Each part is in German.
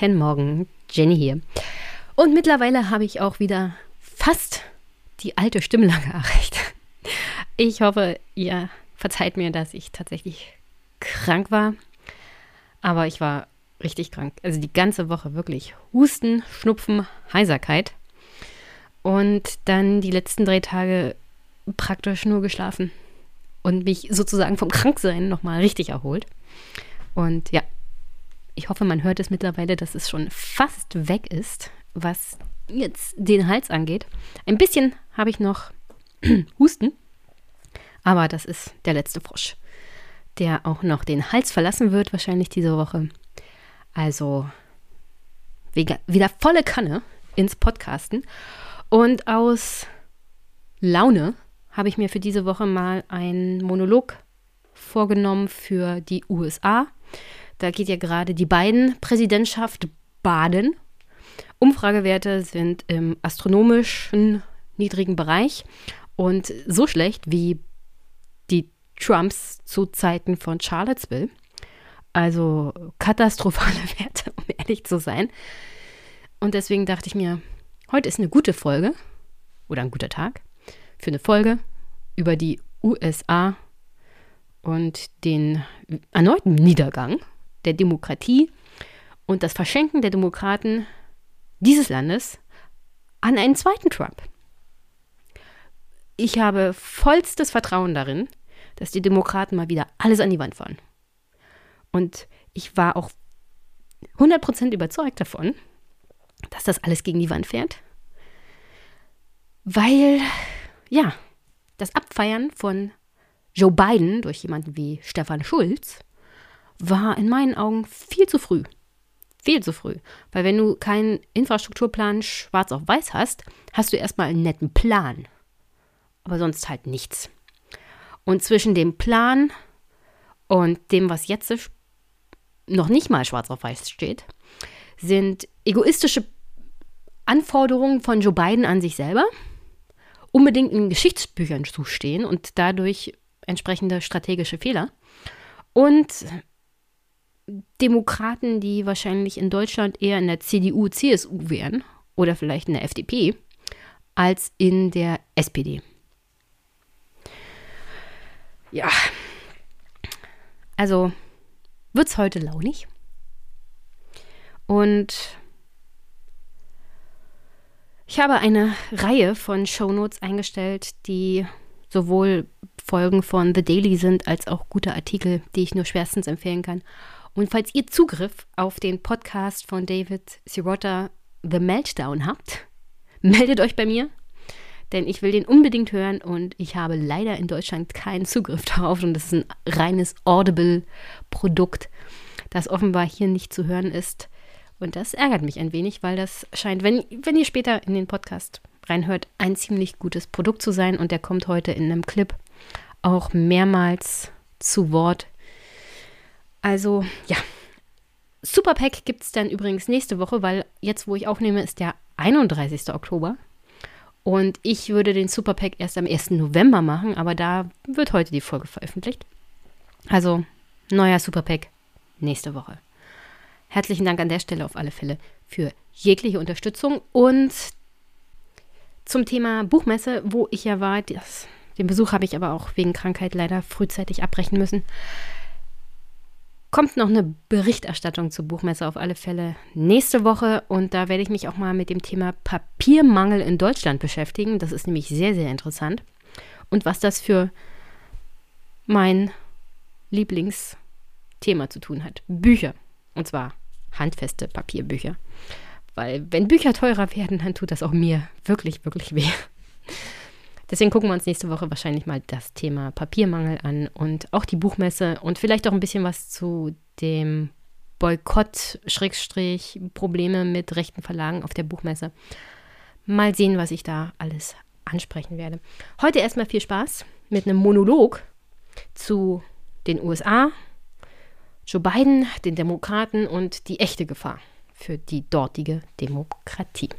Guten Morgen, Jenny hier. Und mittlerweile habe ich auch wieder fast die alte Stimmlage erreicht. Ich hoffe, ihr verzeiht mir, dass ich tatsächlich krank war. Aber ich war richtig krank. Also die ganze Woche wirklich. Husten, Schnupfen, Heiserkeit. Und dann die letzten drei Tage praktisch nur geschlafen. Und mich sozusagen vom Kranksein nochmal richtig erholt. Und ja, ich hoffe, man hört es mittlerweile, dass es schon fast weg ist, was jetzt den Hals angeht. Ein bisschen habe ich noch Husten, aber das ist der letzte Frosch, der auch noch den Hals verlassen wird, wahrscheinlich diese Woche. Also wieder volle Kanne ins Podcasten. Und aus Laune habe ich mir für diese Woche mal einen Monolog vorgenommen für die USA. Da geht ja gerade die beiden Präsidentschaft baden. Umfragewerte sind im astronomischen niedrigen Bereich und so schlecht wie die Trumps zu Zeiten von Charlottesville. Also katastrophale Werte, um ehrlich zu sein. Und deswegen dachte ich mir, heute ist eine gute Folge oder ein guter Tag für eine Folge über die USA und den erneuten Niedergang der Demokratie und das Verschenken der Demokraten dieses Landes an einen zweiten Trump. Ich habe vollstes Vertrauen darin, dass die Demokraten mal wieder alles an die Wand fahren. Und ich war auch 100% überzeugt davon, dass das alles gegen die Wand fährt. Weil, ja, das Abfeiern von Joe Biden durch jemanden wie Stefan Schulz war in meinen Augen viel zu früh. Viel zu früh. Weil wenn du keinen Infrastrukturplan schwarz auf weiß hast, hast du erstmal einen netten Plan. Aber sonst halt nichts. Und zwischen dem Plan und dem, was jetzt noch nicht mal schwarz auf weiß steht, sind egoistische Anforderungen von Joe Biden an sich selber, unbedingt in Geschichtsbüchern zu stehen und dadurch entsprechende strategische Fehler und Demokraten, die wahrscheinlich in Deutschland eher in der CDU, CSU wären oder vielleicht in der FDP, als in der SPD. Ja, also wird es heute launig. Und ich habe eine Reihe von Shownotes eingestellt, die sowohl Folgen von The Daily sind, als auch gute Artikel, die ich nur schwerstens empfehlen kann. Und falls ihr Zugriff auf den Podcast von David Sirota The Meltdown habt, meldet euch bei mir, denn ich will den unbedingt hören und ich habe leider in Deutschland keinen Zugriff darauf und das ist ein reines Audible-Produkt, das offenbar hier nicht zu hören ist. Und das ärgert mich ein wenig, weil das scheint, wenn, wenn ihr später in den Podcast reinhört, ein ziemlich gutes Produkt zu sein und der kommt heute in einem Clip auch mehrmals zu Wort also ja, Superpack gibt es dann übrigens nächste Woche, weil jetzt, wo ich aufnehme, ist der 31. Oktober. Und ich würde den Superpack erst am 1. November machen, aber da wird heute die Folge veröffentlicht. Also neuer Superpack nächste Woche. Herzlichen Dank an der Stelle auf alle Fälle für jegliche Unterstützung und zum Thema Buchmesse, wo ich ja war, das, den Besuch habe ich aber auch wegen Krankheit leider frühzeitig abbrechen müssen kommt noch eine Berichterstattung zur Buchmesse auf alle Fälle nächste Woche und da werde ich mich auch mal mit dem Thema Papiermangel in Deutschland beschäftigen. Das ist nämlich sehr, sehr interessant. Und was das für mein Lieblingsthema zu tun hat. Bücher. Und zwar handfeste Papierbücher. Weil wenn Bücher teurer werden, dann tut das auch mir wirklich, wirklich weh. Deswegen gucken wir uns nächste Woche wahrscheinlich mal das Thema Papiermangel an und auch die Buchmesse und vielleicht auch ein bisschen was zu dem Boykott, Schrägstrich, Probleme mit rechten Verlagen auf der Buchmesse. Mal sehen, was ich da alles ansprechen werde. Heute erstmal viel Spaß mit einem Monolog zu den USA, Joe Biden, den Demokraten und die echte Gefahr für die dortige Demokratie.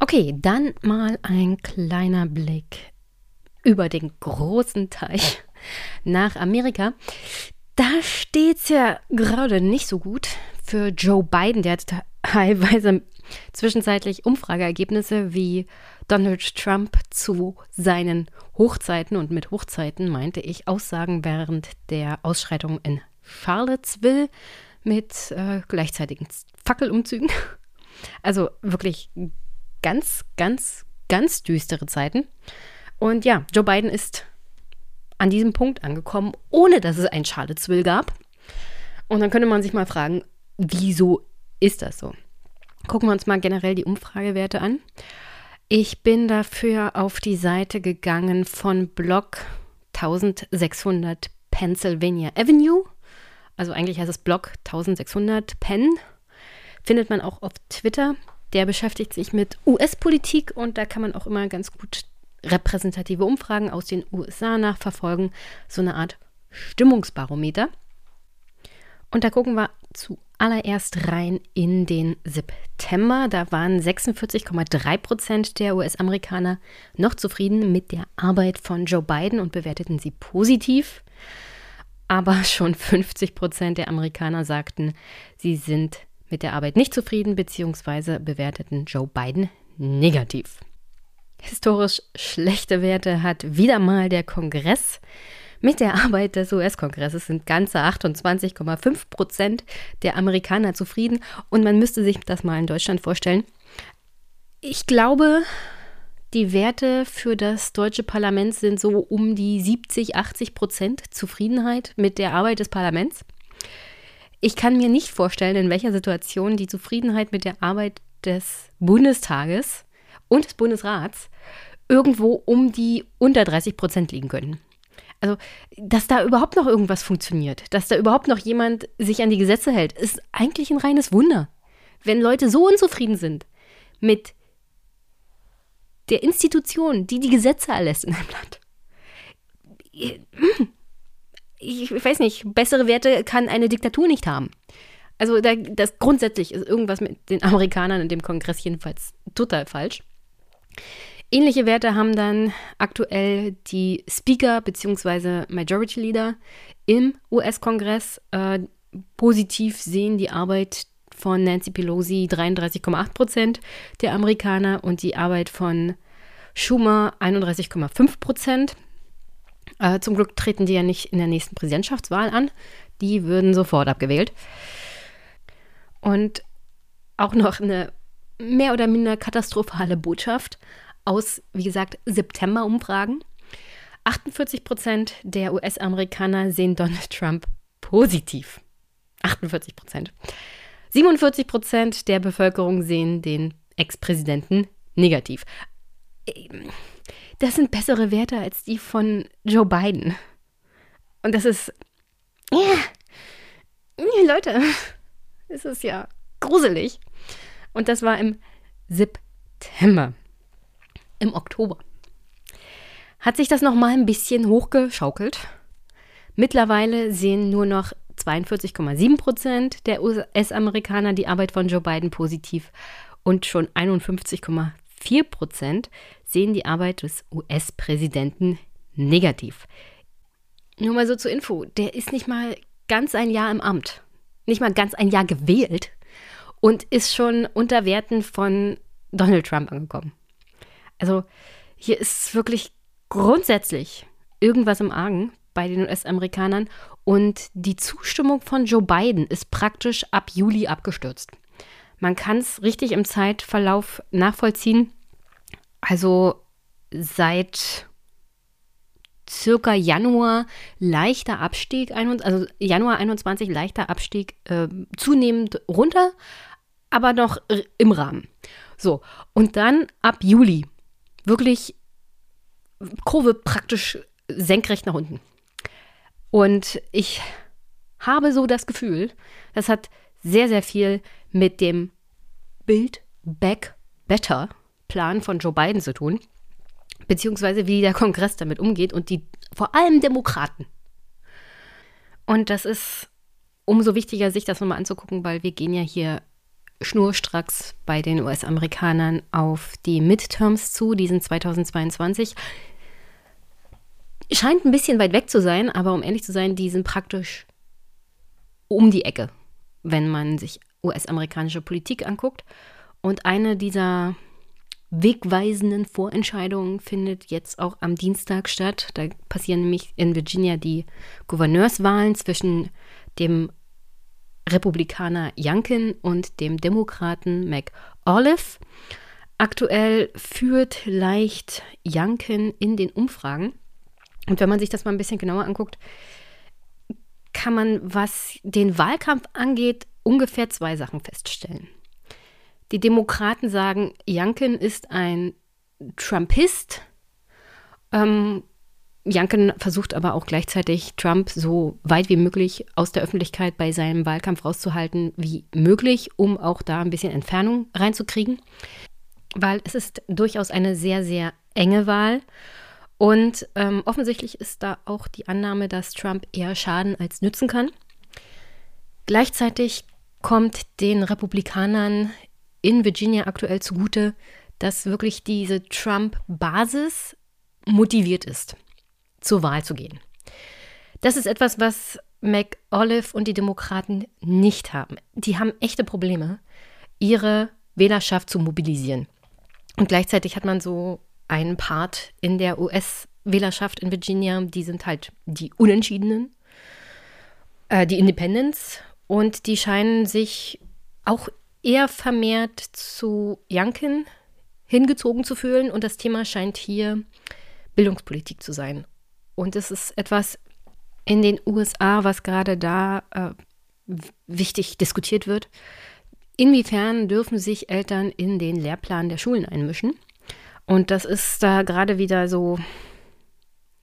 Okay, dann mal ein kleiner Blick über den großen Teich nach Amerika. Da steht es ja gerade nicht so gut für Joe Biden. Der hat teilweise zwischenzeitlich Umfrageergebnisse wie Donald Trump zu seinen Hochzeiten und mit Hochzeiten meinte ich Aussagen während der Ausschreitung in Charlottesville mit äh, gleichzeitigen Fackelumzügen. Also wirklich ganz, ganz, ganz düstere Zeiten. Und ja, Joe Biden ist an diesem Punkt angekommen, ohne dass es ein Charlottesville gab. Und dann könnte man sich mal fragen, wieso ist das so? Gucken wir uns mal generell die Umfragewerte an. Ich bin dafür auf die Seite gegangen von Blog 1600 Pennsylvania Avenue. Also eigentlich heißt es Blog 1600 Penn. Findet man auch auf Twitter. Der beschäftigt sich mit US-Politik und da kann man auch immer ganz gut repräsentative Umfragen aus den USA nachverfolgen. So eine Art Stimmungsbarometer. Und da gucken wir zuallererst rein in den September. Da waren 46,3 Prozent der US-Amerikaner noch zufrieden mit der Arbeit von Joe Biden und bewerteten sie positiv. Aber schon 50 Prozent der Amerikaner sagten, sie sind mit der Arbeit nicht zufrieden bzw. bewerteten Joe Biden negativ. Historisch schlechte Werte hat wieder mal der Kongress. Mit der Arbeit des US-Kongresses sind ganze 28,5 Prozent der Amerikaner zufrieden und man müsste sich das mal in Deutschland vorstellen. Ich glaube, die Werte für das deutsche Parlament sind so um die 70, 80 Prozent Zufriedenheit mit der Arbeit des Parlaments. Ich kann mir nicht vorstellen, in welcher Situation die Zufriedenheit mit der Arbeit des Bundestages und des Bundesrats irgendwo um die unter 30 Prozent liegen können. Also, dass da überhaupt noch irgendwas funktioniert, dass da überhaupt noch jemand sich an die Gesetze hält, ist eigentlich ein reines Wunder. Wenn Leute so unzufrieden sind mit der Institution, die die Gesetze erlässt in einem Land. Ich weiß nicht, bessere Werte kann eine Diktatur nicht haben. Also da, das grundsätzlich ist irgendwas mit den Amerikanern und dem Kongress jedenfalls total falsch. Ähnliche Werte haben dann aktuell die Speaker bzw. Majority Leader im US-Kongress. Äh, positiv sehen die Arbeit von Nancy Pelosi 33,8 Prozent der Amerikaner und die Arbeit von Schumer 31,5 Prozent. Äh, zum Glück treten die ja nicht in der nächsten Präsidentschaftswahl an. Die würden sofort abgewählt. Und auch noch eine mehr oder minder katastrophale Botschaft aus, wie gesagt, September-Umfragen. 48 Prozent der US-Amerikaner sehen Donald Trump positiv. 48 Prozent. 47 Prozent der Bevölkerung sehen den Ex-Präsidenten negativ. Das sind bessere Werte als die von Joe Biden. Und das ist. Ja, Leute, es ist ja gruselig. Und das war im September. Im Oktober. Hat sich das nochmal ein bisschen hochgeschaukelt. Mittlerweile sehen nur noch 42,7 Prozent der US-Amerikaner die Arbeit von Joe Biden positiv und schon 51,4 Prozent sehen die Arbeit des US-Präsidenten negativ. Nur mal so zur Info, der ist nicht mal ganz ein Jahr im Amt, nicht mal ganz ein Jahr gewählt und ist schon unter Werten von Donald Trump angekommen. Also hier ist wirklich grundsätzlich irgendwas im Argen bei den US-Amerikanern und die Zustimmung von Joe Biden ist praktisch ab Juli abgestürzt. Man kann es richtig im Zeitverlauf nachvollziehen. Also seit circa Januar leichter Abstieg, also Januar 21 leichter Abstieg, äh, zunehmend runter, aber noch im Rahmen. So, und dann ab Juli wirklich Kurve praktisch senkrecht nach unten. Und ich habe so das Gefühl, das hat sehr, sehr viel mit dem Build Back Better Plan von Joe Biden zu tun, beziehungsweise wie der Kongress damit umgeht und die vor allem Demokraten. Und das ist umso wichtiger, sich das nochmal anzugucken, weil wir gehen ja hier schnurstracks bei den US-Amerikanern auf die Midterms zu, die sind 2022. Scheint ein bisschen weit weg zu sein, aber um ehrlich zu sein, die sind praktisch um die Ecke, wenn man sich US-amerikanische Politik anguckt. Und eine dieser wegweisenden Vorentscheidungen findet jetzt auch am Dienstag statt. Da passieren nämlich in Virginia die Gouverneurswahlen zwischen dem Republikaner Youngkin und dem Demokraten McAuliffe. Aktuell führt leicht Youngkin in den Umfragen. Und wenn man sich das mal ein bisschen genauer anguckt, kann man, was den Wahlkampf angeht, ungefähr zwei Sachen feststellen. Die Demokraten sagen, Youngkin ist ein Trumpist. Ähm, Youngkin versucht aber auch gleichzeitig Trump so weit wie möglich aus der Öffentlichkeit bei seinem Wahlkampf rauszuhalten wie möglich, um auch da ein bisschen Entfernung reinzukriegen. Weil es ist durchaus eine sehr, sehr enge Wahl. Und ähm, offensichtlich ist da auch die Annahme, dass Trump eher schaden als nützen kann. Gleichzeitig kommt den Republikanern in Virginia aktuell zugute, dass wirklich diese Trump-Basis motiviert ist, zur Wahl zu gehen. Das ist etwas, was McAuliffe und die Demokraten nicht haben. Die haben echte Probleme, ihre Wählerschaft zu mobilisieren. Und gleichzeitig hat man so einen Part in der US-Wählerschaft in Virginia, die sind halt die Unentschiedenen, äh, die Independents, und die scheinen sich auch eher vermehrt zu Youngkin hingezogen zu fühlen. Und das Thema scheint hier Bildungspolitik zu sein. Und es ist etwas in den USA, was gerade da äh, wichtig diskutiert wird. Inwiefern dürfen sich Eltern in den Lehrplan der Schulen einmischen? Und das ist da gerade wieder so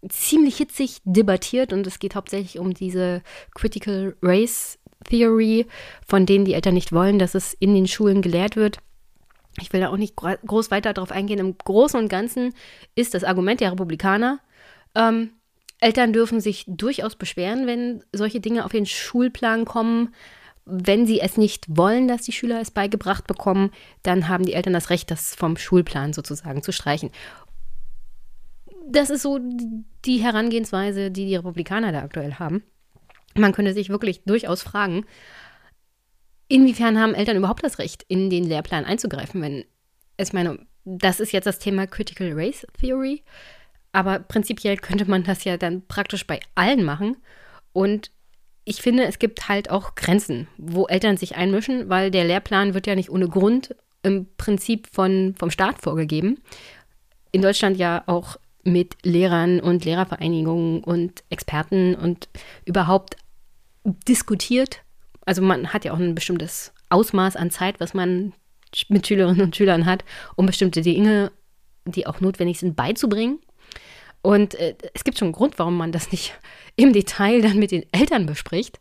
ziemlich hitzig debattiert und es geht hauptsächlich um diese Critical Race Theory, von denen die Eltern nicht wollen, dass es in den Schulen gelehrt wird. Ich will da auch nicht groß weiter darauf eingehen. Im Großen und Ganzen ist das Argument der Republikaner, ähm, Eltern dürfen sich durchaus beschweren, wenn solche Dinge auf den Schulplan kommen. Wenn sie es nicht wollen, dass die Schüler es beigebracht bekommen, dann haben die Eltern das Recht, das vom Schulplan sozusagen zu streichen. Das ist so die Herangehensweise, die die Republikaner da aktuell haben. Man könnte sich wirklich durchaus fragen, inwiefern haben Eltern überhaupt das Recht, in den Lehrplan einzugreifen, wenn, ich meine, das ist jetzt das Thema Critical Race Theory, aber prinzipiell könnte man das ja dann praktisch bei allen machen. Und ich finde, es gibt halt auch Grenzen, wo Eltern sich einmischen, weil der Lehrplan wird ja nicht ohne Grund im Prinzip von, vom Staat vorgegeben. In Deutschland ja auch mit Lehrern und Lehrervereinigungen und Experten und überhaupt diskutiert. Also man hat ja auch ein bestimmtes Ausmaß an Zeit, was man mit Schülerinnen und Schülern hat, um bestimmte Dinge, die auch notwendig sind, beizubringen. Und äh, es gibt schon einen Grund, warum man das nicht im Detail dann mit den Eltern bespricht,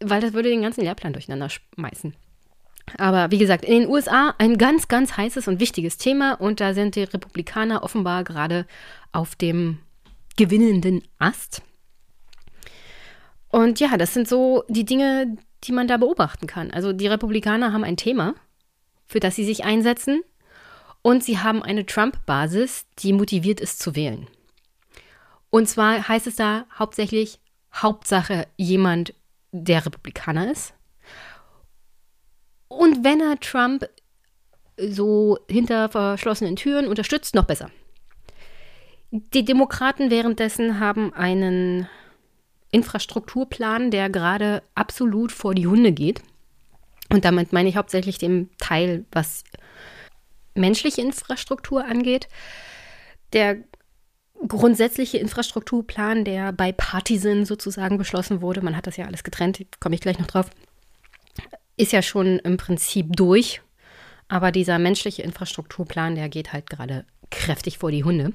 weil das würde den ganzen Lehrplan durcheinander schmeißen. Aber wie gesagt, in den USA ein ganz, ganz heißes und wichtiges Thema und da sind die Republikaner offenbar gerade auf dem gewinnenden Ast. Und ja, das sind so die Dinge, die man da beobachten kann. Also die Republikaner haben ein Thema, für das sie sich einsetzen. Und sie haben eine Trump-Basis, die motiviert ist zu wählen. Und zwar heißt es da hauptsächlich Hauptsache jemand, der Republikaner ist. Und wenn er Trump so hinter verschlossenen Türen unterstützt, noch besser. Die Demokraten währenddessen haben einen Infrastrukturplan, der gerade absolut vor die Hunde geht. Und damit meine ich hauptsächlich den Teil, was menschliche Infrastruktur angeht. Der grundsätzliche Infrastrukturplan, der bei Partisan sozusagen beschlossen wurde, man hat das ja alles getrennt, komme ich gleich noch drauf, ist ja schon im Prinzip durch. Aber dieser menschliche Infrastrukturplan, der geht halt gerade kräftig vor die Hunde.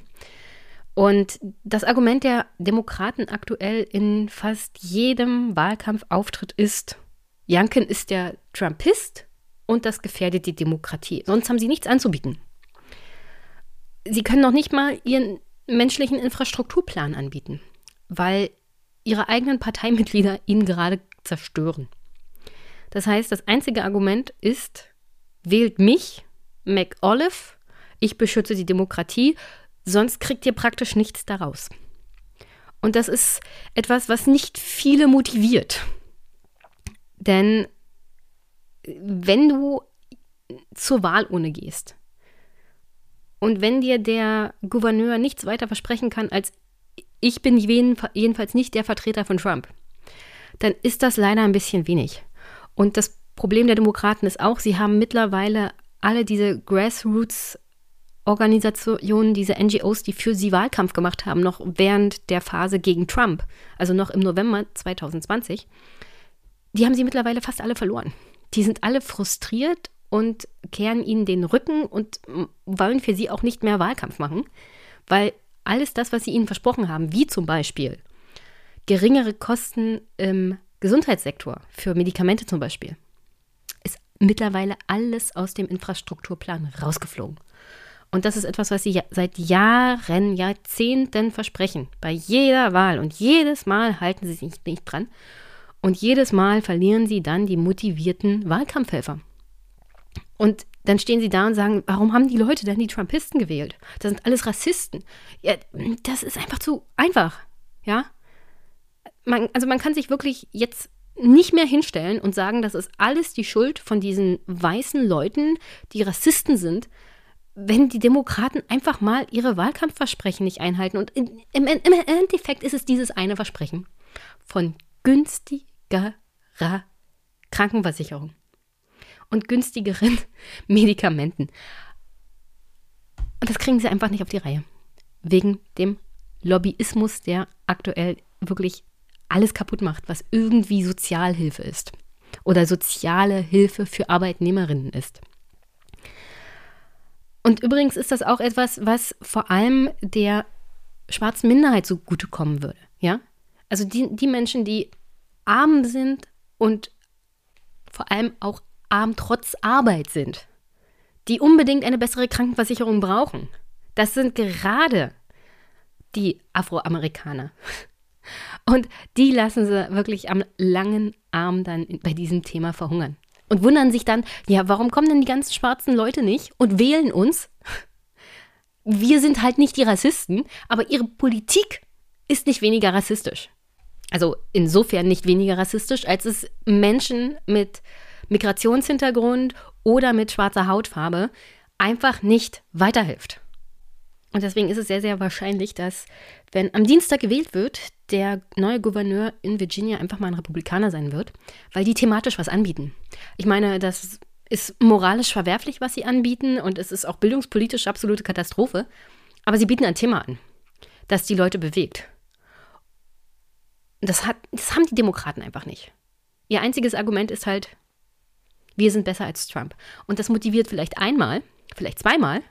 Und das Argument der Demokraten aktuell in fast jedem Wahlkampfauftritt ist, Janken ist der Trumpist und das gefährdet die Demokratie. Sonst haben sie nichts anzubieten. Sie können noch nicht mal ihren menschlichen Infrastrukturplan anbieten, weil ihre eigenen Parteimitglieder ihn gerade zerstören. Das heißt, das einzige Argument ist, wählt mich, McOlive, ich beschütze die Demokratie, sonst kriegt ihr praktisch nichts daraus. Und das ist etwas, was nicht viele motiviert. Denn wenn du zur Wahlurne gehst und wenn dir der Gouverneur nichts weiter versprechen kann, als ich bin jedenfalls nicht der Vertreter von Trump, dann ist das leider ein bisschen wenig. Und das Problem der Demokraten ist auch, sie haben mittlerweile alle diese Grassroots Organisationen, diese NGOs, die für sie Wahlkampf gemacht haben, noch während der Phase gegen Trump, also noch im November 2020, die haben sie mittlerweile fast alle verloren. Die sind alle frustriert und kehren ihnen den Rücken und wollen für sie auch nicht mehr Wahlkampf machen, weil alles das, was sie ihnen versprochen haben, wie zum Beispiel geringere Kosten im Gesundheitssektor für Medikamente zum Beispiel, ist mittlerweile alles aus dem Infrastrukturplan rausgeflogen. Und das ist etwas, was sie seit Jahren, Jahrzehnten versprechen. Bei jeder Wahl. Und jedes Mal halten sie sich nicht dran. Und jedes Mal verlieren sie dann die motivierten Wahlkampfhelfer. Und dann stehen sie da und sagen, warum haben die Leute denn die Trumpisten gewählt? Das sind alles Rassisten. Ja, das ist einfach zu einfach. Ja? Man, also man kann sich wirklich jetzt nicht mehr hinstellen und sagen, das ist alles die Schuld von diesen weißen Leuten, die Rassisten sind, wenn die Demokraten einfach mal ihre Wahlkampfversprechen nicht einhalten. Und im, im, Endeffekt ist es dieses eine Versprechen von günstigerer Krankenversicherung und günstigeren Medikamenten. Und das kriegen sie einfach nicht auf die Reihe. Wegen dem Lobbyismus, der aktuell wirklich alles kaputt macht, was irgendwie Sozialhilfe ist. Oder soziale Hilfe für Arbeitnehmerinnen ist. Und übrigens ist das auch etwas, was vor allem der schwarzen Minderheit zugutekommen würde. Ja? Also die, die Menschen, die arm sind und vor allem auch arm trotz Arbeit sind, die unbedingt eine bessere Krankenversicherung brauchen. Das sind gerade die Afroamerikaner. Und die lassen sie wirklich am langen Arm dann bei diesem Thema verhungern und wundern sich dann, ja, warum kommen denn die ganzen schwarzen Leute nicht und wählen uns? Wir sind halt nicht die Rassisten, aber ihre Politik ist nicht weniger rassistisch. Also insofern nicht weniger rassistisch, als es Menschen mit Migrationshintergrund oder mit schwarzer Hautfarbe einfach nicht weiterhilft. Und deswegen ist es sehr, sehr wahrscheinlich, dass, wenn am Dienstag gewählt wird, der neue Gouverneur in Virginia einfach mal ein Republikaner sein wird, weil die thematisch was anbieten. Ich meine, das ist moralisch verwerflich, was sie anbieten und es ist auch bildungspolitisch absolute Katastrophe. Aber sie bieten ein Thema an, das die Leute bewegt. Das, hat, das haben die Demokraten einfach nicht. Ihr einziges Argument ist halt, wir sind besser als Trump. Und das motiviert vielleicht einmal, vielleicht zweimal,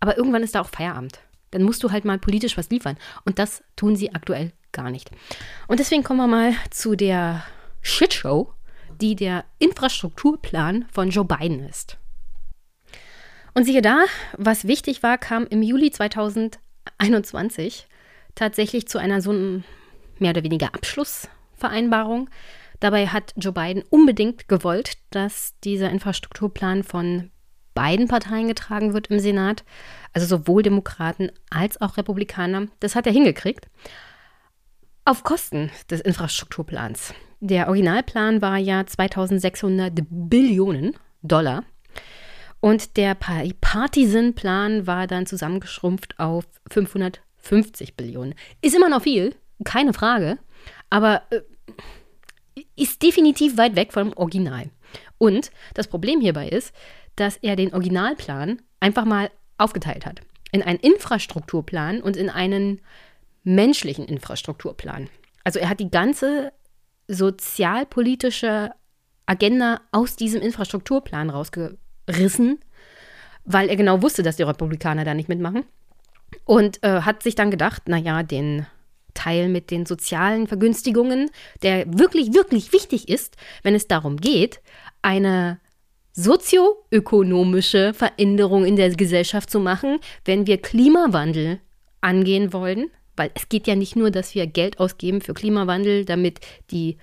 aber irgendwann ist da auch Feierabend. Dann musst du halt mal politisch was liefern. Und das tun sie aktuell gar nicht. Und deswegen kommen wir mal zu der Shitshow, die der Infrastrukturplan von Joe Biden ist. Und siehe da, was wichtig war, kam im Juli 2021 tatsächlich zu einer so mehr oder weniger Abschlussvereinbarung. Dabei hat Joe Biden unbedingt gewollt, dass dieser Infrastrukturplan von beiden Parteien getragen wird im Senat, also sowohl Demokraten als auch Republikaner. Das hat er hingekriegt. Auf Kosten des Infrastrukturplans. Der Originalplan war ja 2600 Billionen Dollar. Und der Partisan-Plan war dann zusammengeschrumpft auf 550 Billionen. Ist immer noch viel, keine Frage, aber äh, ist definitiv weit weg vom Original. Und das Problem hierbei ist, dass er den Originalplan einfach mal aufgeteilt hat. In einen Infrastrukturplan und in einen menschlichen Infrastrukturplan. Also er hat die ganze sozialpolitische Agenda aus diesem Infrastrukturplan rausgerissen, weil er genau wusste, dass die Republikaner da nicht mitmachen. Und äh, hat sich dann gedacht, naja, den Teil mit den sozialen Vergünstigungen, der wirklich, wirklich wichtig ist, wenn es darum geht, eine sozioökonomische Veränderung in der Gesellschaft zu machen, wenn wir Klimawandel angehen wollen. Weil es geht ja nicht nur, dass wir Geld ausgeben für Klimawandel, damit die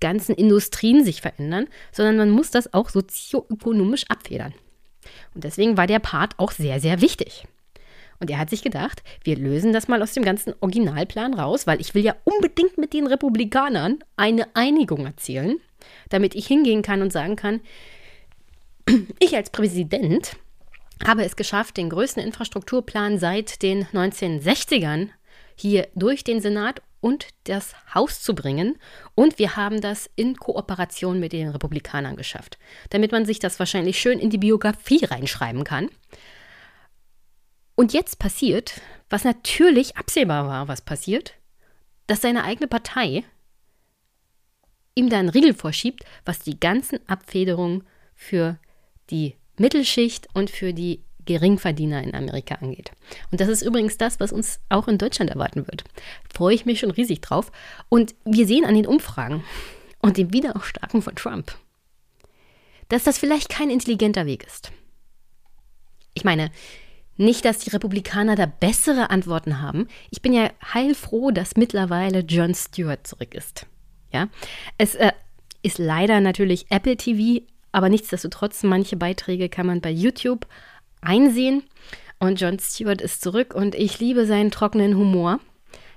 ganzen Industrien sich verändern, sondern man muss das auch sozioökonomisch abfedern. Und deswegen war der Part auch sehr, sehr wichtig. Und er hat sich gedacht, wir lösen das mal aus dem ganzen Originalplan raus, weil ich will ja unbedingt mit den Republikanern eine Einigung erzielen, damit ich hingehen kann und sagen kann, ich als Präsident habe es geschafft, den größten Infrastrukturplan seit den 1960ern hier durch den Senat und das Haus zu bringen. Und wir haben das in Kooperation mit den Republikanern geschafft, damit man sich das wahrscheinlich schön in die Biografie reinschreiben kann. Und jetzt passiert, was natürlich absehbar war, was passiert, dass seine eigene Partei ihm da einen Riegel vorschiebt, was die ganzen Abfederungen für die Mittelschicht und für die Geringverdiener in Amerika angeht. Und das ist übrigens das, was uns auch in Deutschland erwarten wird. Freue ich mich schon riesig drauf. Und wir sehen an den Umfragen und dem Wiederaufstarken von Trump, dass das vielleicht kein intelligenter Weg ist. Ich meine, nicht, dass die Republikaner da bessere Antworten haben. Ich bin ja heilfroh, dass mittlerweile Jon Stewart zurück ist. Ja, es äh, ist leider natürlich Apple TV, aber nichtsdestotrotz, manche Beiträge kann man bei YouTube einsehen. Und Jon Stewart ist zurück und ich liebe seinen trockenen Humor.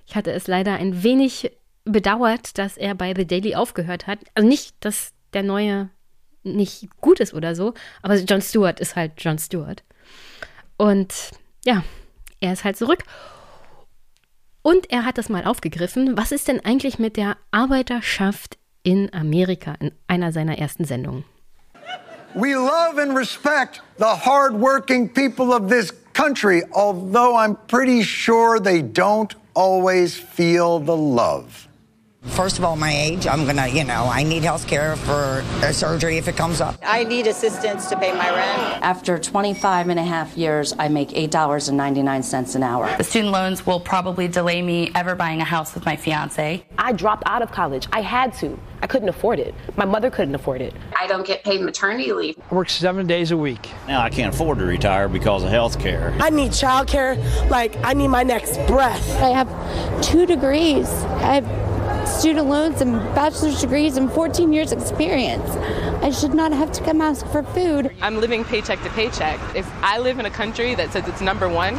Ich hatte es leider ein wenig bedauert, dass er bei The Daily aufgehört hat. Also nicht, dass der neue nicht gut ist oder so, aber Jon Stewart ist halt Jon Stewart. Und ja, er ist halt zurück. Und er hat das mal aufgegriffen. Was ist denn eigentlich mit der Arbeiterschaft in Amerika in einer seiner ersten Sendungen? We love and respect the hardworking people of this country, although I'm pretty sure they don't always feel the love. First of all, my age, I'm gonna, you know, I need health care for a surgery if it comes up. I need assistance to pay my rent. After 25 and a half years, I make $8.99 an hour. The student loans will probably delay me ever buying a house with my fiance. I dropped out of college. I had to. I couldn't afford it. My mother couldn't afford it. I don't get paid maternity leave. I work seven days a week. Now I can't afford to retire because of health care. I need child care like I need my next breath. I have two degrees. I have student loans and bachelor's degrees and 14 years experience. I should not have to come ask for food. I'm living paycheck to paycheck. If I live in a country that says it's number one,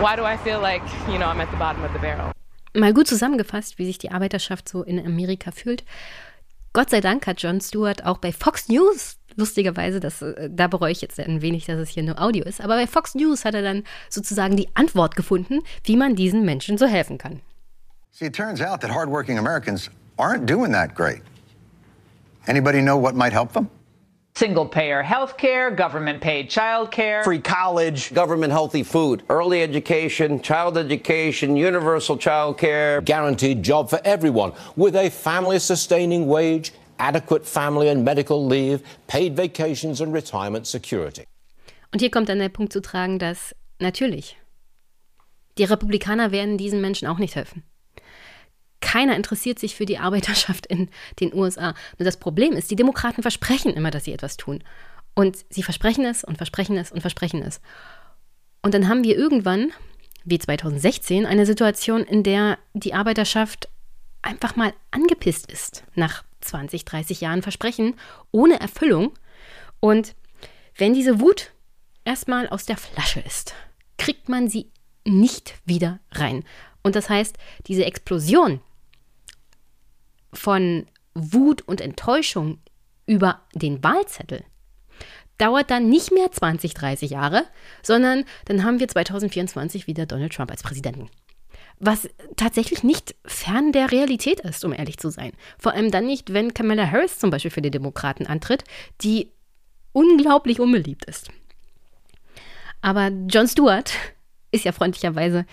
why do I feel like, you know, I'm at the bottom of the barrel? Mal gut zusammengefasst, wie sich die Arbeiterschaft so in Amerika fühlt. Gott sei Dank hat Jon Stewart auch bei Fox News lustigerweise, das, äh, da bereue ich jetzt ein wenig, dass es hier nur Audio ist, aber bei Fox News hat er dann sozusagen die Antwort gefunden, wie man diesen Menschen so helfen kann. See, it turns out that hardworking Americans aren't doing that great. Anybody know what might help them? Single payer health care, government paid child care, free college, government healthy food, early education, child education, universal child care, guaranteed job for everyone with a family sustaining wage, adequate family and medical leave, paid vacations and retirement security. Und hier kommt dann der Punkt zu tragen, dass natürlich die Republikaner werden diesen Menschen auch nicht helfen. Keiner interessiert sich für die Arbeiterschaft in den USA. Nur das Problem ist, die Demokraten versprechen immer, dass sie etwas tun. Und sie versprechen es und versprechen es und versprechen es. Und dann haben wir irgendwann, wie 2016, eine Situation, in der die Arbeiterschaft einfach mal angepisst ist nach 20, 30 Jahren Versprechen ohne Erfüllung. Und wenn diese Wut erstmal aus der Flasche ist, kriegt man sie nicht wieder rein. Und das heißt, diese Explosion, von Wut und Enttäuschung über den Wahlzettel dauert dann nicht mehr 20, 30 Jahre, sondern dann haben wir 2024 wieder Donald Trump als Präsidenten. Was tatsächlich nicht fern der Realität ist, um ehrlich zu sein. Vor allem dann nicht, wenn Kamala Harris zum Beispiel für die Demokraten antritt, die unglaublich unbeliebt ist. Aber Jon Stewart ist ja freundlicherweise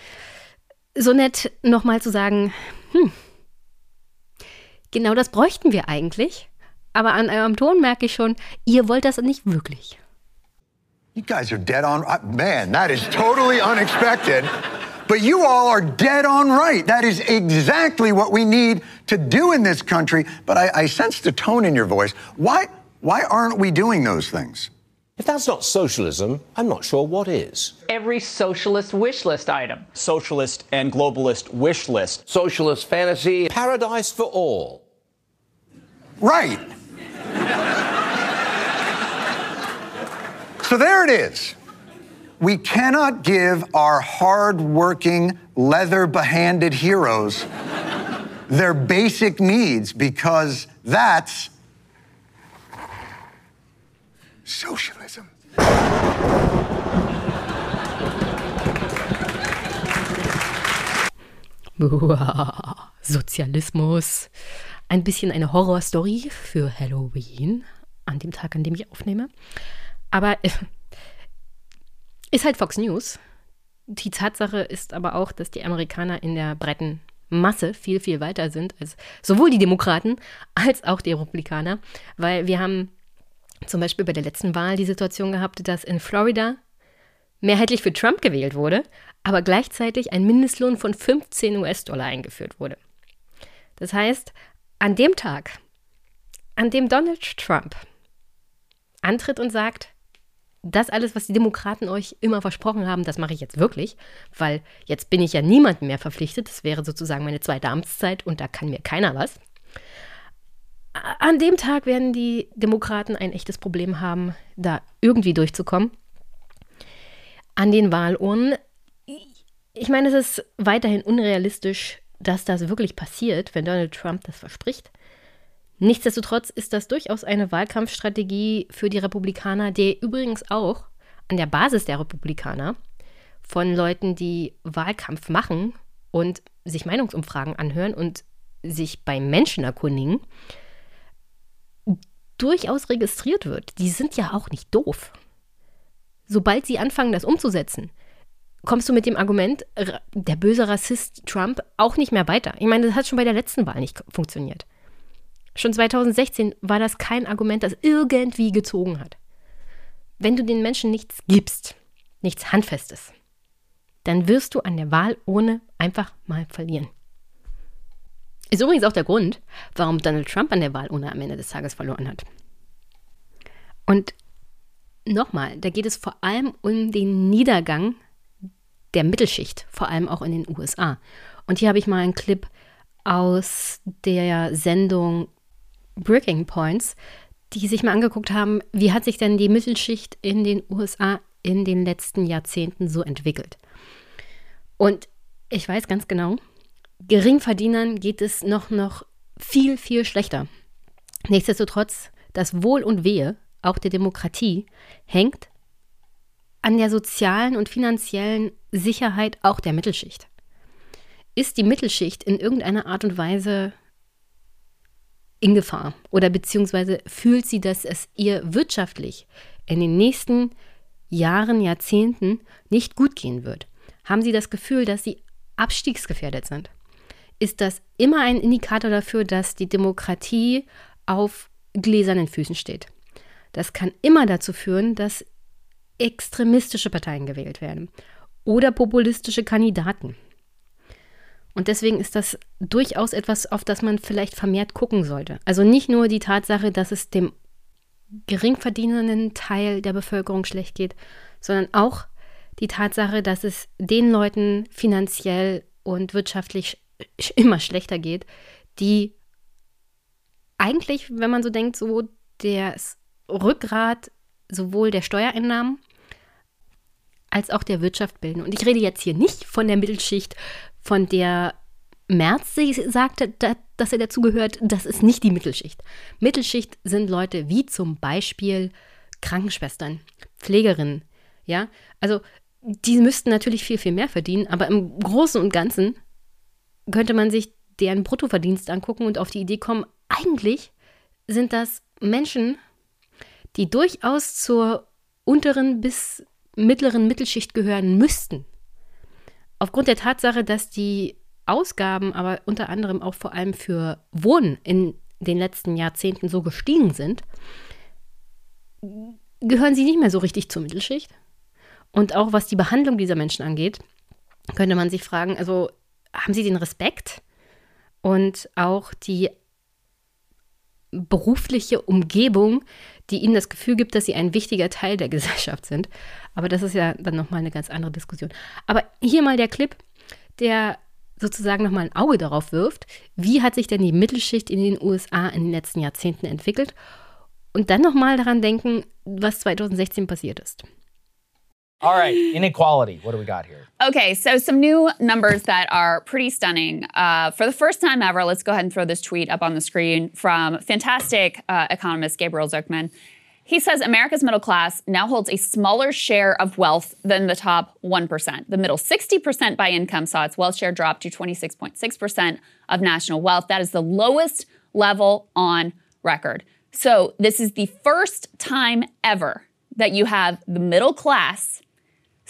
so nett, nochmal zu sagen, hm, Genau das bräuchten wir eigentlich. Aber an eurem Ton merke ich schon, ihr wollt das nicht wirklich. You guys are dead on. Uh, man, that is totally unexpected. But you all are dead on right. That is exactly what we need to do in this country. But I, I sense the tone in your voice. Why, why aren't we doing those things? If that's not socialism, I'm not sure what is. Every socialist wish list item. Socialist and globalist wish list. Socialist fantasy. Paradise for all. Right. so there it is. We cannot give our hard-working, leather-behanded heroes their basic needs because that's socialism. Sozialismus. Ein bisschen eine Horrorstory für Halloween, an dem Tag, an dem ich aufnehme. Aber äh, ist halt Fox News. Die Tatsache ist aber auch, dass die Amerikaner in der breiten Masse viel, viel weiter sind als sowohl die Demokraten als auch die Republikaner. Weil wir haben zum Beispiel bei der letzten Wahl die Situation gehabt, dass in Florida mehrheitlich für Trump gewählt wurde, aber gleichzeitig ein Mindestlohn von 15 US-Dollar eingeführt wurde. Das heißt, an dem Tag, an dem Donald Trump antritt und sagt, das alles, was die Demokraten euch immer versprochen haben, das mache ich jetzt wirklich, weil jetzt bin ich ja niemandem mehr verpflichtet. Das wäre sozusagen meine zweite Amtszeit und da kann mir keiner was. An dem Tag werden die Demokraten ein echtes Problem haben, da irgendwie durchzukommen. An den Wahlurnen, ich meine, es ist weiterhin unrealistisch, dass das wirklich passiert, wenn Donald Trump das verspricht. Nichtsdestotrotz ist das durchaus eine Wahlkampfstrategie für die Republikaner, die übrigens auch an der Basis der Republikaner von Leuten, die Wahlkampf machen und sich Meinungsumfragen anhören und sich bei Menschen erkundigen, durchaus registriert wird. Die sind ja auch nicht doof. Sobald sie anfangen, das umzusetzen, kommst du mit dem Argument, der böse Rassist Trump, auch nicht mehr weiter. Ich meine, das hat schon bei der letzten Wahl nicht funktioniert. Schon 2016 war das kein Argument, das irgendwie gezogen hat. Wenn du den Menschen nichts gibst, nichts Handfestes, dann wirst du an der Wahl ohne einfach mal verlieren. Ist übrigens auch der Grund, warum Donald Trump an der Wahl ohne am Ende des Tages verloren hat. Und nochmal, da geht es vor allem um den Niedergang der Mittelschicht, vor allem auch in den USA. Und hier habe ich mal einen Clip aus der Sendung Breaking Points, die sich mal angeguckt haben, wie hat sich denn die Mittelschicht in den USA in den letzten Jahrzehnten so entwickelt. Und ich weiß ganz genau, Geringverdienern geht es noch, noch viel, viel schlechter. Nichtsdestotrotz, das Wohl und Wehe, auch der Demokratie, hängt an der sozialen und finanziellen Sicherheit auch der Mittelschicht. Ist die Mittelschicht in irgendeiner Art und Weise in Gefahr oder beziehungsweise fühlt sie, dass es ihr wirtschaftlich in den nächsten Jahren, Jahrzehnten nicht gut gehen wird? Haben sie das Gefühl, dass sie abstiegsgefährdet sind? Ist das immer ein Indikator dafür, dass die Demokratie auf gläsernen Füßen steht? Das kann immer dazu führen, dass extremistische Parteien gewählt werden oder populistische Kandidaten. Und deswegen ist das durchaus etwas, auf das man vielleicht vermehrt gucken sollte. Also nicht nur die Tatsache, dass es dem geringverdienenden Teil der Bevölkerung schlecht geht, sondern auch die Tatsache, dass es den Leuten finanziell und wirtschaftlich immer schlechter geht, die eigentlich, wenn man so denkt, so das Rückgrat sowohl der Steuereinnahmen als auch der Wirtschaft bilden. Und ich rede jetzt hier nicht von der Mittelschicht, von der Merz sagte, dass er dazugehört, das ist nicht die Mittelschicht. Mittelschicht sind Leute wie zum Beispiel Krankenschwestern, Pflegerinnen, ja. Also die müssten natürlich viel, viel mehr verdienen, aber im Großen und Ganzen könnte man sich deren Bruttoverdienst angucken und auf die Idee kommen, eigentlich sind das Menschen, die durchaus zur unteren bis mittleren Mittelschicht gehören müssten. Aufgrund der Tatsache, dass die Ausgaben aber unter anderem auch vor allem für Wohnen in den letzten Jahrzehnten so gestiegen sind, gehören sie nicht mehr so richtig zur Mittelschicht. Und auch was die Behandlung dieser Menschen angeht, könnte man sich fragen, also haben sie den Respekt und auch die berufliche Umgebung, die ihnen das Gefühl gibt, dass sie ein wichtiger Teil der Gesellschaft sind. Aber das ist ja dann nochmal eine ganz andere Diskussion. Aber hier mal der Clip, der sozusagen nochmal ein Auge darauf wirft, wie hat sich denn die Mittelschicht in den USA in den letzten Jahrzehnten entwickelt und dann nochmal daran denken, was 2016 passiert ist. All right, inequality. What do we got here? Okay, so some new numbers that are pretty stunning. Uh, for the first time ever, let's go ahead and throw this tweet up on the screen from fantastic uh, economist Gabriel Zuckman. He says America's middle class now holds a smaller share of wealth than the top 1%. The middle 60% by income saw its wealth share drop to 26.6% of national wealth. That is the lowest level on record. So, this is the first time ever that you have the middle class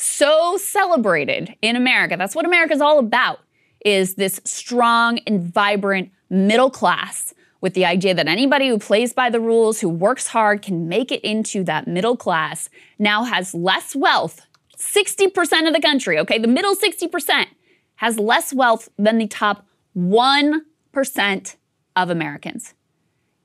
so celebrated in America. That's what America's all about is this strong and vibrant middle class with the idea that anybody who plays by the rules, who works hard, can make it into that middle class, now has less wealth. 60% of the country, okay, the middle 60% has less wealth than the top 1% of Americans.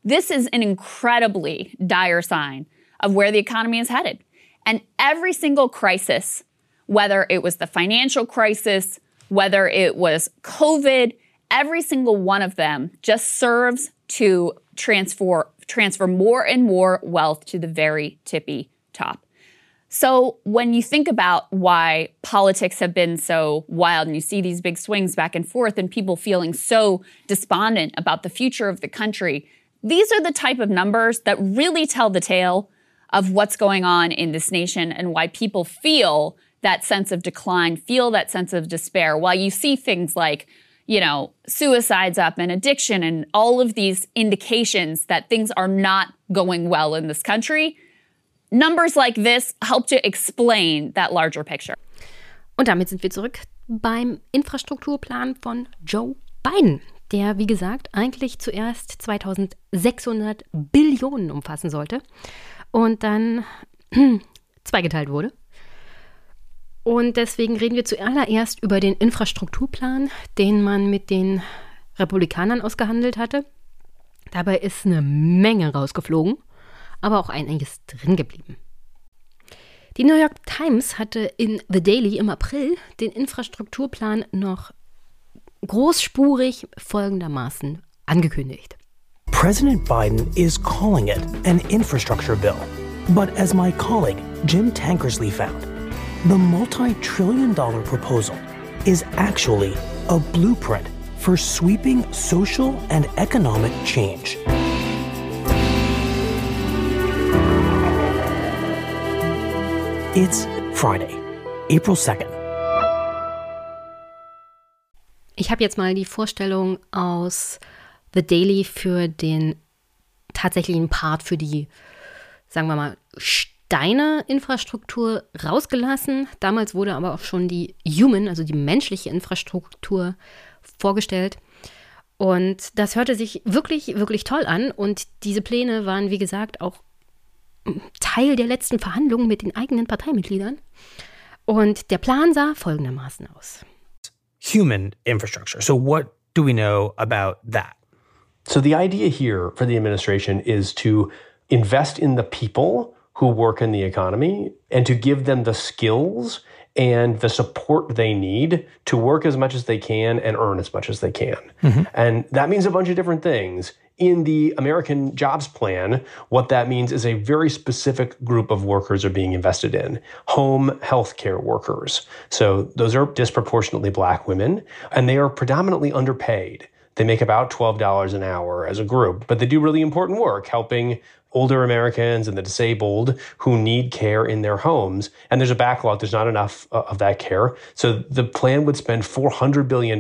This is an incredibly dire sign of where the economy is headed. And every single crisis, whether it was the financial crisis, whether it was COVID, every single one of them just serves to transfer, transfer more and more wealth to the very tippy top. So, when you think about why politics have been so wild and you see these big swings back and forth and people feeling so despondent about the future of the country, these are the type of numbers that really tell the tale of what's going on in this nation and why people feel that sense of decline, feel that sense of despair. While you see things like, you know, suicides up and addiction and all of these indications that things are not going well in this country, numbers like this help to explain that larger picture. Und damit sind wir zurück beim Infrastrukturplan von Joe Biden, der, wie gesagt, eigentlich zuerst 2600 Billionen umfassen sollte und dann zweigeteilt wurde. Und deswegen reden wir zuallererst über den Infrastrukturplan, den man mit den Republikanern ausgehandelt hatte. Dabei ist eine Menge rausgeflogen, aber auch einiges drin geblieben. Die New York Times hatte in The Daily im April den Infrastrukturplan noch großspurig folgendermaßen angekündigt. President Biden is calling it an infrastructure bill. But as my colleague Jim Tankersley found, the multi trillion dollar proposal is actually a blueprint for sweeping social and economic change. It's Friday, April 2nd. Ich habe jetzt mal die Vorstellung aus The Daily für den tatsächlichen Part für die, sagen wir mal, Steine-Infrastruktur rausgelassen. Damals wurde aber auch schon die Human, also die menschliche Infrastruktur vorgestellt. Und das hörte sich wirklich, wirklich toll an. Und diese Pläne waren, wie gesagt, auch Teil der letzten Verhandlungen mit den eigenen Parteimitgliedern. Und der Plan sah folgendermaßen aus. Human infrastructure. So, what do we know about that? So, the idea here for the administration is to invest in the people who work in the economy and to give them the skills and the support they need to work as much as they can and earn as much as they can. Mm-hmm. And that means a bunch of different things. In the American Jobs Plan, what that means is a very specific group of workers are being invested in home healthcare workers. So those are disproportionately black women, and they are predominantly underpaid. They make about $12 an hour as a group, but they do really important work helping older Americans and the disabled who need care in their homes. And there's a backlog, there's not enough uh, of that care. So the plan would spend $400 billion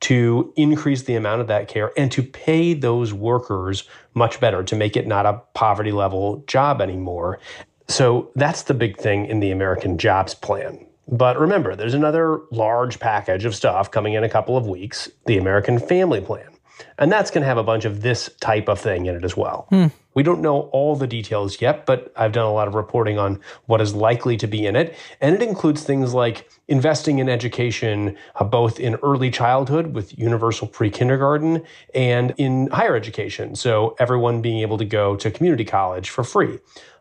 to increase the amount of that care and to pay those workers much better, to make it not a poverty level job anymore. So that's the big thing in the American Jobs Plan. But remember, there's another large package of stuff coming in a couple of weeks the American Family Plan. And that's going to have a bunch of this type of thing in it as well. Hmm. We don't know all the details yet, but I've done a lot of reporting on what is likely to be in it. And it includes things like investing in education, uh, both in early childhood with universal pre kindergarten and in higher education. So everyone being able to go to community college for free.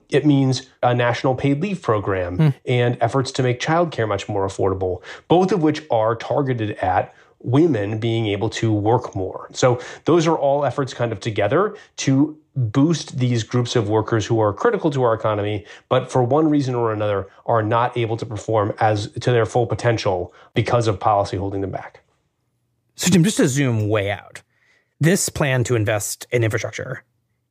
It means a national paid leave program hmm. and efforts to make childcare much more affordable, both of which are targeted at women being able to work more. So those are all efforts kind of together to boost these groups of workers who are critical to our economy, but for one reason or another are not able to perform as to their full potential because of policy holding them back. So Jim, just to zoom way out, this plan to invest in infrastructure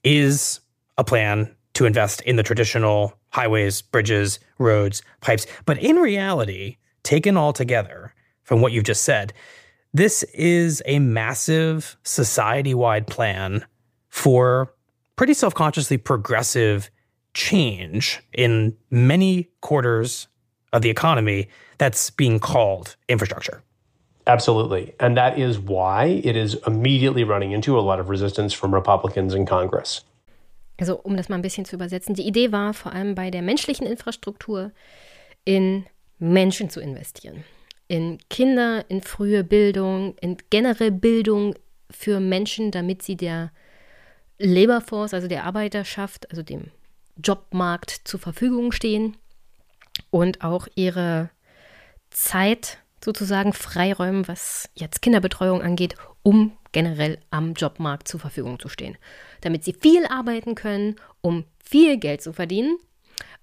is a plan to invest in the traditional highways, bridges, roads, pipes. But in reality, taken all together from what you've just said, this is a massive society wide plan for pretty self consciously progressive change in many quarters of the economy that's being called infrastructure. Absolutely. And that is why it is immediately running into a lot of resistance from Republicans in Congress. Also, um das mal ein bisschen zu übersetzen, die Idee war vor allem bei der menschlichen Infrastruktur in Menschen zu investieren. In Kinder, in frühe Bildung, in generell Bildung für Menschen, damit sie der Labor Force, also der Arbeiterschaft, also dem Jobmarkt zur Verfügung stehen und auch ihre Zeit sozusagen freiräumen, was jetzt Kinderbetreuung angeht, um generell am Jobmarkt zur Verfügung zu stehen. Damit sie viel arbeiten können, um viel Geld zu verdienen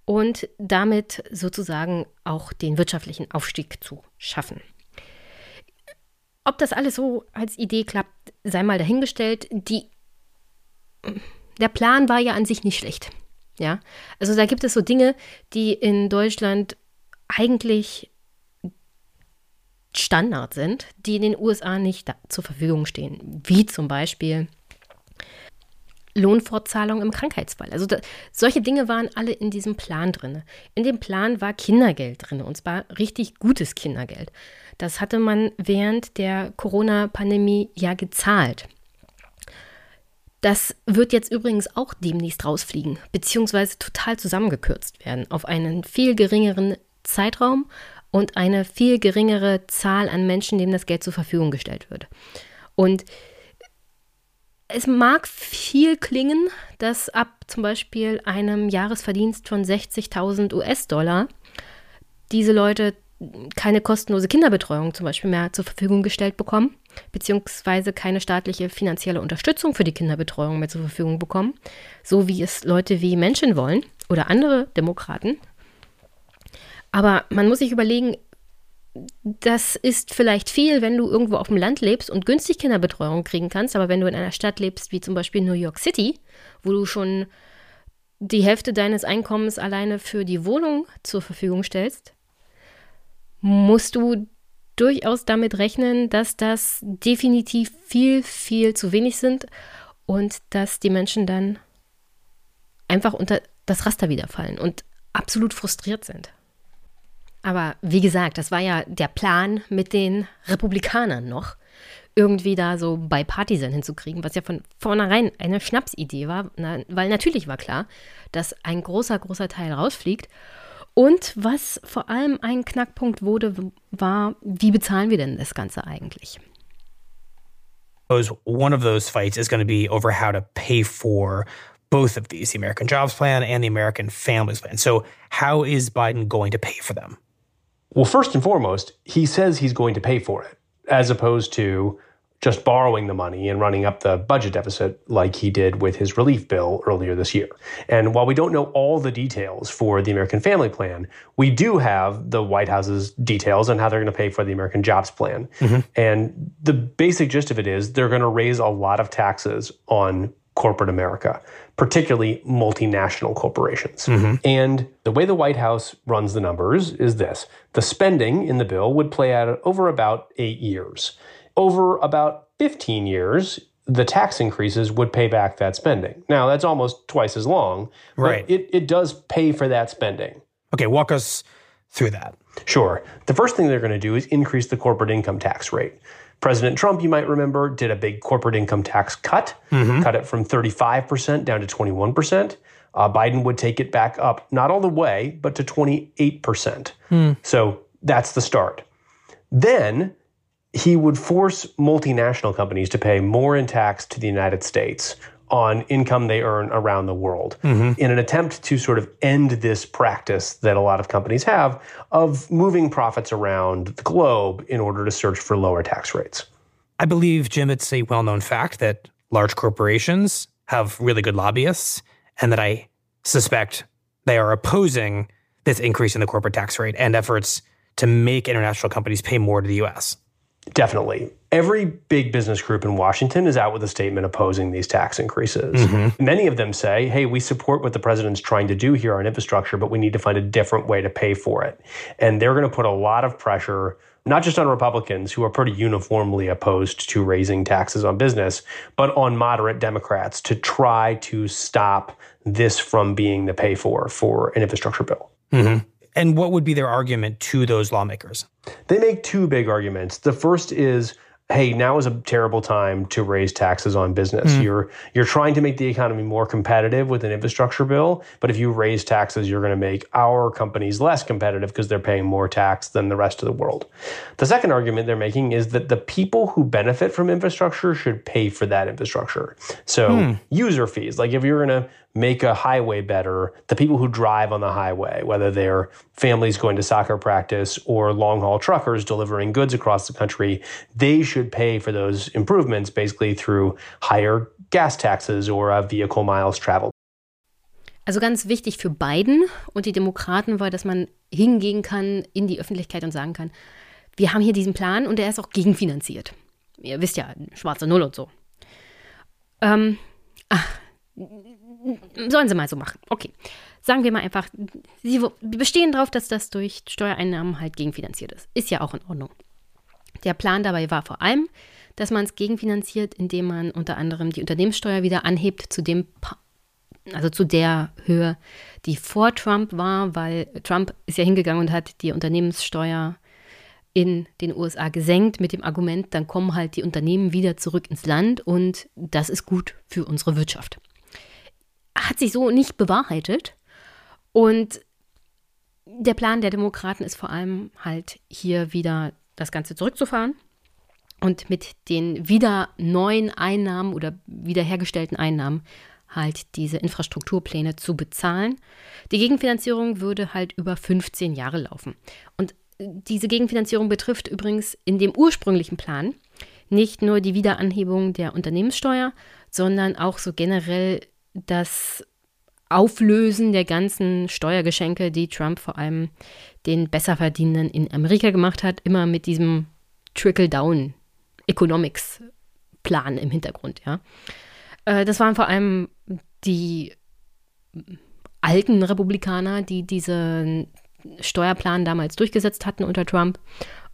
und damit sozusagen auch den wirtschaftlichen Aufstieg zu schaffen. Ob das alles so als Idee klappt, sei mal dahingestellt. Die, der Plan war ja an sich nicht schlecht. Ja, also da gibt es so Dinge, die in Deutschland eigentlich Standard sind, die in den USA nicht zur Verfügung stehen, wie zum Beispiel Lohnfortzahlung im Krankheitsfall. Also da, solche Dinge waren alle in diesem Plan drin. In dem Plan war Kindergeld drin und zwar richtig gutes Kindergeld. Das hatte man während der Corona-Pandemie ja gezahlt. Das wird jetzt übrigens auch demnächst rausfliegen, beziehungsweise total zusammengekürzt werden auf einen viel geringeren Zeitraum, und eine viel geringere Zahl an Menschen, denen das Geld zur Verfügung gestellt wird. Und es mag viel klingen, dass ab zum Beispiel einem Jahresverdienst von 60.000 US-Dollar diese Leute keine kostenlose Kinderbetreuung zum Beispiel mehr zur Verfügung gestellt bekommen, beziehungsweise keine staatliche finanzielle Unterstützung für die Kinderbetreuung mehr zur Verfügung bekommen, so wie es Leute wie Menschen wollen oder andere Demokraten, aber man muss sich überlegen, das ist vielleicht viel, wenn du irgendwo auf dem Land lebst und günstig Kinderbetreuung kriegen kannst, aber wenn du in einer Stadt lebst, wie zum Beispiel New York City, wo du schon die Hälfte deines Einkommens alleine für die Wohnung zur Verfügung stellst, musst du durchaus damit rechnen, dass das definitiv viel, viel zu wenig sind und dass die Menschen dann einfach unter das Raster wiederfallen und absolut frustriert sind. Aber wie gesagt, das war ja der Plan mit den Republikanern noch, irgendwie da so bei Partisan hinzukriegen, was ja von vornherein eine Schnapsidee war, weil natürlich war klar, dass ein großer, großer Teil rausfliegt. Und was vor allem ein Knackpunkt wurde, war, wie bezahlen wir denn das Ganze eigentlich? One of those fights is going to be over how to pay for both of these, the American Jobs Plan and the American Families Plan. So, how is Biden going to pay for them? Well, first and foremost, he says he's going to pay for it, as opposed to just borrowing the money and running up the budget deficit like he did with his relief bill earlier this year. And while we don't know all the details for the American Family Plan, we do have the White House's details on how they're going to pay for the American Jobs Plan. Mm-hmm. And the basic gist of it is they're going to raise a lot of taxes on corporate America, particularly multinational corporations. Mm-hmm. And the way the White House runs the numbers is this the spending in the bill would play out over about eight years. Over about 15 years, the tax increases would pay back that spending. Now, that's almost twice as long, right? It, it does pay for that spending. Okay, walk us through that. Sure. The first thing they're going to do is increase the corporate income tax rate. President Trump, you might remember, did a big corporate income tax cut, mm-hmm. cut it from 35% down to 21%. Uh, Biden would take it back up, not all the way, but to 28%. Mm. So that's the start. Then he would force multinational companies to pay more in tax to the United States on income they earn around the world Mhm. in an attempt to sort of end this practice that a lot of companies have of moving profits around the globe in order to search for lower tax rates. I believe, Jim, it's a well known fact that large corporations have really good lobbyists, and that I suspect they are opposing this increase in the corporate tax rate and efforts to make international companies pay more to the US. Definitely. Every big business group in Washington is out with a statement opposing these tax increases. Mhm. Many of them say, hey, we support what the president's trying to do here on infrastructure, but we need to find a different way to pay for it. And they're going to put a lot of pressure, not just on Republicans, who are pretty uniformly opposed to raising taxes on business, but on moderate Democrats to try to stop this from being the pay for for an infrastructure bill. Mhm. And what would be their argument to those lawmakers? They make two big arguments. The first is, hey, now is a terrible time to raise taxes on business. Mm. You're you're trying to make the economy more competitive with an infrastructure bill, but if you raise taxes, you're going to make our companies less competitive because they're paying more tax than the rest of the world. The second argument they're making is that the people who benefit from infrastructure should pay for that infrastructure. So, Hmm. user fees, like if you're going to make a highway better, the people who drive on the highway, whether they're families going to soccer practice or long haul truckers delivering goods across the country, they should pay for those improvements basically through higher gas taxes or uh, vehicle miles traveled. Also ganz wichtig für Biden und die Demokraten war, dass man hingehen kann in die Öffentlichkeit und sagen kann, wir haben hier diesen Plan und der ist auch gegenfinanziert. Ihr wisst ja, schwarze Null und so. Ähm, ach, sollen sie mal so machen. Okay. Sagen wir mal einfach, sie bestehen darauf, dass das durch Steuereinnahmen halt gegenfinanziert ist. Ist ja auch in Ordnung. Der Plan dabei war vor allem, dass man es gegenfinanziert, indem man unter anderem die Unternehmenssteuer wieder anhebt zu dem Pa- also zu der Höhe, die vor Trump war, weil Trump ist ja hingegangen und hat die Unternehmenssteuer in den USA gesenkt mit dem Argument, dann kommen halt die Unternehmen wieder zurück ins Land und das ist gut für unsere Wirtschaft. Hat sich so nicht bewahrheitet und der Plan der Demokraten ist vor allem halt hier wieder das Ganze zurückzufahren und mit den wieder neuen Einnahmen oder wiederhergestellten Einnahmen halt diese Infrastrukturpläne zu bezahlen. Die Gegenfinanzierung würde halt über 15 Jahre laufen. Und diese Gegenfinanzierung betrifft übrigens in dem ursprünglichen Plan nicht nur die Wiederanhebung der Unternehmenssteuer, sondern auch so generell das Auflösen der ganzen Steuergeschenke, die Trump vor allem den Besserverdienenden in Amerika gemacht hat, immer mit diesem Trickle-Down Economics Plan im Hintergrund, ja. Äh, Das waren vor allem die alten Republikaner, die diesen Steuerplan damals durchgesetzt hatten unter Trump.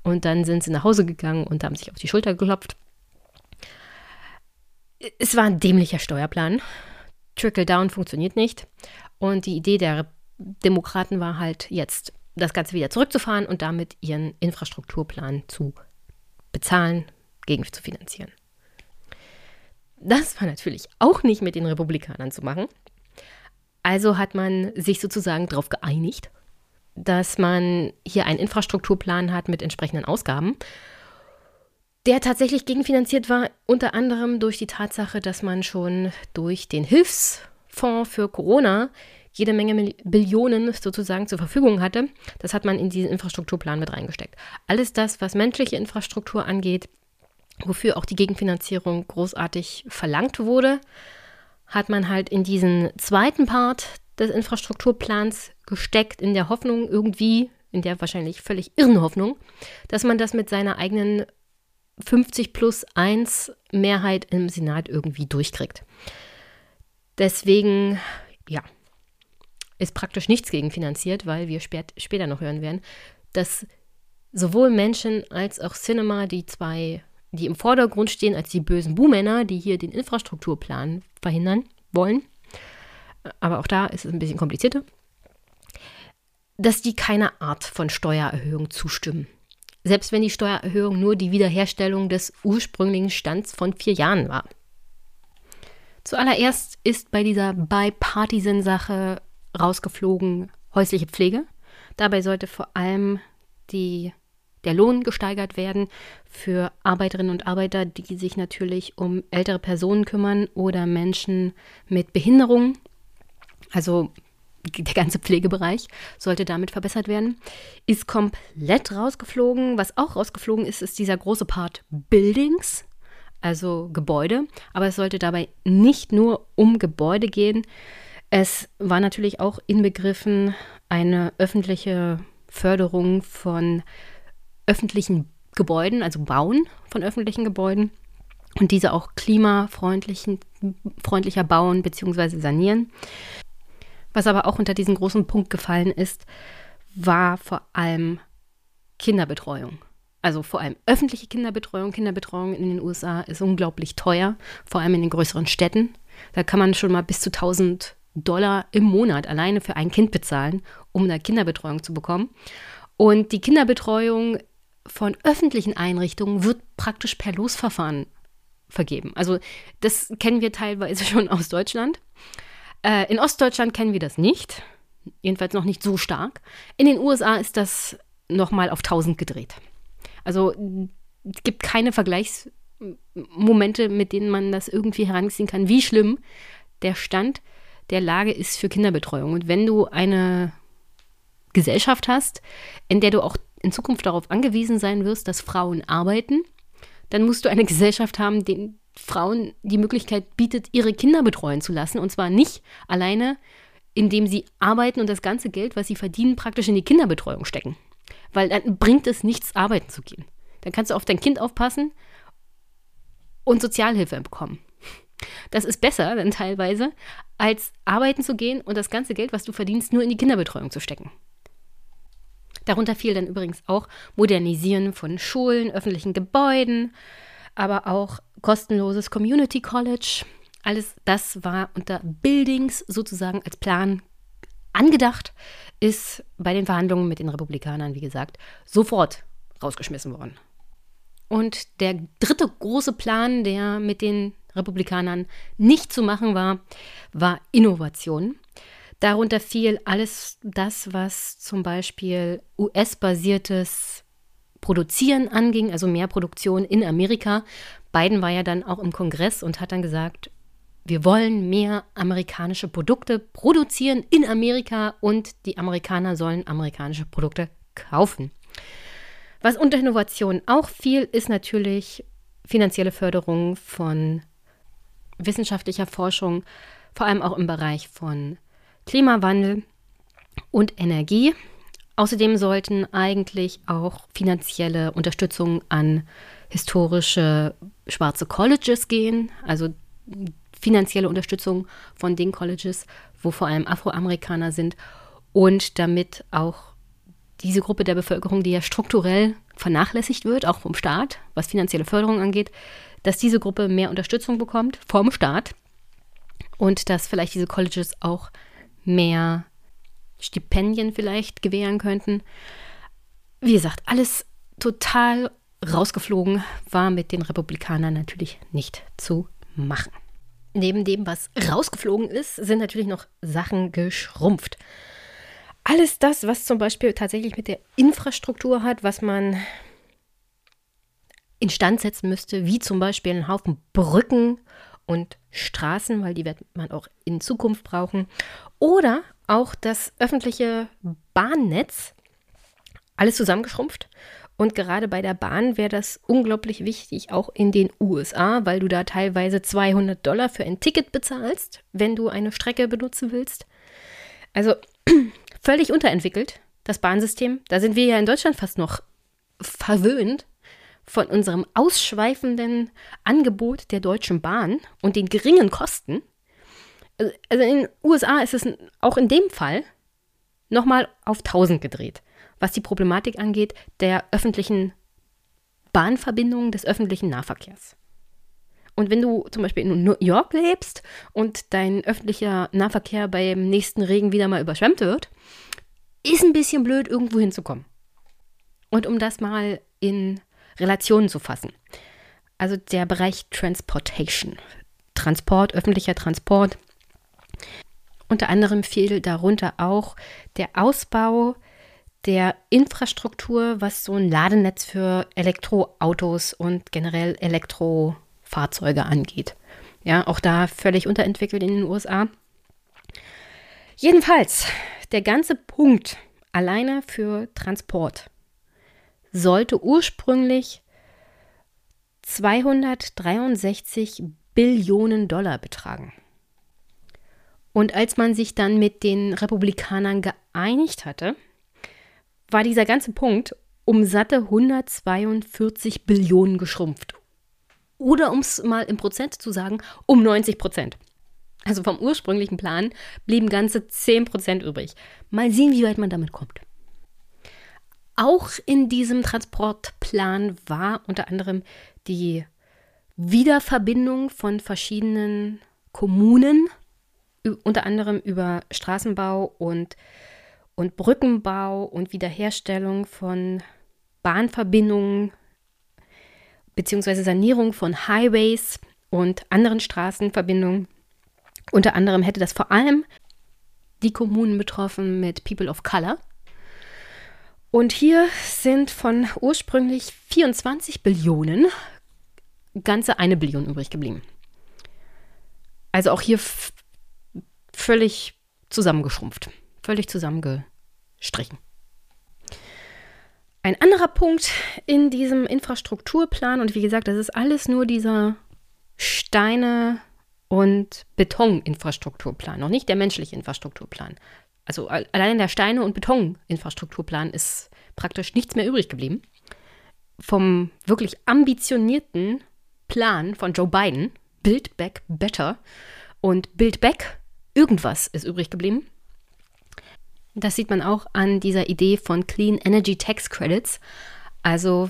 Und dann sind sie nach Hause gegangen und haben sich auf die Schulter geklopft. Es war ein dämlicher Steuerplan. Trickle-Down funktioniert nicht. Und die Idee der Demokraten war halt jetzt, das Ganze wieder zurückzufahren und damit ihren Infrastrukturplan zu bezahlen, gegen zu finanzieren. Das war natürlich auch nicht mit den Republikanern zu machen. Also hat man sich sozusagen darauf geeinigt, dass man hier einen Infrastrukturplan hat mit entsprechenden Ausgaben, der tatsächlich gegenfinanziert war, unter anderem durch die Tatsache, dass man schon durch den Hilfsfonds für Corona jede Menge Billionen sozusagen zur Verfügung hatte. Das hat man in diesen Infrastrukturplan mit reingesteckt. Alles das, was menschliche Infrastruktur angeht, wofür auch die Gegenfinanzierung großartig verlangt wurde, hat man halt in diesen zweiten Part des Infrastrukturplans gesteckt, in der Hoffnung irgendwie, in der wahrscheinlich völlig irren Hoffnung, dass man das mit seiner eigenen 50 plus 1 Mehrheit im Senat irgendwie durchkriegt. Deswegen, ja, ist praktisch nichts gegenfinanziert, weil wir spät, später noch hören werden, dass sowohl Menschen als auch Cinema, die zwei, die im Vordergrund stehen als die bösen Buhmänner, die hier den Infrastrukturplan verhindern wollen, aber auch da ist es ein bisschen komplizierter, dass die keiner Art von Steuererhöhung zustimmen. Selbst wenn die Steuererhöhung nur die Wiederherstellung des ursprünglichen Stands von vier Jahren war. Zuallererst ist bei dieser Bipartisan-Sache rausgeflogen häusliche Pflege. Dabei sollte vor allem die, der Lohn gesteigert werden für Arbeiterinnen und Arbeiter, die sich natürlich um ältere Personen kümmern oder Menschen mit Behinderung. Also der ganze Pflegebereich sollte damit verbessert werden. Ist komplett rausgeflogen. Was auch rausgeflogen ist, ist dieser große Part Buildings, also Gebäude. Aber es sollte dabei nicht nur um Gebäude gehen. Es war natürlich auch inbegriffen eine öffentliche Förderung von öffentlichen Gebäuden, also Bauen von öffentlichen Gebäuden und diese auch klimafreundlicher bauen bzw. sanieren. Was aber auch unter diesen großen Punkt gefallen ist, war vor allem Kinderbetreuung. Also vor allem öffentliche Kinderbetreuung. Kinderbetreuung in den USA ist unglaublich teuer, vor allem in den größeren Städten. Da kann man schon mal bis zu 1000 Dollar im Monat alleine für ein Kind bezahlen, um eine Kinderbetreuung zu bekommen. Und die Kinderbetreuung von öffentlichen Einrichtungen wird praktisch per Losverfahren vergeben. Also das kennen wir teilweise schon aus Deutschland. Äh, in Ostdeutschland kennen wir das nicht, jedenfalls noch nicht so stark. In den USA ist das nochmal auf 1000 gedreht. Also es gibt keine Vergleichsmomente, mit denen man das irgendwie heranziehen kann, wie schlimm der Stand der Lage ist für Kinderbetreuung. Und wenn du eine Gesellschaft hast, in der du auch in Zukunft darauf angewiesen sein wirst, dass Frauen arbeiten, dann musst du eine Gesellschaft haben, die Frauen die Möglichkeit bietet, ihre Kinder betreuen zu lassen. Und zwar nicht alleine, indem sie arbeiten und das ganze Geld, was sie verdienen, praktisch in die Kinderbetreuung stecken. Weil dann bringt es nichts, arbeiten zu gehen. Dann kannst du auf dein Kind aufpassen und Sozialhilfe bekommen. Das ist besser dann teilweise, als arbeiten zu gehen und das ganze Geld, was du verdienst, nur in die Kinderbetreuung zu stecken. Darunter fiel dann übrigens auch Modernisieren von Schulen, öffentlichen Gebäuden, aber auch kostenloses Community College. Alles das war unter Buildings sozusagen als Plan angedacht, ist bei den Verhandlungen mit den Republikanern, wie gesagt, sofort rausgeschmissen worden. Und der dritte große Plan, der mit den Republikanern nicht zu machen war, war Innovation. Darunter fiel alles das, was zum Beispiel US-basiertes Produzieren anging, also mehr Produktion in Amerika. Biden war ja dann auch im Kongress und hat dann gesagt, wir wollen mehr amerikanische Produkte produzieren in Amerika und die Amerikaner sollen amerikanische Produkte kaufen. Was unter Innovation auch fiel, ist natürlich finanzielle Förderung von wissenschaftlicher Forschung, vor allem auch im Bereich von Klimawandel und Energie. Außerdem sollten eigentlich auch finanzielle Unterstützung an historische schwarze Colleges gehen, also finanzielle Unterstützung von den Colleges, wo vor allem Afroamerikaner sind. Und damit auch diese Gruppe der Bevölkerung, die ja strukturell vernachlässigt wird, auch vom Staat, was finanzielle Förderung angeht, dass diese Gruppe mehr Unterstützung bekommt vom Staat und dass vielleicht diese Colleges auch mehr Stipendien vielleicht gewähren könnten. Wie gesagt, alles total rausgeflogen, war mit den Republikanern natürlich nicht zu machen. Neben dem, was rausgeflogen ist, sind natürlich noch Sachen geschrumpft. Alles das, was zum Beispiel tatsächlich mit der Infrastruktur hat, was man instand setzen müsste, wie zum Beispiel einen Haufen Brücken und Straßen, weil die wird man auch in Zukunft brauchen. Oder auch das öffentliche Bahnnetz, alles zusammengeschrumpft. Und gerade bei der Bahn wäre das unglaublich wichtig, auch in den USA, weil du da teilweise 200 Dollar für ein Ticket bezahlst, wenn du eine Strecke benutzen willst. Also völlig unterentwickelt, das Bahnsystem. Da sind wir ja in Deutschland fast noch verwöhnt von unserem ausschweifenden Angebot der Deutschen Bahn und den geringen Kosten. Also in den USA ist es auch in dem Fall nochmal auf 1000 gedreht, was die Problematik angeht der öffentlichen Bahnverbindungen des öffentlichen Nahverkehrs. Und wenn du zum Beispiel in New York lebst und dein öffentlicher Nahverkehr beim nächsten Regen wieder mal überschwemmt wird, ist ein bisschen blöd, irgendwo hinzukommen. Und um das mal in Relationen zu fassen. Also der Bereich Transportation. Transport, öffentlicher Transport. Unter anderem fiel darunter auch der Ausbau der Infrastruktur, was so ein Ladenetz für Elektroautos und generell Elektrofahrzeuge angeht. Ja, auch da völlig unterentwickelt in den USA. Jedenfalls, der ganze Punkt alleine für Transport sollte ursprünglich 263 Billionen Dollar betragen. Und als man sich dann mit den Republikanern geeinigt hatte, war dieser ganze Punkt um satte 142 Billionen geschrumpft. Oder um es mal im Prozent zu sagen, um 90 Prozent. Also vom ursprünglichen Plan blieben ganze 10 Prozent übrig. Mal sehen, wie weit man damit kommt. Auch in diesem Transportplan war unter anderem die Wiederverbindung von verschiedenen Kommunen, unter anderem über Straßenbau und, und Brückenbau und Wiederherstellung von Bahnverbindungen beziehungsweise Sanierung von Highways und anderen Straßenverbindungen. Unter anderem hätte das vor allem die Kommunen betroffen mit People of Color. Und hier sind von ursprünglich 24 Billionen ganze eine Billion übrig geblieben. Also auch hier völlig zusammengeschrumpft, völlig zusammengestrichen. Ein anderer Punkt in diesem Infrastrukturplan, und wie gesagt, das ist alles nur dieser Steine- und Betoninfrastrukturplan, noch nicht der menschliche Infrastrukturplan. Also allein der Steine- und Betoninfrastrukturplan ist praktisch nichts mehr übrig geblieben. Vom wirklich ambitionierten Plan von Joe Biden, Build Back Better und Build Back irgendwas ist übrig geblieben. Das sieht man auch an dieser Idee von Clean Energy Tax Credits, also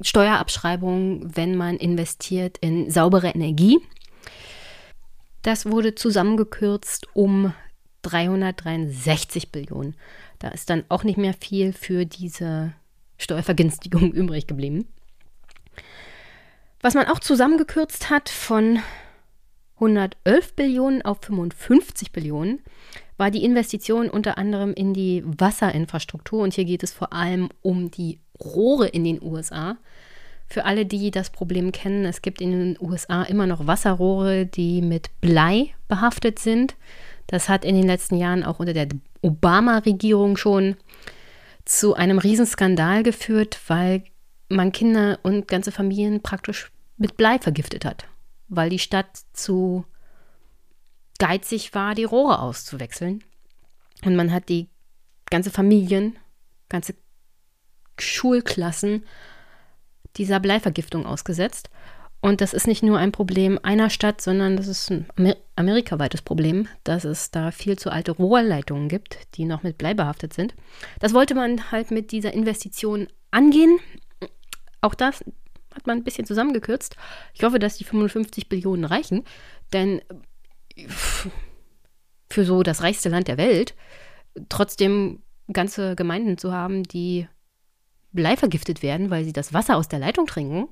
Steuerabschreibung, wenn man investiert in saubere Energie. Das wurde zusammengekürzt um 363 Billionen. Da ist dann auch nicht mehr viel für diese Steuervergünstigung übrig geblieben. Was man auch zusammengekürzt hat von 111 Billionen auf 55 Billionen war die Investition unter anderem in die Wasserinfrastruktur und hier geht es vor allem um die Rohre in den USA. Für alle, die das Problem kennen, es gibt in den USA immer noch Wasserrohre, die mit Blei behaftet sind. Das hat in den letzten Jahren auch unter der Obama-Regierung schon zu einem Riesenskandal geführt, weil man Kinder und ganze Familien praktisch mit Blei vergiftet hat weil die Stadt zu geizig war, die Rohre auszuwechseln. Und man hat die ganze Familien, ganze Schulklassen dieser Bleivergiftung ausgesetzt. Und das ist nicht nur ein Problem einer Stadt, sondern das ist ein amerikaweites Problem, dass es da viel zu alte Rohrleitungen gibt, die noch mit Blei behaftet sind. Das wollte man halt mit dieser Investition angehen. Auch das hat man ein bisschen zusammengekürzt. Ich hoffe, dass die 55 Billionen reichen, denn für so das reichste Land der Welt trotzdem ganze Gemeinden zu haben, die bleivergiftet werden, weil sie das Wasser aus der Leitung trinken,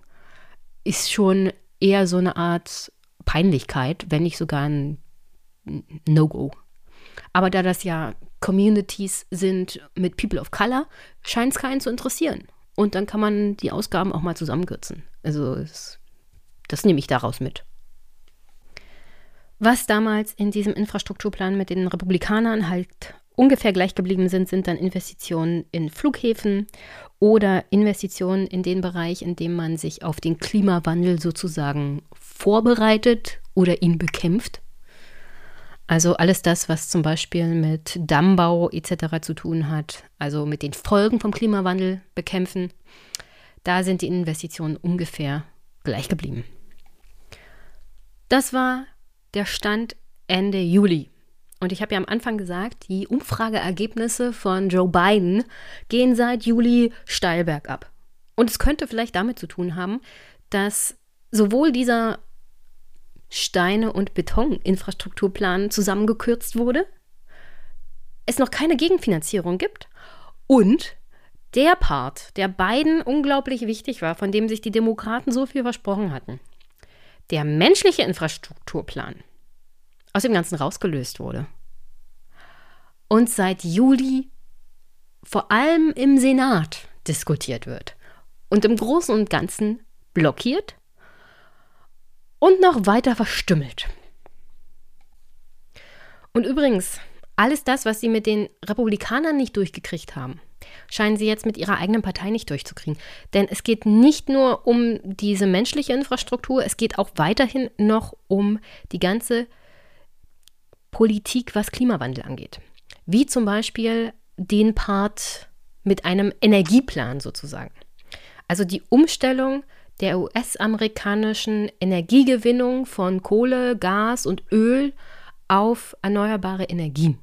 ist schon eher so eine Art Peinlichkeit, wenn nicht sogar ein No-Go. Aber da das ja Communities sind mit People of Color, scheint es keinen zu interessieren. Und dann kann man die Ausgaben auch mal zusammenkürzen. Also das, das nehme ich daraus mit. Was damals in diesem Infrastrukturplan mit den Republikanern halt ungefähr gleich geblieben sind, sind dann Investitionen in Flughäfen oder Investitionen in den Bereich, in dem man sich auf den Klimawandel sozusagen vorbereitet oder ihn bekämpft. Also alles das, was zum Beispiel mit Dammbau etc. zu tun hat, also mit den Folgen vom Klimawandel bekämpfen, da sind die Investitionen ungefähr gleich geblieben. Das war der Stand Ende Juli. Und ich habe ja am Anfang gesagt, die Umfrageergebnisse von Joe Biden gehen seit Juli steil bergab. Und es könnte vielleicht damit zu tun haben, dass sowohl dieser Steine- und Betoninfrastrukturplan zusammengekürzt wurde, es noch keine Gegenfinanzierung gibt und der Part, der beiden unglaublich wichtig war, von dem sich die Demokraten so viel versprochen hatten, der menschliche Infrastrukturplan, aus dem Ganzen rausgelöst wurde. Und seit Juli vor allem im Senat diskutiert wird und im Großen und Ganzen blockiert und noch weiter verstümmelt. Und übrigens, alles das, was sie mit den Republikanern nicht durchgekriegt haben, scheinen sie jetzt mit ihrer eigenen Partei nicht durchzukriegen. Denn es geht nicht nur um diese menschliche Infrastruktur, es geht auch weiterhin noch um die ganze Politik, was Klimawandel angeht. Wie zum Beispiel den Part mit einem Energieplan sozusagen. Also die Umstellung der US-amerikanischen Energiegewinnung von Kohle, Gas und Öl auf erneuerbare Energien.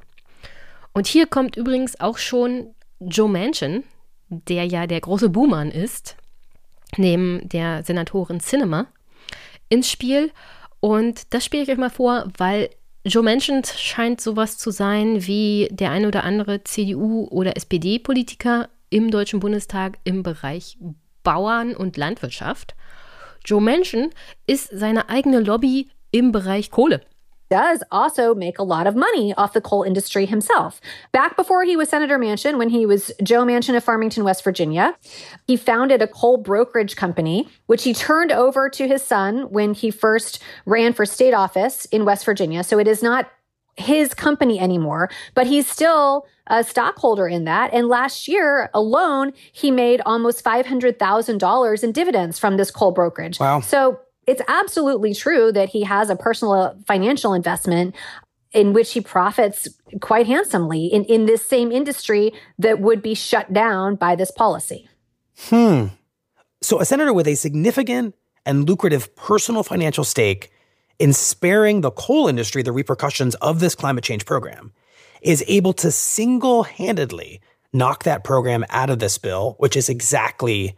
Und hier kommt übrigens auch schon Joe Manchin, der ja der große Buhmann ist, neben der Senatorin Cinema, ins Spiel. Und das spiele ich euch mal vor, weil Joe Manchin scheint sowas zu sein wie der ein oder andere CDU- oder SPD-Politiker im Deutschen Bundestag im Bereich Bauern und Landwirtschaft. Joe Manchin ist seine eigene Lobby im Bereich Kohle. Does also make a lot of money off the coal industry himself. Back before he was Senator Manchin, when he was Joe Manchin of Farmington, West Virginia, he founded a coal brokerage company, which he turned over to his son when he first ran for state office in West Virginia. So it is not his company anymore, but he's still a stockholder in that. And last year alone, he made almost $500,000 in dividends from this coal brokerage. Wow. So it's absolutely true that he has a personal financial investment in which he profits quite handsomely in, in this same industry that would be shut down by this policy. Hmm. So, a senator with a significant and lucrative personal financial stake in sparing the coal industry the repercussions of this climate change program is able to single handedly knock that program out of this bill, which is exactly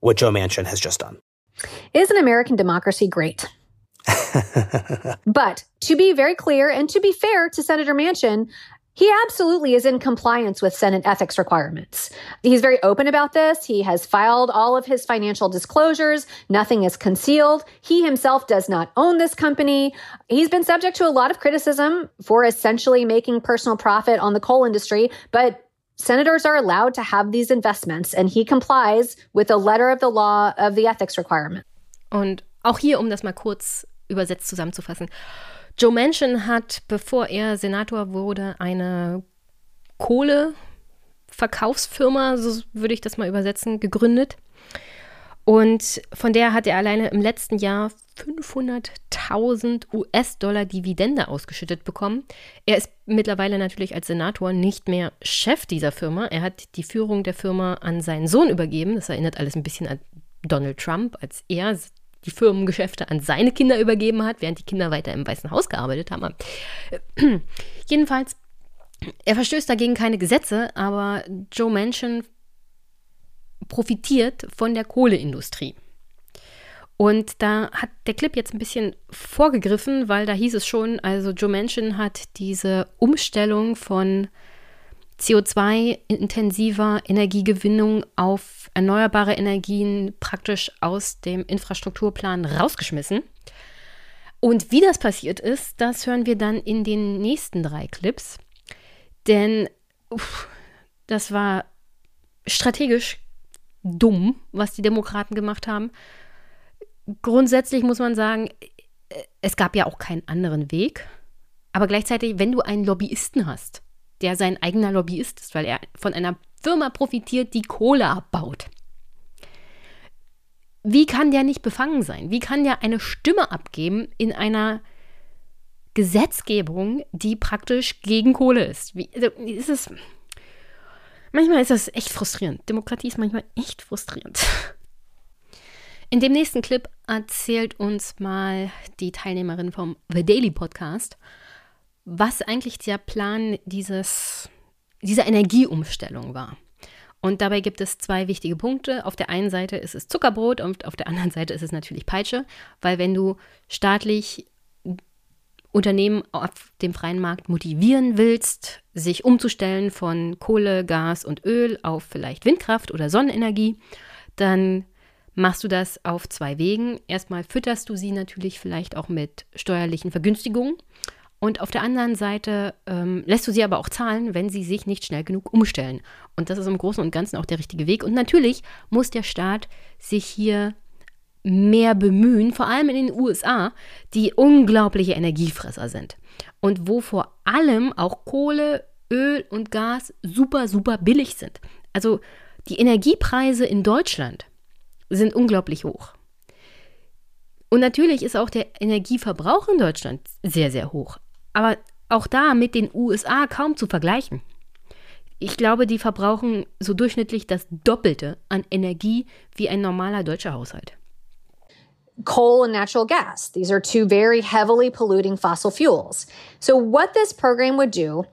what Joe Manchin has just done. Is an American democracy great? but to be very clear and to be fair to Senator Manchin, he absolutely is in compliance with Senate ethics requirements. He's very open about this. He has filed all of his financial disclosures. Nothing is concealed. He himself does not own this company. He's been subject to a lot of criticism for essentially making personal profit on the coal industry, but senators are allowed to have these investments and he complies with the letter of the law of the ethics requirement. Und auch hier, um das mal kurz übersetzt zusammenzufassen. Joe Manchin hat, bevor er Senator wurde, eine Kohleverkaufsfirma, so würde ich das mal übersetzen, gegründet. Und von der hat er alleine im letzten Jahr 500.000 US-Dollar Dividende ausgeschüttet bekommen. Er ist mittlerweile natürlich als Senator nicht mehr Chef dieser Firma. Er hat die Führung der Firma an seinen Sohn übergeben. Das erinnert alles ein bisschen an Donald Trump, als er die Firmengeschäfte an seine Kinder übergeben hat, während die Kinder weiter im Weißen Haus gearbeitet haben. Jedenfalls, er verstößt dagegen keine Gesetze, aber Joe Manchin profitiert von der Kohleindustrie. Und da hat der Clip jetzt ein bisschen vorgegriffen, weil da hieß es schon, also Joe Manchin hat diese Umstellung von CO2-intensiver Energiegewinnung auf erneuerbare Energien praktisch aus dem Infrastrukturplan rausgeschmissen. Und wie das passiert ist, das hören wir dann in den nächsten drei Clips. Denn uff, das war strategisch dumm, was die Demokraten gemacht haben. Grundsätzlich muss man sagen, es gab ja auch keinen anderen Weg. Aber gleichzeitig, wenn du einen Lobbyisten hast, der sein eigener Lobbyist ist, weil er von einer Firma profitiert, die Kohle abbaut. Wie kann der nicht befangen sein? Wie kann der eine Stimme abgeben in einer Gesetzgebung, die praktisch gegen Kohle ist? Wie, also ist es, manchmal ist das echt frustrierend. Demokratie ist manchmal echt frustrierend. In dem nächsten Clip erzählt uns mal die Teilnehmerin vom The Daily Podcast, was eigentlich der Plan dieses, dieser Energieumstellung war. Und dabei gibt es zwei wichtige Punkte. Auf der einen Seite ist es Zuckerbrot und auf der anderen Seite ist es natürlich Peitsche, weil wenn du staatlich Unternehmen auf dem freien Markt motivieren willst, sich umzustellen von Kohle, Gas und Öl auf vielleicht Windkraft oder Sonnenenergie, dann machst du das auf zwei Wegen. Erstmal fütterst du sie natürlich vielleicht auch mit steuerlichen Vergünstigungen Und auf der anderen Seite ähm, lässt du sie aber auch zahlen, wenn sie sich nicht schnell genug umstellen. Und das ist im Großen und Ganzen auch der richtige Weg. Und natürlich muss der Staat sich hier mehr bemühen, vor allem in den USA, die unglaubliche Energiefresser sind. Und wo vor allem auch Kohle, Öl und Gas super, super billig sind. Also die Energiepreise in Deutschland sind unglaublich hoch. Und natürlich ist auch der Energieverbrauch in Deutschland sehr, sehr hoch. Aber auch da mit den USA kaum zu vergleichen. Ich glaube, die verbrauchen so durchschnittlich das Doppelte an Energie wie ein normaler deutscher Haushalt. Coal and natural gas. These are two very heavily polluting fossil fuels. So, what this program would do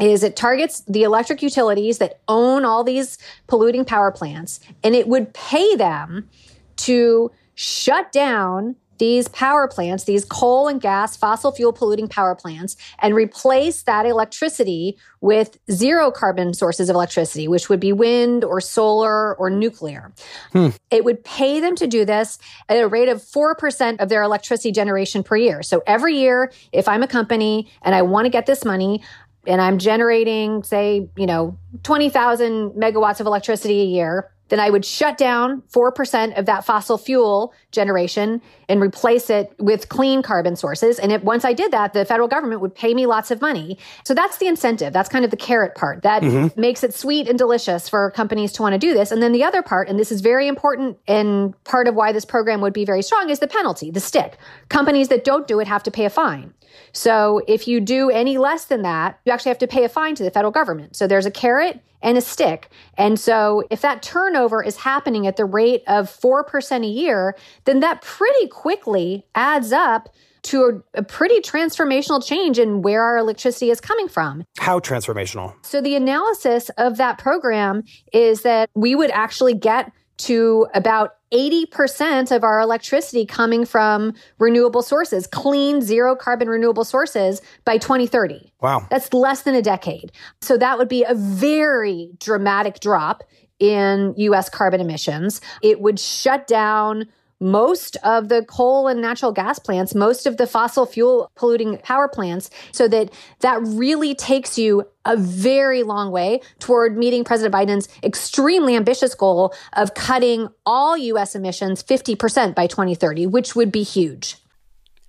is it targets the electric utilities that own all these polluting power plants and it would pay them to shut down these power plants, these coal and gas, fossil fuel polluting power plants, and replace that electricity with zero carbon sources of electricity, which would be wind or solar or nuclear. Hmm. It would pay them to do this at a rate of 4% of their electricity generation per year. So every year, if I'm a company and I want to get this money, and I'm generating, say, you know, 20,000 megawatts of electricity a year, then I would shut down 4% of that fossil fuel generation and replace it with clean carbon sources. And it, once I did that, the federal government would pay me lots of money. So that's the incentive. That's kind of the carrot part that Mhm. makes it sweet and delicious for companies to want to do this. And then the other part, and this is very important and part of why this program would be very strong, is the penalty, the stick. Companies that don't do it have to pay a fine. So if you do any less than that, you actually have to pay a fine to the federal government. So there's a carrot and a stick. And so if that turnover is happening at the rate of 4% a year, then that pretty quickly adds up to a, a pretty transformational change in where our electricity is coming from. How transformational? So the analysis of that program is that we would actually get to about 80% of our electricity coming from renewable sources, clean, zero carbon renewable sources by 2030. Wow. That's less than a decade. So that would be a very dramatic drop in US carbon emissions. It would shut down most of the coal and natural gas plants, most of the fossil fuel polluting power plants, so that that really takes you a very long way toward meeting President Biden's extremely ambitious goal of cutting all US emissions 50% by 2030, which would be huge.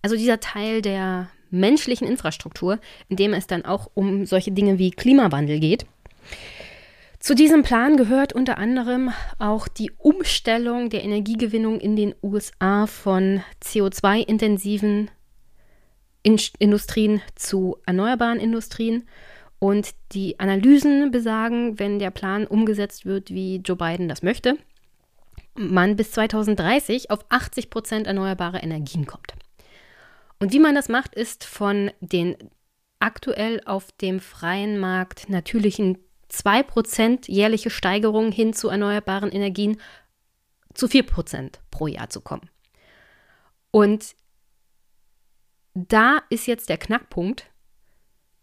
Also dieser Teil der menschlichen Infrastruktur, in dem es dann auch um solche Dinge wie Klimawandel geht. Zu diesem Plan gehört unter anderem auch die Umstellung der Energiegewinnung in den USA von CO2-intensiven in Industrien zu erneuerbaren Industrien. Und die Analysen besagen, wenn der Plan umgesetzt wird, wie Joe Biden das möchte, man bis 2030 auf 80 Prozent erneuerbare Energien kommt. Und wie man das macht, ist von den aktuell auf dem freien Markt natürlichen 2% jährliche Steigerung hin zu erneuerbaren Energien zu 4% pro Jahr zu kommen. Und da ist jetzt der Knackpunkt,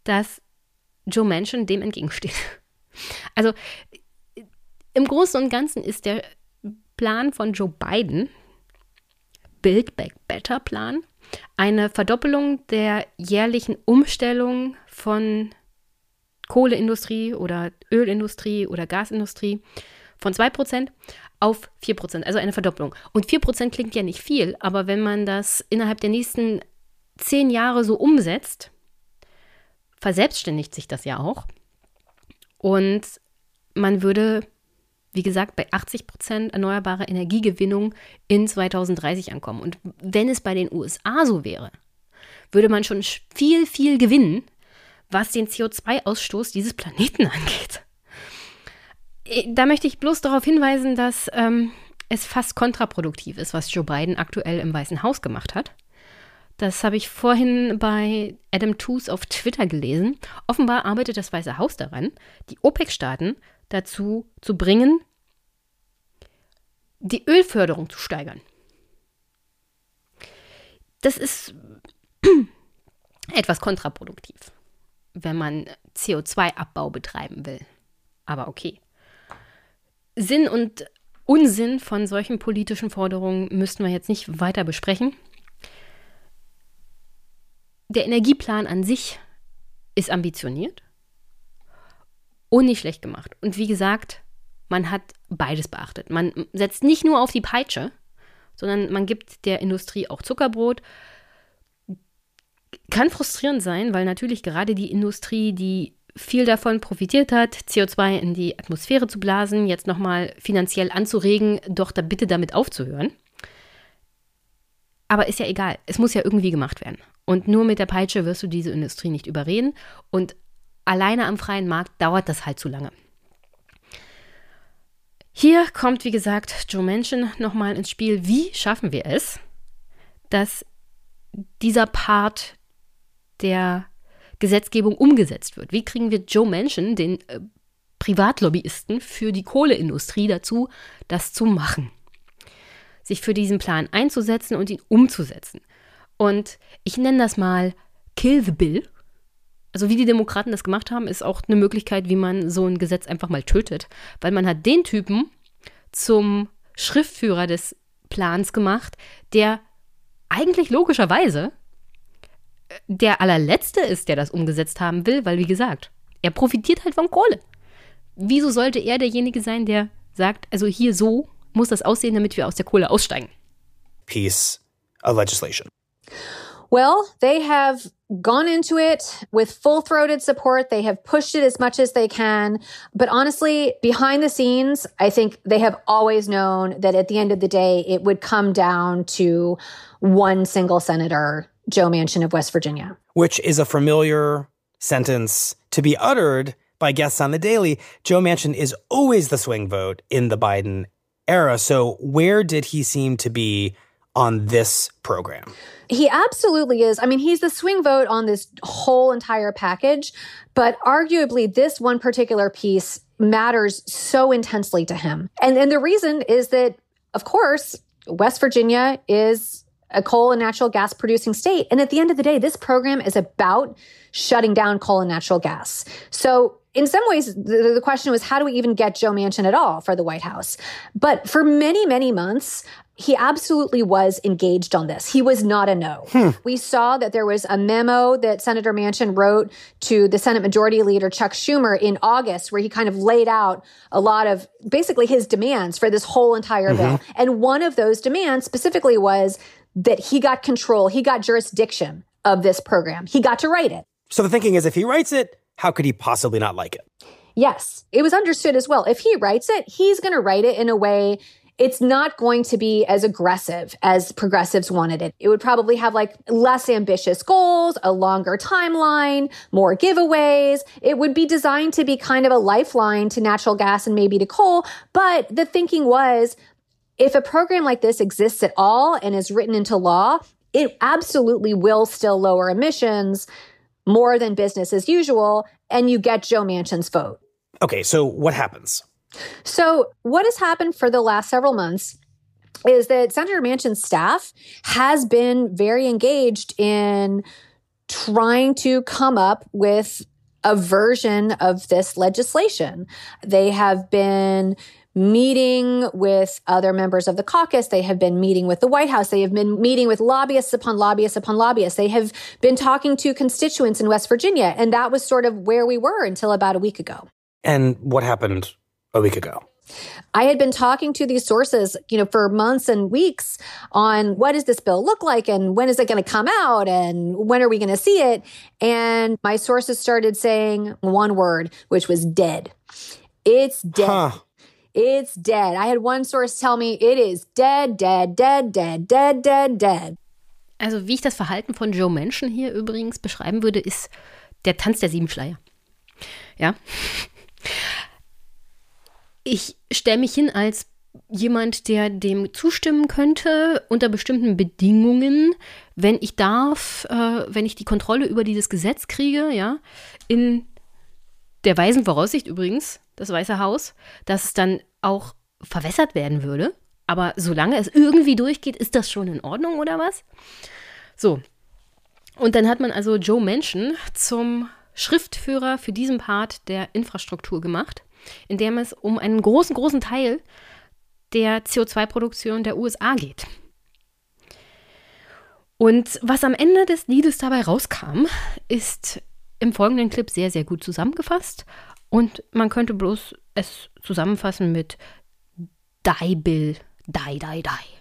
dass Joe Manchin dem entgegensteht. Also im Großen und Ganzen ist der Plan von Joe Biden, Build Back Better Plan, eine Verdoppelung der jährlichen Umstellung von Kohleindustrie oder Ölindustrie oder Gasindustrie von 2% auf 4%, also eine Verdopplung. Und 4% klingt ja nicht viel, aber wenn man das innerhalb der nächsten zehn Jahre so umsetzt, verselbstständigt sich das ja auch. Und man würde, wie gesagt, bei 80% erneuerbare Energiegewinnung in 2030 ankommen. Und wenn es bei den USA so wäre, würde man schon viel, viel gewinnen, was den CO2-Ausstoß dieses Planeten angeht. Da möchte ich bloß darauf hinweisen, dass ähm, es fast kontraproduktiv ist, was Joe Biden aktuell im Weißen Haus gemacht hat. Das habe ich vorhin bei Adam Tooze auf Twitter gelesen. Offenbar arbeitet das Weiße Haus daran, die OPEC-Staaten dazu zu bringen, die Ölförderung zu steigern. Das ist etwas kontraproduktiv, wenn man CO2-Abbau betreiben will. Aber okay. Sinn und Unsinn von solchen politischen Forderungen müssten wir jetzt nicht weiter besprechen. der Energieplan an sich ist ambitioniert und nicht schlecht gemacht. Und wie gesagt, man hat beides beachtet. Man setzt nicht nur auf die Peitsche, sondern man gibt der Industrie auch Zuckerbrot. Kann frustrierend sein, weil natürlich gerade die Industrie, die viel davon profitiert hat, CO2 in die Atmosphäre zu blasen, jetzt nochmal finanziell anzuregen, doch da bitte damit aufzuhören. Aber ist ja egal, es muss ja irgendwie gemacht werden. Und nur mit der Peitsche wirst du diese Industrie nicht überreden. Und alleine am freien Markt dauert das halt zu lange. Hier kommt, wie gesagt, Joe Manchin nochmal ins Spiel. Wie schaffen wir es, dass dieser Part der Gesetzgebung umgesetzt wird? Wie kriegen wir Joe Manchin, den äh, Privatlobbyisten für die Kohleindustrie, dazu, das zu machen? Sich für diesen Plan einzusetzen und ihn umzusetzen. Und ich nenne das mal Kill the Bill. Also wie die Demokraten das gemacht haben, ist auch eine Möglichkeit, wie man so ein Gesetz einfach mal tötet. Weil man hat den Typen zum Schriftführer des Plans gemacht, der eigentlich logischerweise der allerletzte ist, der das umgesetzt haben will, weil wie gesagt, er profitiert halt von Kohle. Wieso sollte er derjenige sein, der sagt, also hier so muss das aussehen, damit wir aus der Kohle aussteigen? Piece of legislation. Well, they have gone into it with full throated support. They have pushed it as much as they can. But honestly, behind the scenes, I think they have always known that at the end of the day, it would come down to one single senator, Joe Manchin of West Virginia. Which is a familiar sentence to be uttered by guests on the Daily. Joe Manchin is always the swing vote in the Biden era. So where did he seem to be on this program? He absolutely is. I mean, he's the swing vote on this whole entire package, but arguably this one particular piece matters so intensely to him. And and the reason is that of course, West Virginia is a coal and natural gas producing state. And at the end of the day, this program is about shutting down coal and natural gas. So in some ways, the, the, question was, how do we even get Joe Manchin at all for the White House? But for many, many months, he absolutely was engaged on this. He was not a no. Hmm. We saw that there was a memo that Senator Manchin wrote to the Senate Majority Leader Chuck Schumer in August, where he kind of laid out a lot of basically his demands for this whole entire mm-hmm. bill. And one of those demands specifically was that he got control, he got jurisdiction of this program. He got to write it. So the thinking is if he writes it, how could he possibly not like it? Yes, it was understood as well. If he writes it, he's going to write it in a way it's not going to be as aggressive as progressives wanted it. It would probably have like less ambitious goals, a longer timeline, more giveaways. It would be designed to be kind of a lifeline to natural gas and maybe to coal. But the thinking was if a program like this exists at all and is written into law, it absolutely will still lower emissions more than business as usual. And you get Joe Manchin's vote. Okay, so what happens? So, what has happened for the last several months is that Senator Manchin's staff has been very engaged in trying to come up with a version of this legislation. They have been meeting with other members of the caucus. They have been meeting with the White House. They have been meeting with lobbyists upon lobbyists upon lobbyists. They have been talking to constituents in West Virginia. And that was sort of where we were until about a week ago. And what happened a week ago? I had been talking to these sources, you know, for months and weeks on what does this bill look like and when is it going to come out and when are we going to see it? And my sources started saying one word, which was dead. It's dead. Huh. It's dead. I had one source tell me it is dead, dead, dead, dead, dead, dead, dead. Also, wie ich das Verhalten von Joe Manchin hier übrigens beschreiben würde, ist der Tanz der sieben Schleier. Ja. Ich stelle mich hin als jemand, der dem zustimmen könnte unter bestimmten Bedingungen, wenn ich darf, äh, wenn ich die Kontrolle über dieses Gesetz kriege, ja, in der weisen Voraussicht übrigens, das Weiße Haus, dass es dann auch verwässert werden würde. Aber solange es irgendwie durchgeht, ist das schon in Ordnung oder was? So. Und dann hat man also Joe Manchin zum Schriftführer für diesen Part der Infrastruktur gemacht in dem es um einen großen, großen Teil der CO2-Produktion der USA geht. Und was am Ende des Liedes dabei rauskam, ist im folgenden Clip sehr, sehr gut zusammengefasst. Und man könnte bloß es zusammenfassen mit Die Bill, die, die, die.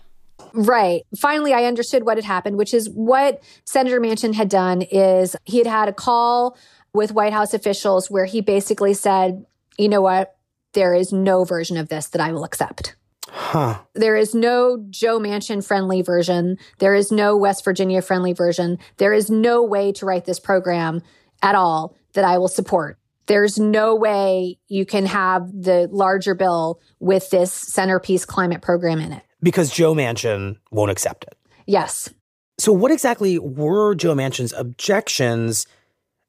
Right. Finally, I understood what had happened, which is what Senator Manchin had done is he had had a call with White House officials where he basically said, you know what? There is no version of this that I will accept. Huh. There is no Joe Manchin friendly version. There is no West Virginia friendly version. There is no way to write this program at all that I will support. There's no way you can have the larger bill with this centerpiece climate program in it. Because Joe Manchin won't accept it. Yes. So, what exactly were Joe Manchin's objections,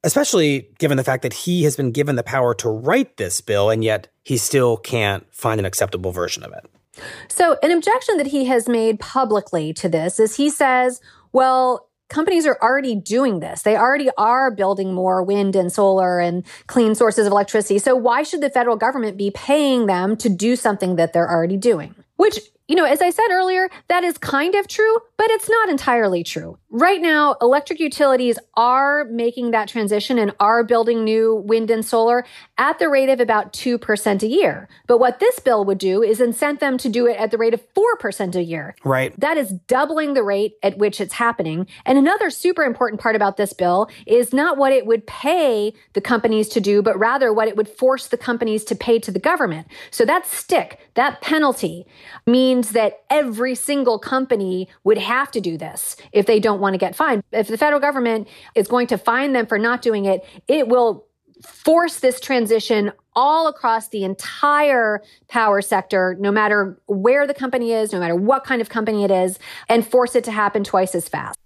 especially given the fact that he has been given the power to write this bill and yet he still can't find an acceptable version of it? So, an objection that he has made publicly to this is he says, well, companies are already doing this. They already are building more wind and solar and clean sources of electricity. So, why should the federal government be paying them to do something that they're already doing? Which you know, as I said earlier, that is kind of true, but it's not entirely true. Right now, electric utilities are making that transition and are building new wind and solar at the rate of about 2% a year. But what this bill would do is incent them to do it at the rate of 4% a year. Right. That is doubling the rate at which it's happening. And another super important part about this bill is not what it would pay the companies to do, but rather what it would force the companies to pay to the government. So that stick, that penalty means that every single company would have to do this if they don't want to get fined. If the federal government is going to fine them for not doing it, it will force this transition all across the entire power sector, no matter where the company is, no matter what kind of company it is, and force it to happen twice as fast.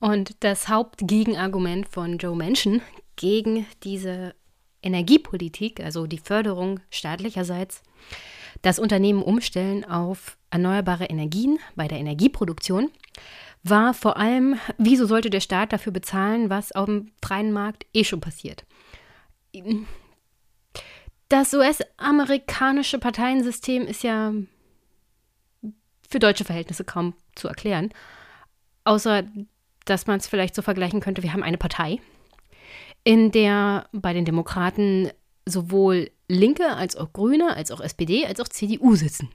Und das Hauptgegenargument von Joe Manchin gegen diese Energiepolitik, also die Förderung staatlicherseits, das Unternehmen umstellen auf erneuerbare Energien bei der Energieproduktion, war vor allem, wieso sollte der Staat dafür bezahlen, was auf dem freien Markt eh schon passiert. Das US-amerikanische Parteiensystem ist ja für deutsche Verhältnisse kaum zu erklären, außer dass man es vielleicht so vergleichen könnte, wir haben eine Partei, in der bei den Demokraten sowohl Linke als auch Grüne, als auch SPD, als auch CDU sitzen.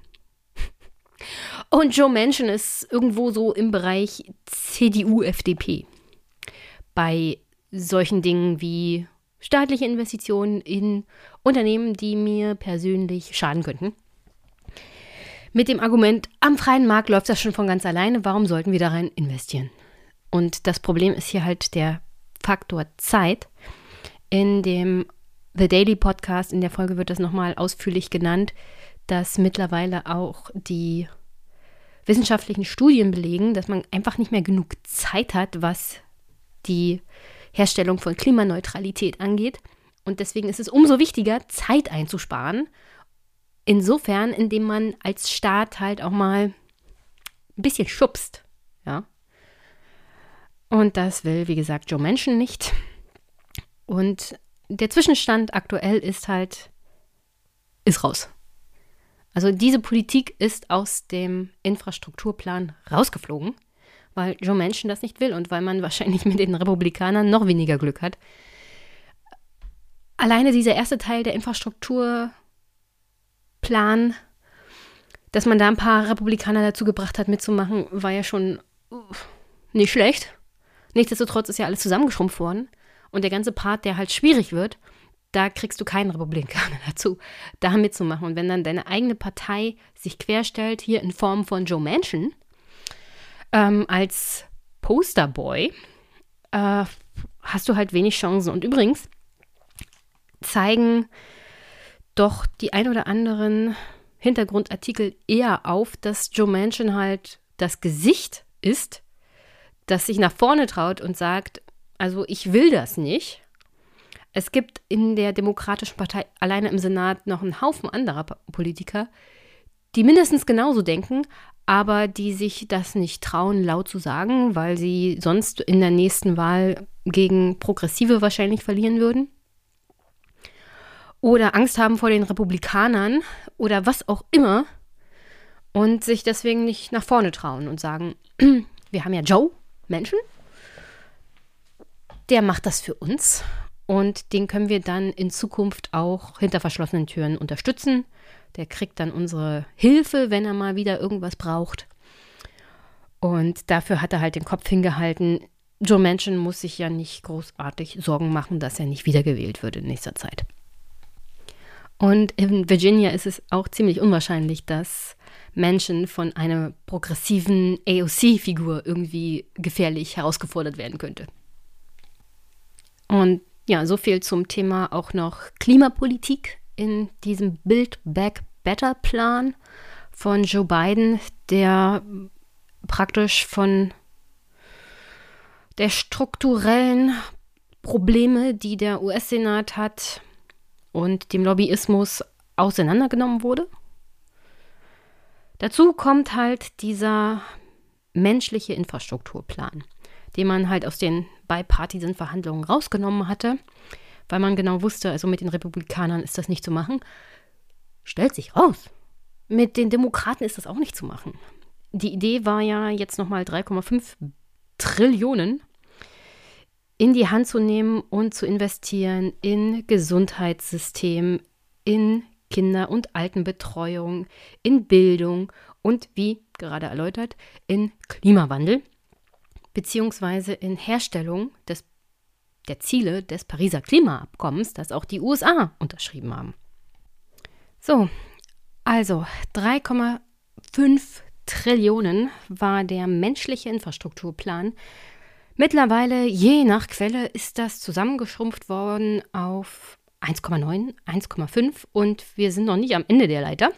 Und Joe Manchin ist irgendwo so im Bereich CDU-FDP. Bei solchen Dingen wie staatliche Investitionen in Unternehmen, die mir persönlich schaden könnten. Mit dem Argument, am freien Markt läuft das schon von ganz alleine, warum sollten wir da rein investieren? Und das Problem ist hier halt der Faktor Zeit. In dem The Daily Podcast, in der Folge wird das nochmal ausführlich genannt, dass mittlerweile auch die wissenschaftlichen Studien belegen, dass man einfach nicht mehr genug Zeit hat, was die Herstellung von Klimaneutralität angeht. Und deswegen ist es umso wichtiger, Zeit einzusparen. Insofern, indem man als Staat halt auch mal ein bisschen schubst. Ja. Und das will, wie gesagt, Joe Manchin nicht. Und der Zwischenstand aktuell ist halt, ist raus. Also diese Politik ist aus dem Infrastrukturplan rausgeflogen, weil Joe Manchin das nicht will und weil man wahrscheinlich mit den Republikanern noch weniger Glück hat. Alleine dieser erste Teil der Infrastrukturplan, dass man da ein paar Republikaner dazu gebracht hat, mitzumachen, war ja schon nicht schlecht. Nichtsdestotrotz ist ja alles zusammengeschrumpft worden. Und der ganze Part, der halt schwierig wird, da kriegst du keinen Republikaner dazu, da mitzumachen. Und wenn dann deine eigene Partei sich querstellt, hier in Form von Joe Manchin, ähm, als Posterboy, äh, hast du halt wenig Chancen. Und übrigens zeigen doch die ein oder anderen Hintergrundartikel eher auf, dass Joe Manchin halt das Gesicht ist, das sich nach vorne traut und sagt, also ich will das nicht. Es gibt in der Demokratischen Partei alleine im Senat noch einen Haufen anderer Politiker, die mindestens genauso denken, aber die sich das nicht trauen, laut zu sagen, weil sie sonst in der nächsten Wahl gegen Progressive wahrscheinlich verlieren würden. Oder Angst haben vor den Republikanern oder was auch immer und sich deswegen nicht nach vorne trauen und sagen, wir haben ja Joe Menschen. Der macht das für uns und den können wir dann in Zukunft auch hinter verschlossenen Türen unterstützen. Der kriegt dann unsere Hilfe, wenn er mal wieder irgendwas braucht. Und dafür hat er halt den Kopf hingehalten. Joe Manchin muss sich ja nicht großartig Sorgen machen, dass er nicht wiedergewählt wird in nächster Zeit. Und in Virginia ist es auch ziemlich unwahrscheinlich, dass Menschen von einer progressiven AOC-Figur irgendwie gefährlich herausgefordert werden könnte. Und ja, so viel zum Thema auch noch Klimapolitik in diesem Build Back Better Plan von Joe Biden, der praktisch von der strukturellen Probleme, die der US-Senat hat und dem Lobbyismus auseinandergenommen wurde. Dazu kommt halt dieser menschliche Infrastrukturplan, den man halt aus den Bipartisan-Verhandlungen rausgenommen hatte, weil man genau wusste, also mit den Republikanern ist das nicht zu machen. Stellt sich raus. Mit den Demokraten ist das auch nicht zu machen. Die Idee war ja jetzt nochmal 3,5 Trillionen in die Hand zu nehmen und zu investieren in Gesundheitssystem, in Kinder- und Altenbetreuung, in Bildung und, wie gerade erläutert, in Klimawandel beziehungsweise in Herstellung des, der Ziele des Pariser Klimaabkommens, das auch die USA unterschrieben haben. So, also 3,5 Trillionen war der menschliche Infrastrukturplan. Mittlerweile, je nach Quelle, ist das zusammengeschrumpft worden auf 1,9, 1,5 und wir sind noch nicht am Ende der Leiter.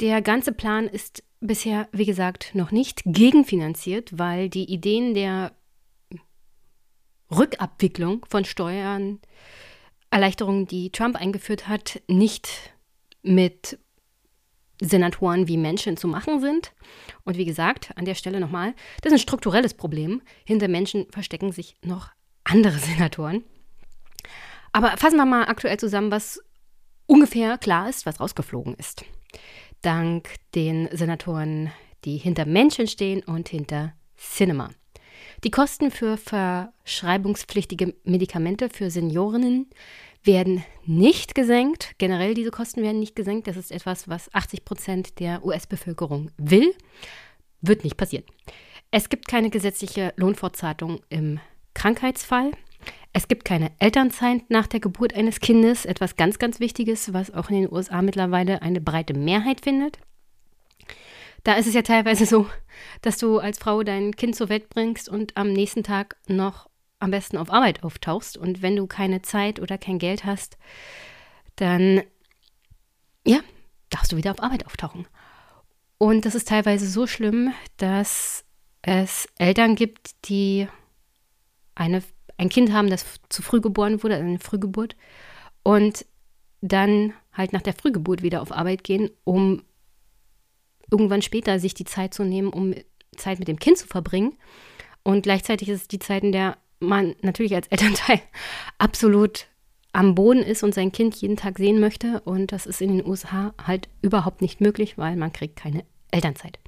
Der ganze Plan ist bisher, wie gesagt, noch nicht gegenfinanziert, weil die Ideen der Rückabwicklung von Steuern, Erleichterungen, die Trump eingeführt hat, nicht mit Senatoren wie Menschen zu machen sind. Und wie gesagt, an der Stelle nochmal, das ist ein strukturelles Problem. Hinter Menschen verstecken sich noch andere Senatoren. Aber fassen wir mal aktuell zusammen, was ungefähr klar ist, was rausgeflogen ist dank den Senatoren, die hinter Menschen stehen und hinter Cinema. Die Kosten für verschreibungspflichtige Medikamente für Seniorinnen werden nicht gesenkt. Generell diese Kosten werden nicht gesenkt. Das ist etwas, was 80 Prozent der US-Bevölkerung will. Wird nicht passieren. Es gibt keine gesetzliche Lohnfortzahlung im Krankheitsfall. Es gibt keine Elternzeit nach der Geburt eines Kindes, etwas ganz, ganz Wichtiges, was auch in den USA mittlerweile eine breite Mehrheit findet. Da ist es ja teilweise so, dass du als Frau dein Kind zur Welt bringst und am nächsten Tag noch am besten auf Arbeit auftauchst. Und wenn du keine Zeit oder kein Geld hast, dann, ja, darfst du wieder auf Arbeit auftauchen. Und das ist teilweise so schlimm, dass es Eltern gibt, die eine ein Kind haben, das zu früh geboren wurde, eine Frühgeburt, und dann halt nach der Frühgeburt wieder auf Arbeit gehen, um irgendwann später sich die Zeit zu nehmen, um Zeit mit dem Kind zu verbringen. Und gleichzeitig ist es die Zeit, in der man natürlich als Elternteil absolut am Boden ist und sein Kind jeden Tag sehen möchte. Und das ist in den USA halt überhaupt nicht möglich, weil man kriegt keine Elternzeit.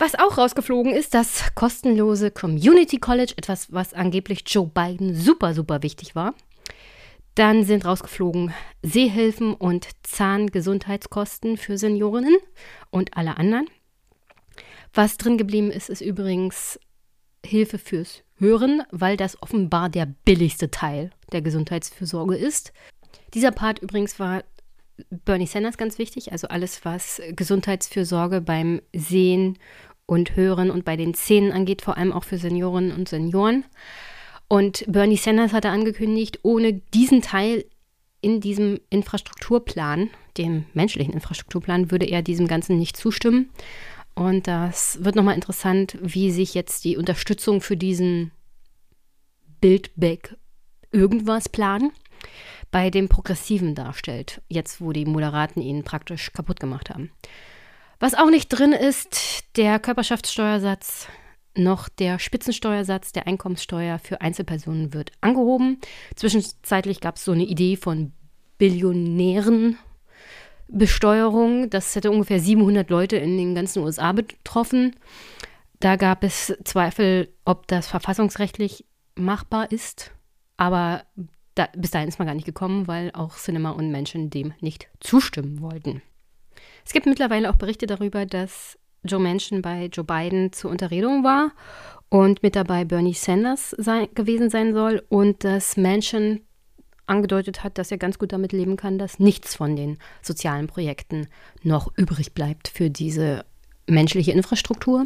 Was auch rausgeflogen ist, das kostenlose Community College, etwas, was angeblich Joe Biden super, super wichtig war. Dann sind rausgeflogen Sehhilfen und Zahngesundheitskosten für Seniorinnen und alle anderen. Was drin geblieben ist, ist übrigens Hilfe fürs Hören, weil das offenbar der billigste Teil der Gesundheitsfürsorge ist. Dieser Part übrigens war Bernie Sanders ganz wichtig, also alles, was Gesundheitsfürsorge beim Sehen und Hören und bei den Zähnen angeht, vor allem auch für Seniorinnen und Senioren. Und Bernie Sanders hatte angekündigt, ohne diesen Teil in diesem Infrastrukturplan, dem menschlichen Infrastrukturplan, würde er diesem Ganzen nicht zustimmen. Und das wird nochmal interessant, wie sich jetzt die Unterstützung für diesen Build Back irgendwas Plan bei dem Progressiven darstellt, jetzt wo die Moderaten ihn praktisch kaputt gemacht haben. Was auch nicht drin ist, der Körperschaftssteuersatz noch der Spitzensteuersatz der Einkommenssteuer für Einzelpersonen wird angehoben. Zwischenzeitlich gab es so eine Idee von Billionären Besteuerung. Das hätte ungefähr 700 Leute in den ganzen USA betroffen. Da gab es Zweifel, ob das verfassungsrechtlich machbar ist. Aber da, bis dahin ist man gar nicht gekommen, weil auch Cinema und Menschen dem nicht zustimmen wollten. Es gibt mittlerweile auch Berichte darüber, dass Joe Manchin bei Joe Biden zur Unterredung war und mit dabei Bernie Sanders sein, gewesen sein soll und dass Manchin angedeutet hat, dass er ganz gut damit leben kann, dass nichts von den sozialen Projekten noch übrig bleibt für diese menschliche Infrastruktur.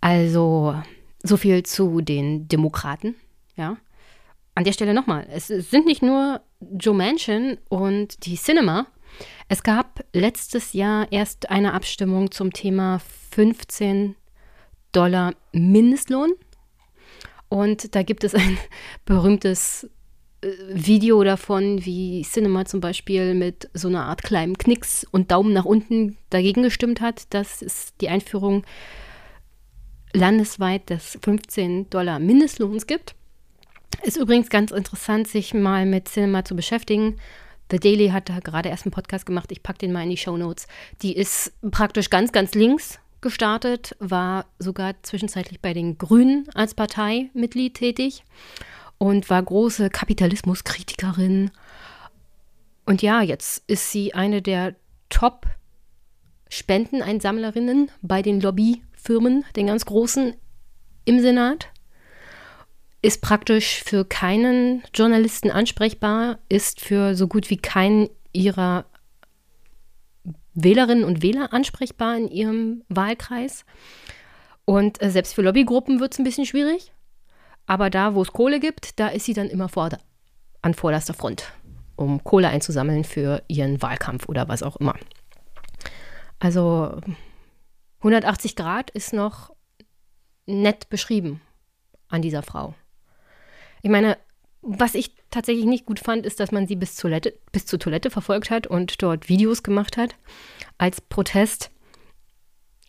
Also so viel zu den Demokraten, ja. An der Stelle nochmal, es sind nicht nur Joe Manchin und die Cinema. Es gab letztes Jahr erst eine Abstimmung zum Thema 15 Dollar Mindestlohn. Und da gibt es ein berühmtes äh, Video davon, wie Cinema zum Beispiel mit so einer Art kleinen Knicks und Daumen nach unten dagegen gestimmt hat, dass es die Einführung landesweit des 15 Dollar Mindestlohns gibt. Ist übrigens ganz interessant, sich mal mit Cinema zu beschäftigen. The Daily hat da gerade erst einen Podcast gemacht. Ich packe den mal in die Show Notes. Die ist praktisch ganz, ganz links gestartet, war sogar zwischenzeitlich bei den Grünen als Parteimitglied tätig und war große Kapitalismuskritikerin. Und ja, jetzt ist sie eine der Top-Spendeneinsammlerinnen bei den Lobbyfirmen, den ganz großen im Senat. Ist praktisch für keinen Journalisten ansprechbar, ist für so gut wie keinen ihrer Wählerinnen und Wähler ansprechbar in ihrem Wahlkreis. Und äh, selbst für Lobbygruppen wird es ein bisschen schwierig. Aber da, wo es Kohle gibt, da ist sie dann immer vor, an vorderster Front, um Kohle einzusammeln für ihren Wahlkampf oder was auch immer. Also 180 Grad ist noch nett beschrieben an dieser Frau. Ich meine, was ich tatsächlich nicht gut fand, ist, dass man sie bis Toilette, bis zur Toilette verfolgt hat und dort Videos gemacht hat als Protest.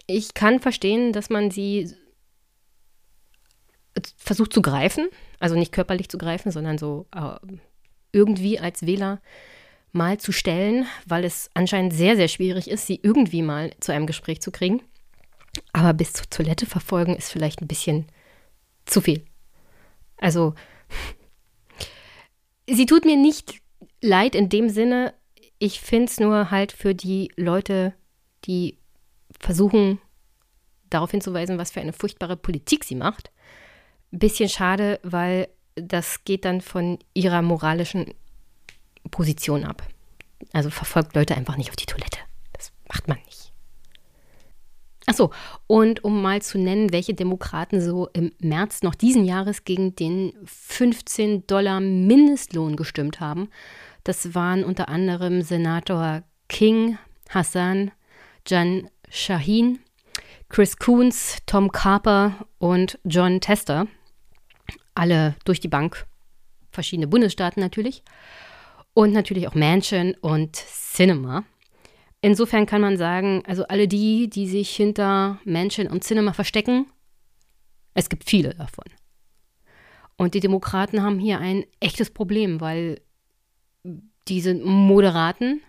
Ich kann verstehen, dass man sie versucht zu greifen, also nicht körperlich zu greifen, sondern so äh, irgendwie als Wähler mal zu stellen, weil es anscheinend sehr, sehr schwierig ist, sie irgendwie mal zu einem Gespräch zu kriegen. Aber bis zur Toilette verfolgen ist vielleicht ein bisschen zu viel. Also, sie tut mir nicht leid in dem Sinne, ich finde es nur halt für die Leute, die versuchen, darauf hinzuweisen, was für eine furchtbare Politik sie macht, ein bisschen schade, weil das geht dann von ihrer moralischen Position ab. Also verfolgt Leute einfach nicht auf die Toilette. Das macht man nicht. Achso, und um mal zu nennen, welche Demokraten so im März noch diesen Jahres gegen den 15 Dollar Mindestlohn gestimmt haben, das waren unter anderem Senator King, Hassan, Jan Shaheen, Chris Coons, Tom Carper und John Tester. Alle durch die Bank, verschiedene Bundesstaaten natürlich. Und natürlich auch Mansion und Cinema. Insofern kann man sagen, also alle die, die sich hinter Mansion und Cinema verstecken, es gibt viele davon. Und die Demokraten haben hier ein echtes Problem, weil diese Moderaten,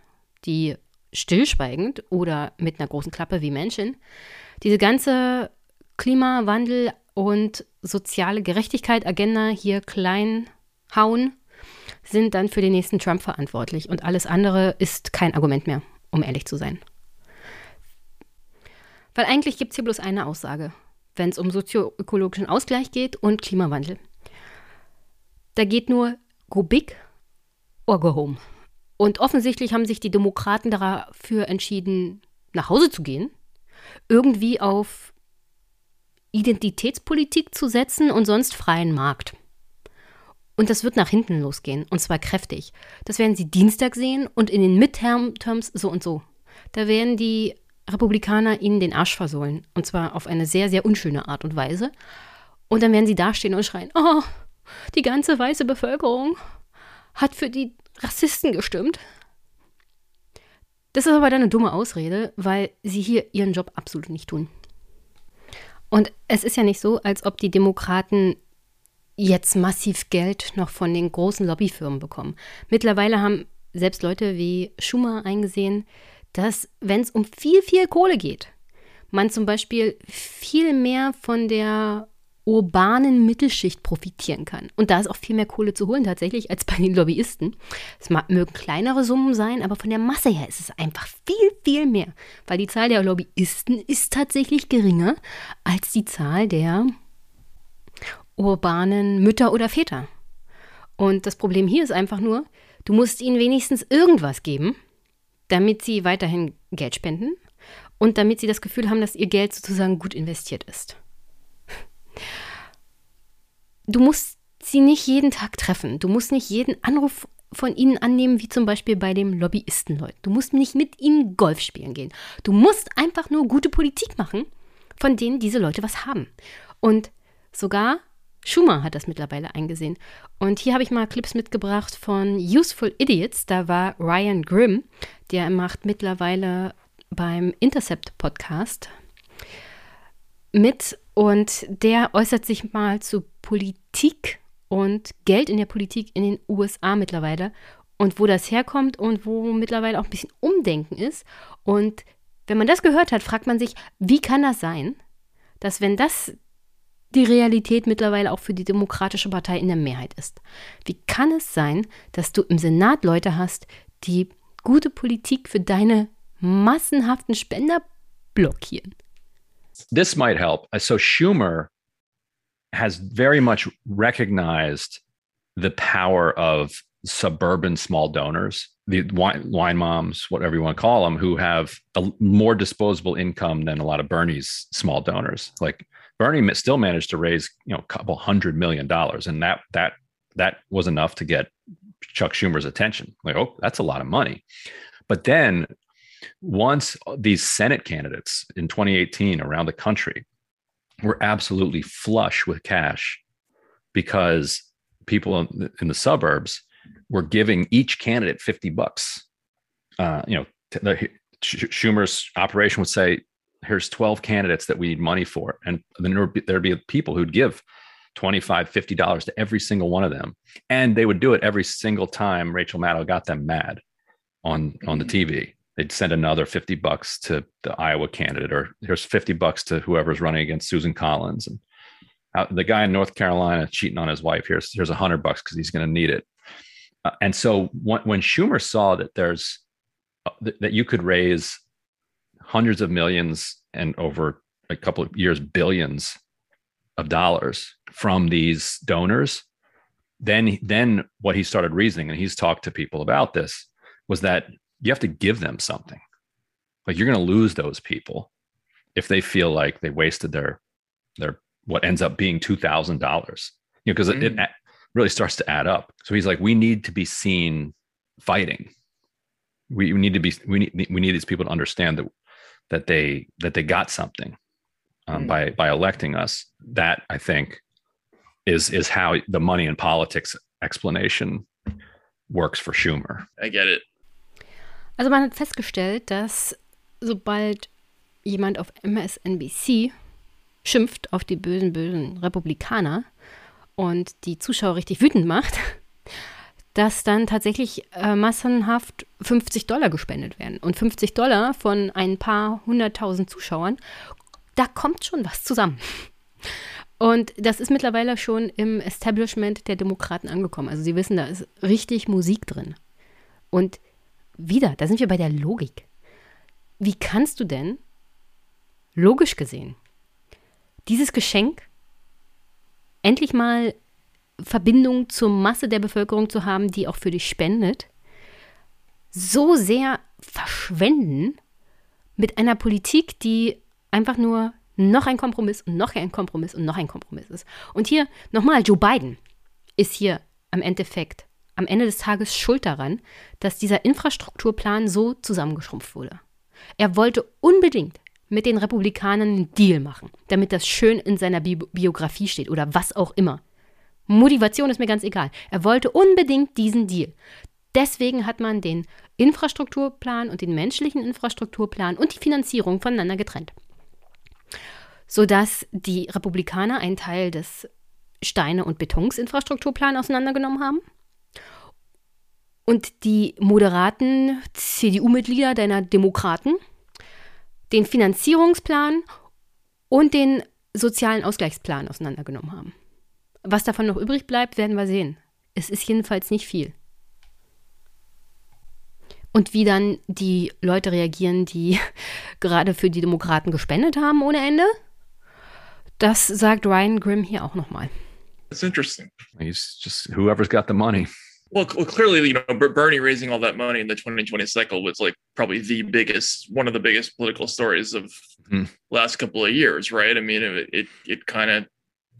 die stillschweigend oder mit einer großen Klappe wie Menschen, diese ganze Klimawandel und soziale Gerechtigkeit-Agenda hier klein hauen, sind dann für den nächsten Trump verantwortlich. Und alles andere ist kein Argument mehr, um ehrlich zu sein. Weil eigentlich gibt es hier bloß eine Aussage, wenn es um sozioökologischen Ausgleich geht und Klimawandel. Da geht nur go big or go home. Und offensichtlich haben sich die Demokraten dafür entschieden, nach Hause zu gehen, irgendwie auf Identitätspolitik zu setzen und sonst freien Markt. Und das wird nach hinten losgehen, und zwar kräftig. Das werden Sie Dienstag sehen und in den Midterms so und so. Da werden die Republikaner Ihnen den Arsch versohlen, und zwar auf eine sehr, sehr unschöne Art und Weise. Und dann werden Sie dastehen und schreien, oh, die ganze weiße Bevölkerung hat für die Rassisten gestimmt. Das ist aber dann eine dumme Ausrede, weil sie hier ihren Job absolut nicht tun. Und es ist ja nicht so, als ob die Demokraten jetzt massiv Geld noch von den großen Lobbyfirmen bekommen. Mittlerweile haben selbst Leute wie Schumer eingesehen, dass wenn es um viel, viel Kohle geht, man zum Beispiel viel mehr von der urbanen Mittelschicht profitieren kann. Und da ist auch viel mehr Kohle zu holen tatsächlich als bei den Lobbyisten. Es mögen kleinere Summen sein, aber von der Masse her ist es einfach viel, viel mehr. Weil die Zahl der Lobbyisten ist tatsächlich geringer als die Zahl der urbanen Mütter oder Väter. Und das Problem hier ist einfach nur, du musst ihnen wenigstens irgendwas geben, damit sie weiterhin Geld spenden und damit sie das Gefühl haben, dass ihr Geld sozusagen gut investiert ist du musst sie nicht jeden Tag treffen. Du musst nicht jeden Anruf von ihnen annehmen, wie zum Beispiel bei dem Lobbyisten-Leuten. Du musst nicht mit ihnen Golf spielen gehen. Du musst einfach nur gute Politik machen, von denen diese Leute was haben. Und sogar Schumer hat das mittlerweile eingesehen. Und hier habe ich mal Clips mitgebracht von Useful Idiots. Da war Ryan Grimm, der macht mittlerweile beim Intercept Podcast mit und der äußert sich mal zu Politik und Geld in der Politik in den USA mittlerweile und wo das herkommt und wo mittlerweile auch ein bisschen Umdenken ist. Und wenn man das gehört hat, fragt man sich, wie kann das sein, dass wenn das die Realität mittlerweile auch für die Demokratische Partei in der Mehrheit ist. Wie kann es sein, dass du im Senat Leute hast, die gute Politik für deine massenhaften Spender blockieren? this might help. Uh, so Schumer has very much recognized the power of suburban small donors, the wine, wine, moms, whatever you want to call them, who have a more disposable income than a lot of Bernie's small donors. Like Bernie still managed to raise, you know, a couple hundred million dollars, and that that that was enough to get Chuck Schumer's attention. Like, oh, that's a lot of money. But then once these Senate candidates in 2018 around the country were absolutely flush with cash because people in the suburbs were giving each candidate 50 bucks. Uh, you know, the, Schumer's operation would say, here's 12 candidates that we need money for. And then there'd be, there'd be people who'd give 25 50 dollars to every single one of them and they would do it every single time rachel maddow got them mad on on the mm-hmm. tv they'd send another 50 bucks to the Iowa candidate, or here's 50 bucks to whoever's running against Susan Collins. And uh, the guy in North Carolina cheating on his wife, here's, here's a hundred bucks because he's going to need it. Uh, and so when, when, Schumer saw that there's uh, th- that you could raise hundreds of millions and over a couple of years, billions of dollars from these donors, then then what he started reasoning, and he's talked to people about this, was that you have to give them something. Like you're going to lose those people if they feel like they wasted their their what ends up being two thousand dollars. You know, because mm. It, it really starts to add up. So he's like, we need to be seen fighting. We, we need to be we need we need these people to understand that that they that they got something um, mm. by by electing us. That I think is is how the money in politics explanation works for Schumer. I get it. Also man hat festgestellt, dass sobald jemand auf MSNBC schimpft auf die bösen, bösen Republikaner und die Zuschauer richtig wütend macht, dass dann tatsächlich äh, massenhaft 50 Dollar gespendet werden. Und 50 Dollar von ein paar hunderttausend Zuschauern, da kommt schon was zusammen. Und das ist mittlerweile schon im Establishment der Demokraten angekommen. Also sie wissen, da ist richtig Musik drin. Und wieder, da sind wir bei der Logik. Wie kannst du denn, logisch gesehen, dieses Geschenk endlich mal Verbindung zur Masse der Bevölkerung zu haben, die auch für dich spendet, so sehr verschwenden mit einer Politik, die einfach nur noch ein Kompromiss und noch ein Kompromiss und noch ein Kompromiss ist. Und hier nochmal, Joe Biden ist hier am Endeffekt am Ende des Tages schuld daran, dass dieser Infrastrukturplan so zusammengeschrumpft wurde. Er wollte unbedingt mit den Republikanern einen Deal machen, damit das schön in seiner Bi Biografie steht oder was auch immer. Motivation ist mir ganz egal. Er wollte unbedingt diesen Deal. Deswegen hat man den Infrastrukturplan und den menschlichen Infrastrukturplan und die Finanzierung voneinander getrennt. Sodass die Republikaner einen Teil des Steine- und Betonsinfrastrukturplans auseinandergenommen haben und die moderaten CDU-Mitglieder deiner Demokraten den Finanzierungsplan und den sozialen Ausgleichsplan auseinandergenommen haben. Was davon noch übrig bleibt, werden wir sehen. Es ist jedenfalls nicht viel. Und wie dann die Leute reagieren, die gerade für die Demokraten gespendet haben ohne Ende, das sagt Ryan Grimm hier auch nochmal. It's interesting. He's just whoever's got the money. Well, clearly, you know, Bernie raising all that money in the 2020 cycle was like probably the biggest, one of the biggest political stories of mm. last couple of years, right? I mean, it it, it kind of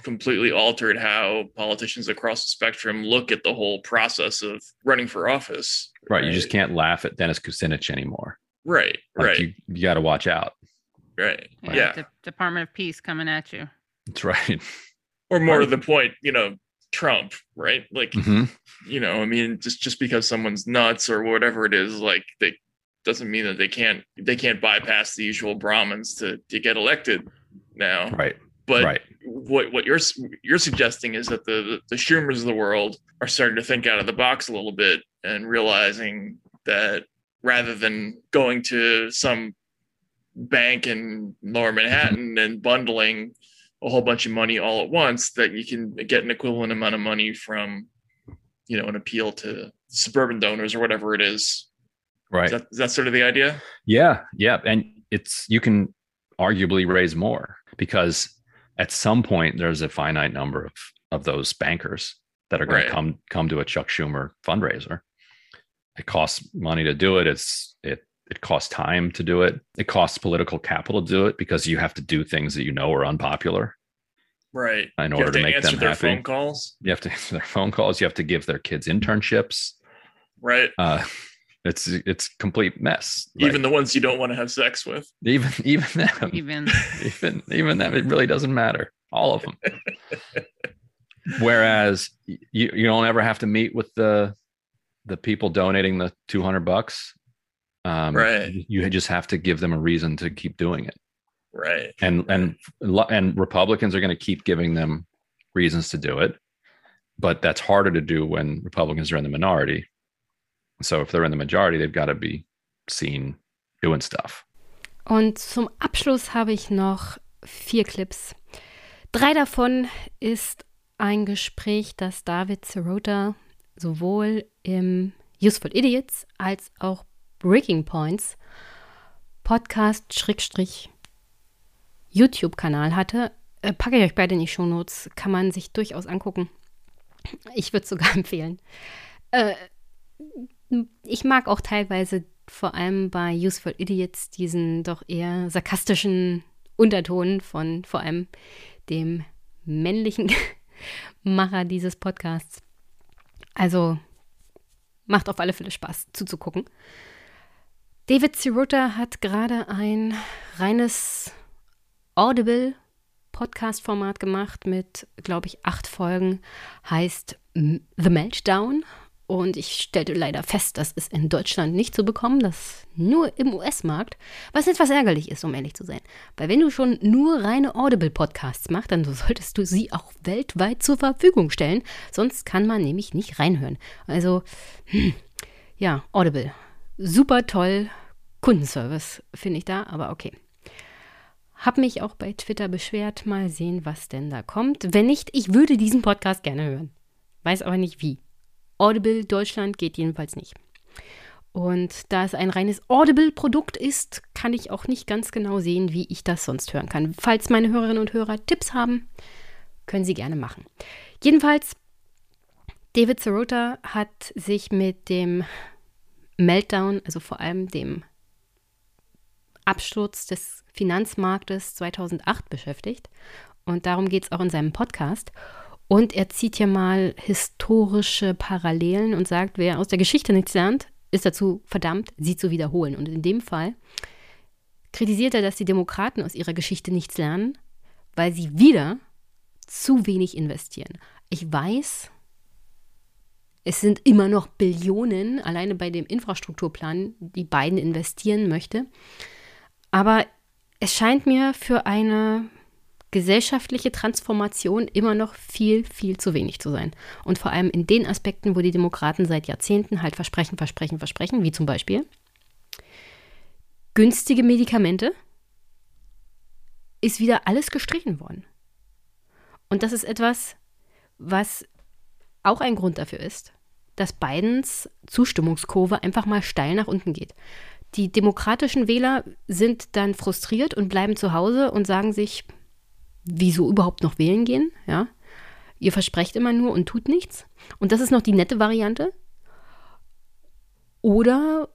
completely altered how politicians across the spectrum look at the whole process of running for office. Right. right? You just can't laugh at Dennis Kucinich anymore. Right. Like right. You, you got to watch out. Right. Yeah. yeah. De- Department of Peace coming at you. That's right. Or more to the point, you know, Trump, right? Like, mm-hmm. you know, I mean, just just because someone's nuts or whatever it is, like they doesn't mean that they can't they can't bypass the usual Brahmins to to get elected now. Right. But right. what what you're you're suggesting is that the the Schumers of the world are starting to think out of the box a little bit and realizing that rather than going to some bank in lower Manhattan mm-hmm. and bundling a whole bunch of money all at once, that you can get an equivalent amount of money from, you know, an appeal to suburban donors or whatever it is. Right. Is that, is that sort of the idea? Yeah. Yeah. And it's, you can arguably raise more because at some point there's a finite number of of those bankers that are going right. to come come to a Chuck Schumer fundraiser. It costs money to do it. It's it it costs time to do it. It costs political capital to do it because you have to do things that you know are unpopular. Right. In order to, to, make them their happy. phone calls. You have to answer their phone calls. You have to give their kids internships. Right. Uh, it's it's complete mess. Even like, the ones you don't want to have sex with. Even even them. Even even even them. It really doesn't matter. All of them. Whereas you you don't ever have to meet with the the people donating the two hundred bucks. Um, right. You just have to give them a reason to keep doing it. Right. And and and Republicans are going to keep giving them reasons to do it, but that's harder to do when Republicans are in the minority So if they're in the majority, they've got to be seen doing stuff. Und zum Abschluss habe ich noch vier Clips. Drei davon ist ein Gespräch, das David Sirota sowohl im Useful Idiots als auch Breaking Points Podcast-YouTube-Kanal hatte. Äh, packe ich euch beide in die Shownotes, kann man sich durchaus angucken. Ich würde es sogar empfehlen. Äh, ich mag auch teilweise vor allem bei Useful Idiots diesen doch eher sarkastischen Unterton von vor allem dem männlichen Macher dieses Podcasts. Also macht auf alle Fälle Spaß zuzugucken. David Sirota hat gerade ein reines Audible Podcast-Format gemacht mit, glaube ich, acht Folgen. Heißt The Meltdown und ich stellte leider fest, das ist in Deutschland nicht zu bekommen, das nur im US-Markt, was etwas ärgerlich ist, um ehrlich zu sein. Weil wenn du schon nur reine Audible-Podcasts machst, dann solltest du sie auch weltweit zur Verfügung stellen, sonst kann man nämlich nicht reinhören. Also, hm, ja, Audible. Super toll. Kundenservice finde ich da, aber okay. Hab mich auch bei Twitter beschwert, mal sehen, was denn da kommt. Wenn nicht, ich würde diesen Podcast gerne hören. Weiß aber nicht wie. Audible Deutschland geht jedenfalls nicht. Und da es ein reines Audible-Produkt ist, kann ich auch nicht ganz genau sehen, wie ich das sonst hören kann. Falls meine Hörerinnen und Hörer Tipps haben, können sie gerne machen. Jedenfalls, David Sirota hat sich mit dem Meltdown, also vor allem dem Absturz des Finanzmarktes 2008 beschäftigt. Und darum geht es auch in seinem Podcast. Und er zieht hier mal historische Parallelen und sagt, wer aus der Geschichte nichts lernt, ist dazu verdammt, sie zu wiederholen. Und in dem Fall kritisiert er, dass die Demokraten aus ihrer Geschichte nichts lernen, weil sie wieder zu wenig investieren. Ich weiß, es sind immer noch Billionen, alleine bei dem Infrastrukturplan, die Biden investieren möchte. Aber es scheint mir für eine gesellschaftliche Transformation immer noch viel, viel zu wenig zu sein. Und vor allem in den Aspekten, wo die Demokraten seit Jahrzehnten halt versprechen, versprechen, versprechen, wie zum Beispiel günstige Medikamente, ist wieder alles gestrichen worden. Und das ist etwas, was auch ein Grund dafür ist, dass Bidens Zustimmungskurve einfach mal steil nach unten geht. Die demokratischen Wähler sind dann frustriert und bleiben zu Hause und sagen sich, wieso überhaupt noch wählen gehen? Ja? Ihr versprecht immer nur und tut nichts. Und das ist noch die nette Variante. Oder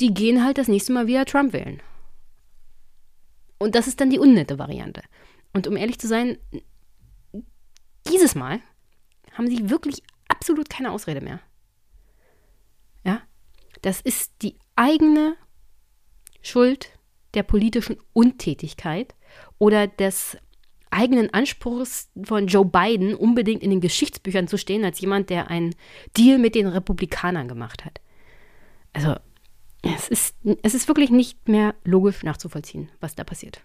die gehen halt das nächste Mal wieder Trump wählen. Und das ist dann die unnette Variante. Und um ehrlich zu sein, dieses Mal haben sie wirklich absolut keine Ausrede mehr. Das ist die eigene Schuld der politischen Untätigkeit oder des eigenen Anspruchs von Joe Biden, unbedingt in den Geschichtsbüchern zu stehen, als jemand, der einen Deal mit den Republikanern gemacht hat. Also, es ist, es ist wirklich nicht mehr logisch nachzuvollziehen, was da passiert.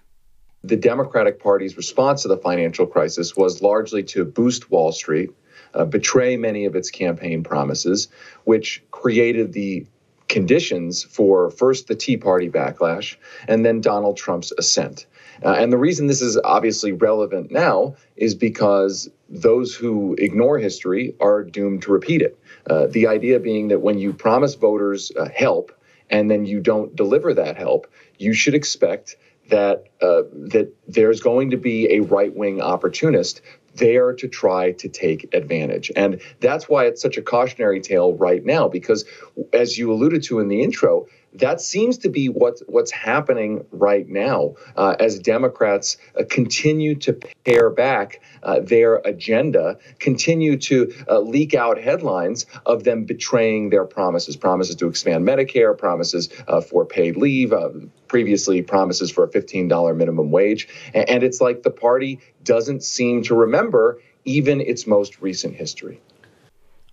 The Democratic Party's response to the financial crisis was largely to boost Wall Street, uh, betray many of its campaign promises, which created the conditions for first the Tea Party backlash and then Donald Trump's ascent. Uh, and the reason this is obviously relevant now is because those who ignore history are doomed to repeat it. Uh, the idea being that when you promise voters uh, help and then you don't deliver that help, you should expect that uh, that there's going to be a right wing opportunist there to try to take advantage. And that's why it's such a cautionary tale right now, because as you alluded to in the intro, that seems to be what, what's happening right now uh, as Democrats uh, continue to pare back uh, their agenda, continue to uh, leak out headlines of them betraying their promises promises to expand Medicare, promises uh, for paid leave, uh, previously promises for a $15 minimum wage. And, and it's like the party doesn't seem to remember even its most recent history.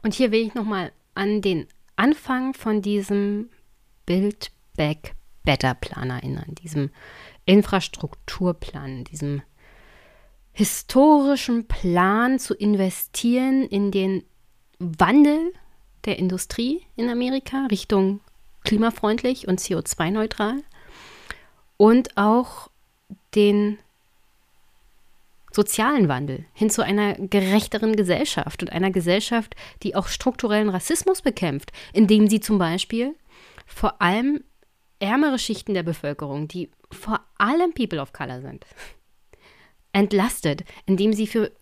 Und hier will ich nochmal an den Anfang von diesem Build Back Better Plan erinnern, diesem Infrastrukturplan, diesem historischen Plan zu investieren in den Wandel der Industrie in Amerika Richtung klimafreundlich und CO2-neutral und auch den sozialen Wandel hin zu einer gerechteren Gesellschaft und einer Gesellschaft, die auch strukturellen Rassismus bekämpft, indem sie zum Beispiel vor allem ärmere Schichten der Bevölkerung, die vor allem People of Color sind, entlastet, indem sie für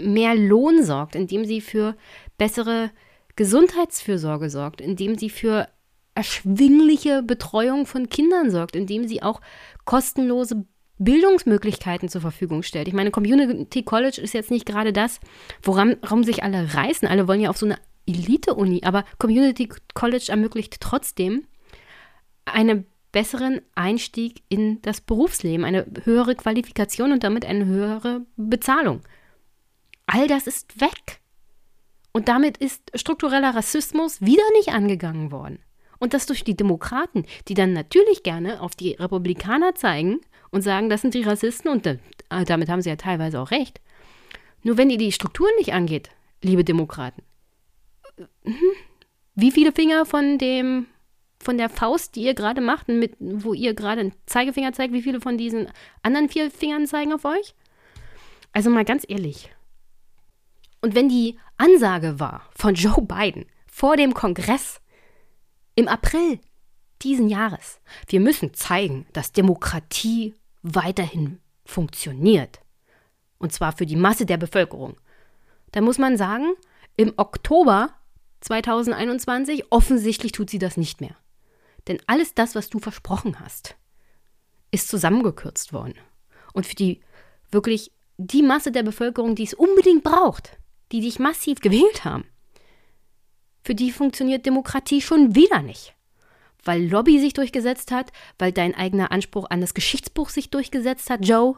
mehr Lohn sorgt, indem sie für bessere Gesundheitsfürsorge sorgt, indem sie für erschwingliche Betreuung von Kindern sorgt, indem sie auch kostenlose Bildungsmöglichkeiten zur Verfügung stellt. Ich meine, Community College ist jetzt nicht gerade das, woran, worum sich alle reißen. Alle wollen ja auf so eine Elite-Uni, aber Community College ermöglicht trotzdem einen besseren Einstieg in das Berufsleben, eine höhere Qualifikation und damit eine höhere Bezahlung. All das ist weg. Und damit ist struktureller Rassismus wieder nicht angegangen worden. Und das durch die Demokraten, die dann natürlich gerne auf die Republikaner zeigen und sagen, das sind die Rassisten und äh, damit haben sie ja teilweise auch recht. Nur wenn ihr die Strukturen nicht angeht, liebe Demokraten, äh, hm, wie viele Finger von dem von der Faust, die ihr gerade macht, mit, wo ihr gerade einen Zeigefinger zeigt, wie viele von diesen anderen vier Fingern zeigen auf euch? Also mal ganz ehrlich. Und wenn die Ansage war von Joe Biden vor dem Kongress im April diesen Jahres, wir müssen zeigen, dass Demokratie weiterhin funktioniert. Und zwar für die Masse der Bevölkerung. dann muss man sagen, im Oktober 2021, offensichtlich tut sie das nicht mehr. Denn alles das, was du versprochen hast, ist zusammengekürzt worden. Und für die wirklich die Masse der Bevölkerung, die es unbedingt braucht, die dich massiv gewählt haben, für die funktioniert Demokratie schon wieder nicht. Weil Lobby sich durchgesetzt hat, weil dein eigener Anspruch an das Geschichtsbuch sich durchgesetzt hat, Joe.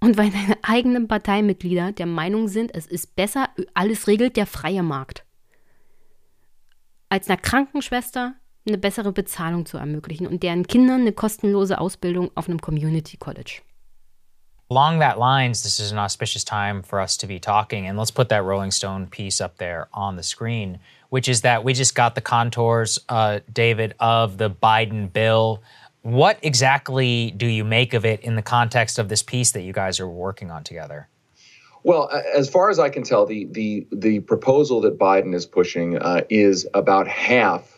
Und weil deine eigenen Parteimitglieder der Meinung sind, es ist besser, alles regelt der freie Markt als einer Krankenschwester eine bessere Bezahlung zu ermöglichen und deren Kindern eine kostenlose Ausbildung auf einem Community College. Along that lines, this is an auspicious time for us to be talking, and let's put that Rolling Stone piece up there on the screen, which is that we just got the contours, uh, David, of the Biden bill. What exactly do you make of it in the context of this piece that you guys are working on together? Well, as far as I can tell, the the the proposal that Biden is pushing uh, is about half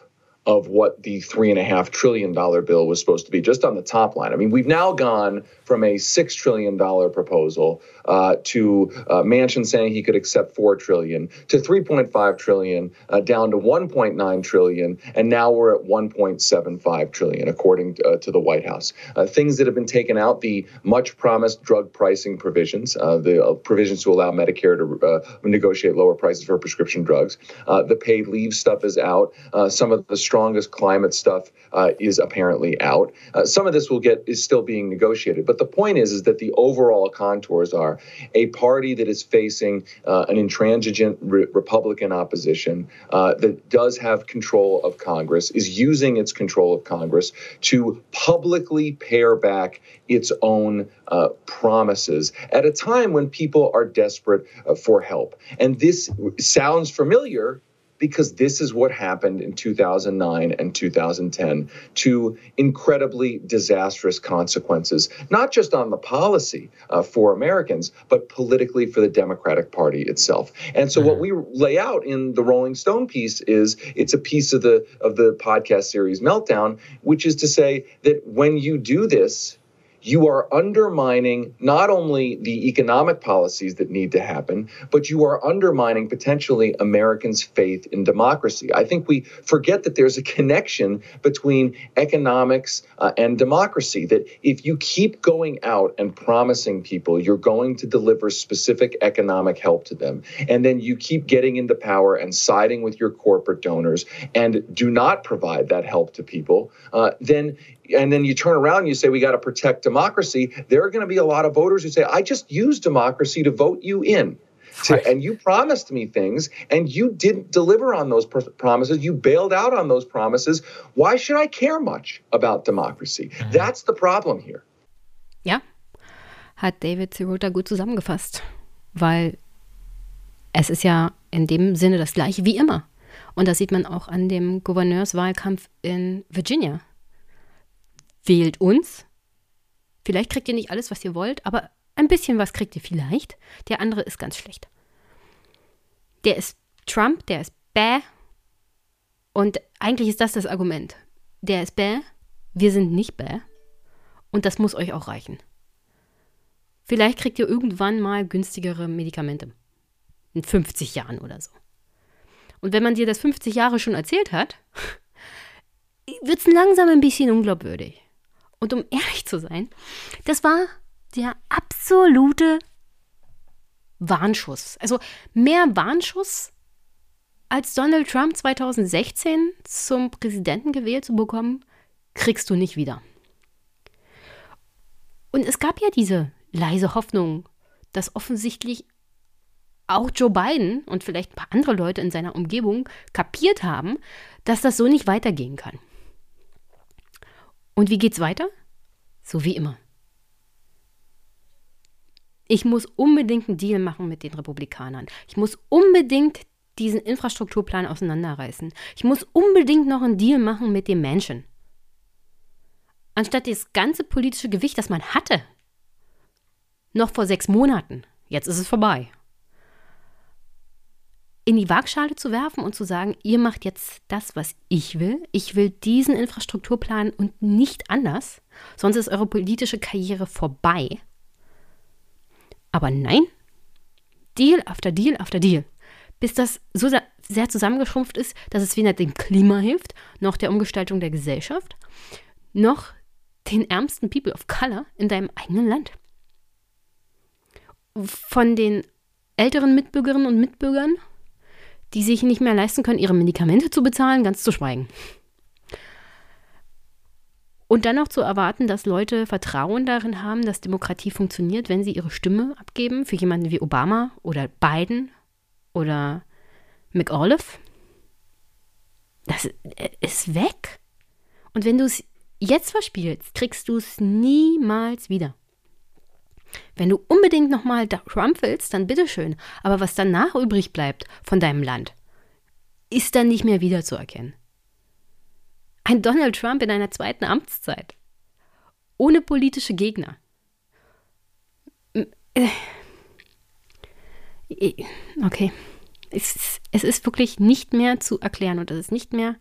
of what the three and a half trillion dollar bill was supposed to be, just on the top line. I mean, we've now gone from a six trillion dollar proposal uh, to uh, saying he could accept four trillion to 3.5 trillion, uh, down to 1.9 trillion, and now we're at 1.75 trillion, according to, uh, to the White House. Uh, things that have been taken out: the much promised drug pricing provisions, uh, the provisions to allow Medicare to negotiate lower prices for prescription drugs. the paid leave stuff is out. some of the strongest climate stuff is apparently out. some of this will get is still being negotiated, but the point is, is that the overall contours are a party that is facing uh, an intransigent re- Republican opposition uh, that does have control of Congress, is using its control of Congress to publicly pare back its own uh, promises at a time when people are desperate uh, for help. And this sounds familiar because this is what happened in 2009 and 2010 to incredibly disastrous consequences, not just on the policy uh, for Americans, but politically for the Democratic Party itself. And so, mm-hmm. what we lay out in the Rolling Stone piece is it's a piece of the of the podcast series Meltdown, which is to say that when you do this, you are undermining not only the economic policies that need to happen, but you are undermining potentially Americans' faith in democracy. I think we forget that there's a connection between economics uh, and democracy, that if you keep going out and promising people you're going to deliver specific economic help to them, and then you keep getting into power and siding with your corporate donors and do not provide that help to people, uh, then and then you turn around and you say we got to protect democracy there are going to be a lot of voters who say i just used democracy to vote you in. To, right. and you promised me things and you didn't deliver on those pr- promises. You bailed out on those promises. Why should i care much about democracy? Mhm. that's the problem here. Ja. Hat david Sirota gut zusammengefasst. Weil es ist ja in dem Sinne das gleiche wie immer. Und das sieht man auch an dem Gouverneurswahlkampf in Virginia. Wählt uns. Vielleicht kriegt ihr nicht alles, was ihr wollt, aber ein bisschen was kriegt ihr vielleicht. Der andere ist ganz schlecht. Der ist Trump, der ist bäh. Und eigentlich ist das das Argument. Der ist bäh, wir sind nicht bäh. Und das muss euch auch reichen. Vielleicht kriegt ihr irgendwann mal günstigere Medikamente. In 50 Jahren oder so. Und wenn man dir das 50 Jahre schon erzählt hat, wird es langsam ein bisschen unglaubwürdig. Und um ehrlich zu sein, das war der absolute Warnschuss. Also mehr Warnschuss als Donald Trump 2016 zum Präsidenten gewählt zu bekommen, kriegst du nicht wieder. Und es gab ja diese leise Hoffnung, dass offensichtlich auch Joe Biden und vielleicht ein paar andere Leute in seiner Umgebung kapiert haben, dass das so nicht weitergehen kann. Und wie geht's weiter? So wie immer. Ich muss unbedingt einen Deal machen mit den Republikanern. Ich muss unbedingt diesen Infrastrukturplan auseinanderreißen. Ich muss unbedingt noch einen Deal machen mit dem Menschen. Anstatt das ganze politische Gewicht, das man hatte, noch vor sechs Monaten, jetzt ist es vorbei in die Waagschale zu werfen und zu sagen, ihr macht jetzt das, was ich will. Ich will diesen Infrastrukturplan und nicht anders, sonst ist eure politische Karriere vorbei. Aber nein, Deal after Deal after Deal, bis das so sehr zusammengeschrumpft ist, dass es weder dem Klima hilft, noch der Umgestaltung der Gesellschaft, noch den ärmsten People of Color in deinem eigenen Land. Von den älteren Mitbürgerinnen und Mitbürgern die sich nicht mehr leisten können, ihre Medikamente zu bezahlen, ganz zu schweigen. Und dann noch zu erwarten, dass Leute Vertrauen darin haben, dass Demokratie funktioniert, wenn sie ihre Stimme abgeben für jemanden wie Obama oder Biden oder McAuliffe. Das ist weg. Und wenn du es jetzt verspielst, kriegst du es niemals wieder. Wenn du unbedingt nochmal Trump willst, dann bitteschön. Aber was danach übrig bleibt von deinem Land, ist dann nicht mehr wiederzuerkennen. Ein Donald Trump in einer zweiten Amtszeit. ohne politische Gegner. Äh, okay. Es, es ist wirklich nicht mehr zu erklären und es ist nicht mehr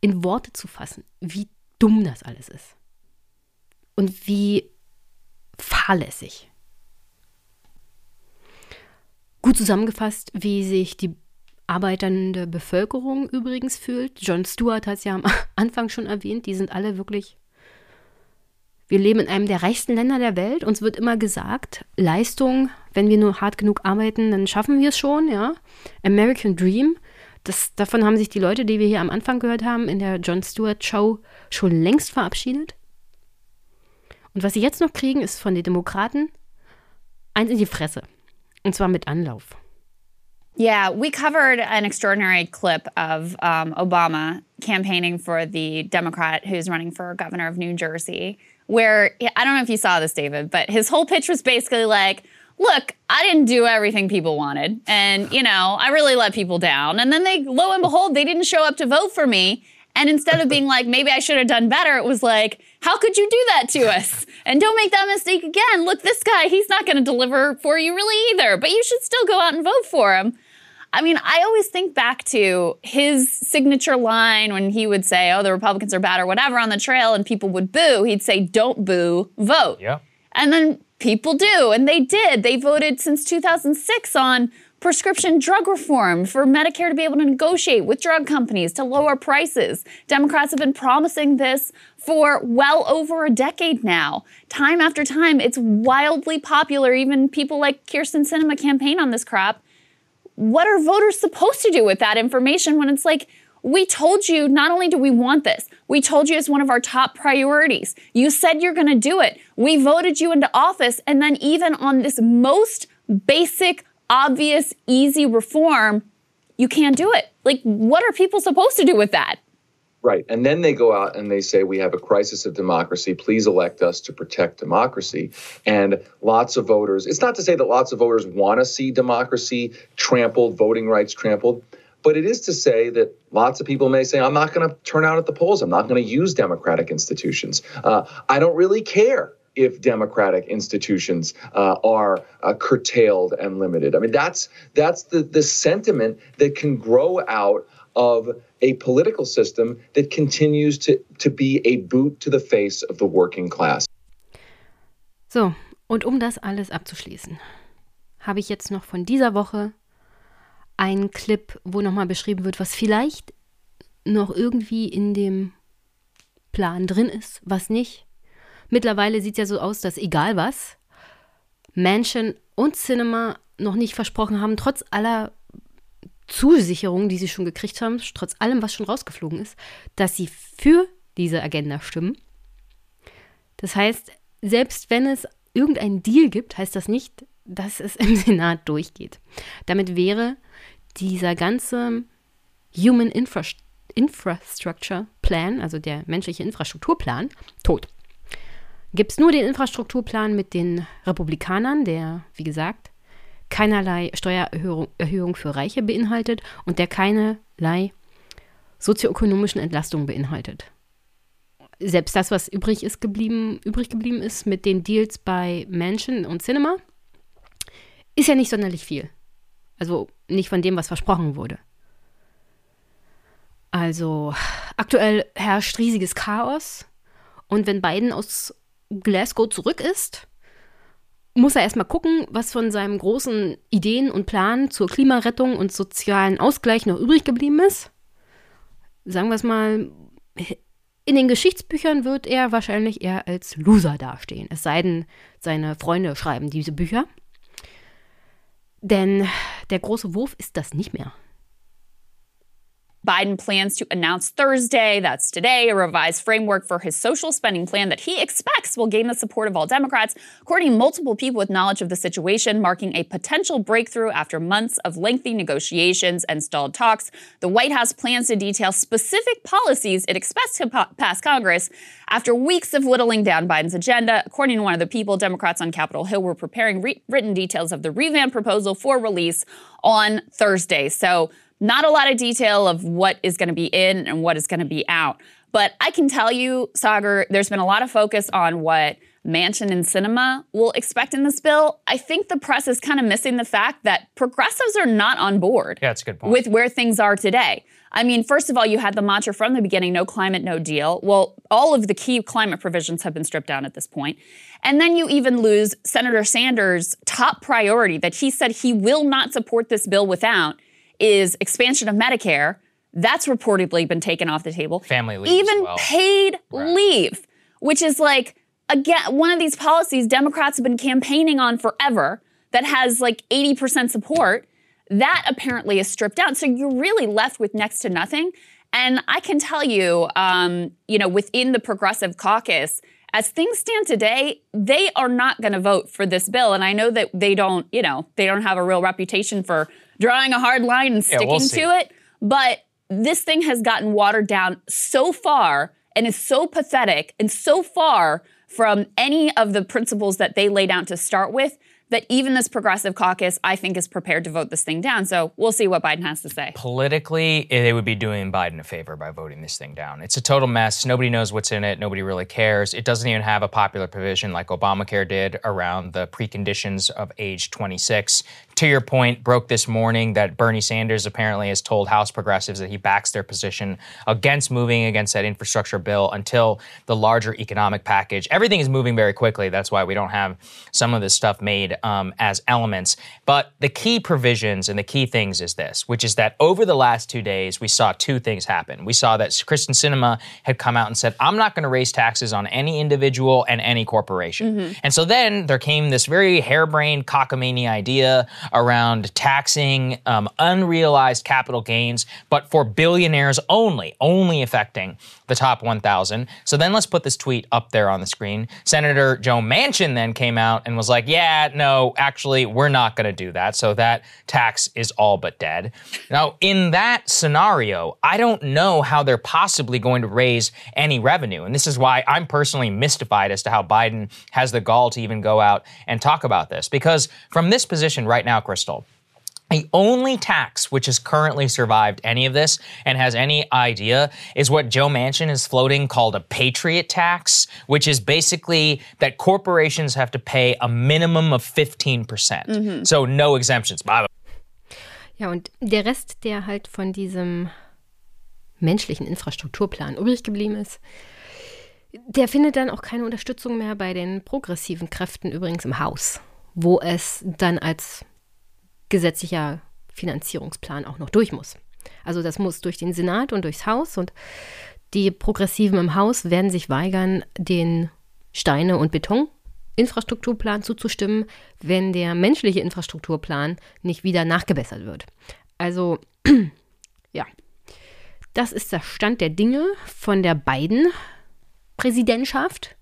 in Worte zu fassen, wie dumm das alles ist. Und wie fahrlässig. Gut zusammengefasst, wie sich die arbeitende Bevölkerung übrigens fühlt. John Stewart hat es ja am Anfang schon erwähnt, die sind alle wirklich. Wir leben in einem der reichsten Länder der Welt. Uns wird immer gesagt, Leistung, wenn wir nur hart genug arbeiten, dann schaffen wir es schon, ja. American Dream. Das, davon haben sich die Leute, die wir hier am Anfang gehört haben, in der John Stewart Show schon längst verabschiedet. Und was sie jetzt noch kriegen, ist von den Demokraten eins in die Fresse. Und zwar mit Anlauf. Yeah, we covered an extraordinary clip of um, Obama campaigning for the Democrat who's running for governor of New Jersey, where I don't know if you saw this, David, but his whole pitch was basically like, look, I didn't do everything people wanted. And, you know, I really let people down. And then they, lo and behold, they didn't show up to vote for me. And instead of being like, maybe I should have done better, it was like, how could you do that to us? And don't make that mistake again. Look, this guy, he's not going to deliver for you really either, but you should still go out and vote for him. I mean, I always think back to his signature line when he would say, oh, the Republicans are bad or whatever on the trail, and people would boo. He'd say, don't boo, vote. Yeah. And then people do, and they did. They voted since 2006 on prescription drug reform for Medicare to be able to negotiate with drug companies to lower prices. Democrats have been promising this for well over a decade now. Time after time, it's wildly popular. Even people like Kirsten Sinema campaign on this crap. What are voters supposed to do with that information when it's like, we told you not only do we want this, we told you it's one of our top priorities. You said you're going to do it. We voted you into office. And then, even on this most basic obvious, easy reform, you can't do it. Like, what are people supposed to do with that? Right. And then they go out and they say, We have a crisis of democracy. Please elect us to protect democracy. And lots of voters, it's not to say that lots of voters want to see democracy trampled, voting rights trampled, but it is to say that lots of people may say, I'm not going to turn out at the polls. I'm not going to use democratic institutions. Uh, I don't really care if democratic institutions uh, are uh, curtailed and limited. I mean, that's that's the the sentiment that can grow out of a political system that continues to to be a boot to the face of the working class. So, und um das alles abzuschließen, habe ich jetzt noch von dieser Woche einen Clip, wo nochmal beschrieben wird, was vielleicht noch irgendwie in dem Plan drin ist, was nicht. Mittlerweile sieht es ja so aus, dass egal was, Mansion und Cinema noch nicht versprochen haben, trotz aller Zusicherungen, die sie schon gekriegt haben, trotz allem, was schon rausgeflogen ist, dass sie für diese Agenda stimmen. Das heißt, selbst wenn es irgendeinen Deal gibt, heißt das nicht, dass es im Senat durchgeht. Damit wäre dieser ganze Human Infra Infrastructure Plan, also der menschliche Infrastrukturplan, tot gibt es nur den Infrastrukturplan mit den Republikanern, der, wie gesagt, keinerlei Steuererhöhung für Reiche beinhaltet und der keinerlei sozioökonomischen Entlastungen beinhaltet. Selbst das, was übrig, ist geblieben, übrig geblieben ist mit den Deals bei Mansion und Cinema, ist ja nicht sonderlich viel. Also nicht von dem, was versprochen wurde. Also aktuell herrscht riesiges Chaos. Und wenn Biden aus Glasgow zurück ist, muss er erstmal gucken, was von seinen großen Ideen und Plan zur Klimarettung und sozialen Ausgleich noch übrig geblieben ist. Sagen wir es mal, in den Geschichtsbüchern wird er wahrscheinlich eher als Loser dastehen. Es sei denn, seine Freunde schreiben diese Bücher. Denn der große Wurf ist das nicht mehr. Biden plans to announce Thursday, that's today, a revised framework for his social spending plan that he expects will gain the support of all Democrats, according to multiple people with knowledge of the situation, marking a potential breakthrough after months of lengthy negotiations and stalled talks. The White House plans to detail specific policies it expects to pass Congress after weeks of whittling down Biden's agenda. According to one of the people, Democrats on Capitol Hill were preparing re- written details of the revamp proposal for release on Thursday. So Not a lot of detail of what is going to be in and what is going to be out. But I can tell you, Sagar, there's been a lot of focus on what Mansion and Cinema will expect in this bill. I think the press is kind of missing the fact that progressives are not on board Yeah, that's a good point. with where things are today. I mean, first of all, you had the mantra from the beginning no climate, no deal. Well, all of the key climate provisions have been stripped down at this point. And then you even lose Senator Sanders' top priority that he said he will not support this bill without is expansion of Medicare. That's reportedly been taken off the table. Family leave. Even well. paid leave, which is like, again, one of these policies Democrats have been campaigning on forever that has like 80% support. That apparently is stripped out. So you're really left with next to nothing. And I can tell you, um, you know, within the progressive caucus, as things stand today, they are not going to vote for this bill. And I know that they don't, you know, they don't have a real reputation for drawing a hard line and sticking Yeah, we'll to it. But this thing has gotten watered down so far and is so pathetic and so far from any of the principles that they laid out to start with that even this progressive caucus, I think, is prepared to vote this thing down. So we'll see what Biden has to say. Politically, eh, they would be doing Biden a favor by voting this thing down. It's a total mess. Nobody knows what's in it. Nobody really cares. It doesn't even have a popular provision like Obamacare did around the preconditions of age 26. To your point, broke this morning that Bernie Sanders apparently has told House progressives that he backs their position against moving against that infrastructure bill until the larger economic package. Everything is moving very quickly. That's why we don't have some of this stuff made um, as elements. But the key provisions and the key things is this, which is that over the last two days, we saw two things happen. We saw that Kristen Cinema had come out and said, I'm not going to raise taxes on any individual and any corporation. And so then there came this very harebrained cockamamie idea around taxing um, unrealized capital gains, but for billionaires only, only affecting the top 1,000. So then let's put this tweet up there on the screen. Senator Joe Manchin then came out and was like, yeah, no, actually, we're not going to do that. So that tax is all but dead. Now, in that scenario, I don't know how they're possibly going to raise any revenue. And this is why I'm personally mystified as to how Biden has the gall to even go out and talk about this. Because from this position right now, Crystal, the only tax which has currently survived any of this and has any idea is what Joe Manchin is floating called a patriot tax, which is basically that corporations have to pay a minimum of 15%. percent Mhm. So no exemptions. Bye. Ja, und der Rest, der halt von diesem menschlichen Infrastrukturplan übrig geblieben ist, der findet dann auch keine Unterstützung mehr bei den progressiven Kräften übrigens im Haus, wo es dann als gesetzlicher Finanzierungsplan auch noch durch muss. Also das muss durch den Senat und durchs Haus und die Progressiven im Haus werden sich weigern, den Steine- und Beton-Infrastrukturplan zuzustimmen, wenn der menschliche Infrastrukturplan nicht wieder nachgebessert wird. Also ja, das ist der Stand der Dinge von der Biden-Präsidentschaft.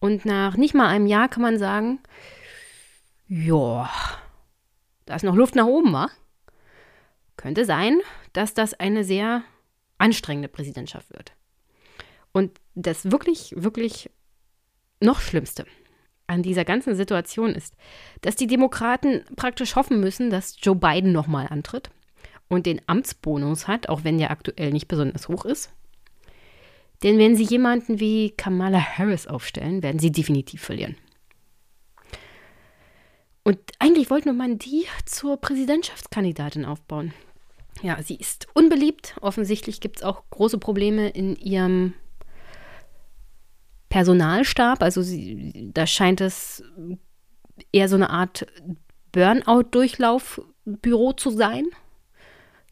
Und nach nicht mal einem Jahr kann man sagen, ja, da ist noch Luft nach oben, wa? Könnte sein, dass das eine sehr anstrengende Präsidentschaft wird. Und das wirklich, wirklich noch Schlimmste an dieser ganzen Situation ist, dass die Demokraten praktisch hoffen müssen, dass Joe Biden nochmal antritt und den Amtsbonus hat, auch wenn der aktuell nicht besonders hoch ist. Denn wenn sie jemanden wie Kamala Harris aufstellen, werden sie definitiv verlieren. Und eigentlich wollte man die zur Präsidentschaftskandidatin aufbauen. Ja, sie ist unbeliebt. Offensichtlich gibt es auch große Probleme in ihrem Personalstab. Also sie, da scheint es eher so eine Art Burnout-Durchlaufbüro zu sein.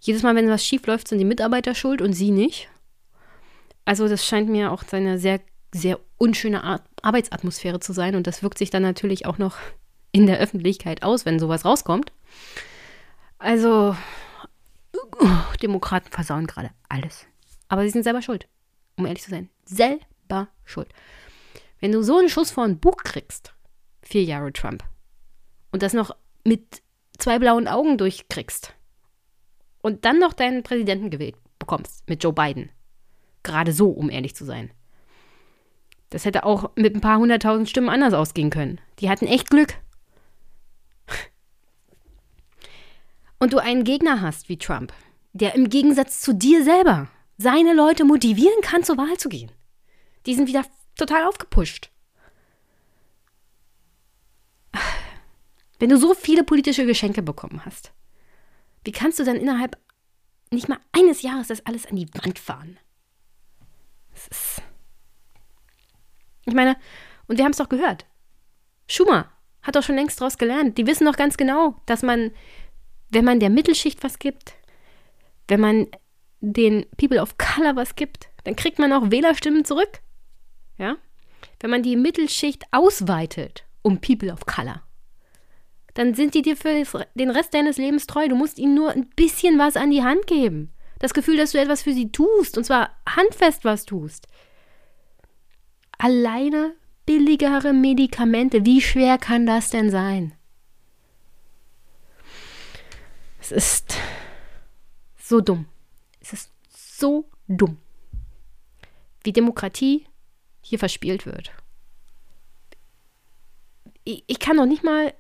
Jedes Mal, wenn was schief läuft, sind die Mitarbeiter schuld und sie nicht. Also das scheint mir auch eine sehr, sehr unschöne Art Arbeitsatmosphäre zu sein. Und das wirkt sich dann natürlich auch noch in der Öffentlichkeit aus, wenn sowas rauskommt. Also, Demokraten versauen gerade alles. Aber sie sind selber schuld, um ehrlich zu sein. Selber schuld. Wenn du so einen Schuss vor ein Buch kriegst, vier Jahre Trump, und das noch mit zwei blauen Augen durchkriegst, und dann noch deinen Präsidenten gewählt bekommst mit Joe Biden, gerade so, um ehrlich zu sein. Das hätte auch mit ein paar hunderttausend Stimmen anders ausgehen können. Die hatten echt Glück. Und du einen Gegner hast wie Trump, der im Gegensatz zu dir selber seine Leute motivieren kann, zur Wahl zu gehen. Die sind wieder total aufgepusht. Wenn du so viele politische Geschenke bekommen hast, wie kannst du dann innerhalb nicht mal eines Jahres das alles an die Wand fahren? Das ist. Ich meine, und wir haben es doch gehört. Schumer hat doch schon längst daraus gelernt. Die wissen doch ganz genau, dass man, wenn man der Mittelschicht was gibt, wenn man den People of Color was gibt, dann kriegt man auch Wählerstimmen zurück. Ja? Wenn man die Mittelschicht ausweitet um People of Color, dann sind die dir für den Rest deines Lebens treu. Du musst ihnen nur ein bisschen was an die Hand geben. Das Gefühl, dass du etwas für sie tust, und zwar handfest was tust. Alleine billigere Medikamente, wie schwer kann das denn sein? Es ist so dumm. Es ist so dumm, wie Demokratie hier verspielt wird. Ich, ich kann noch nicht mal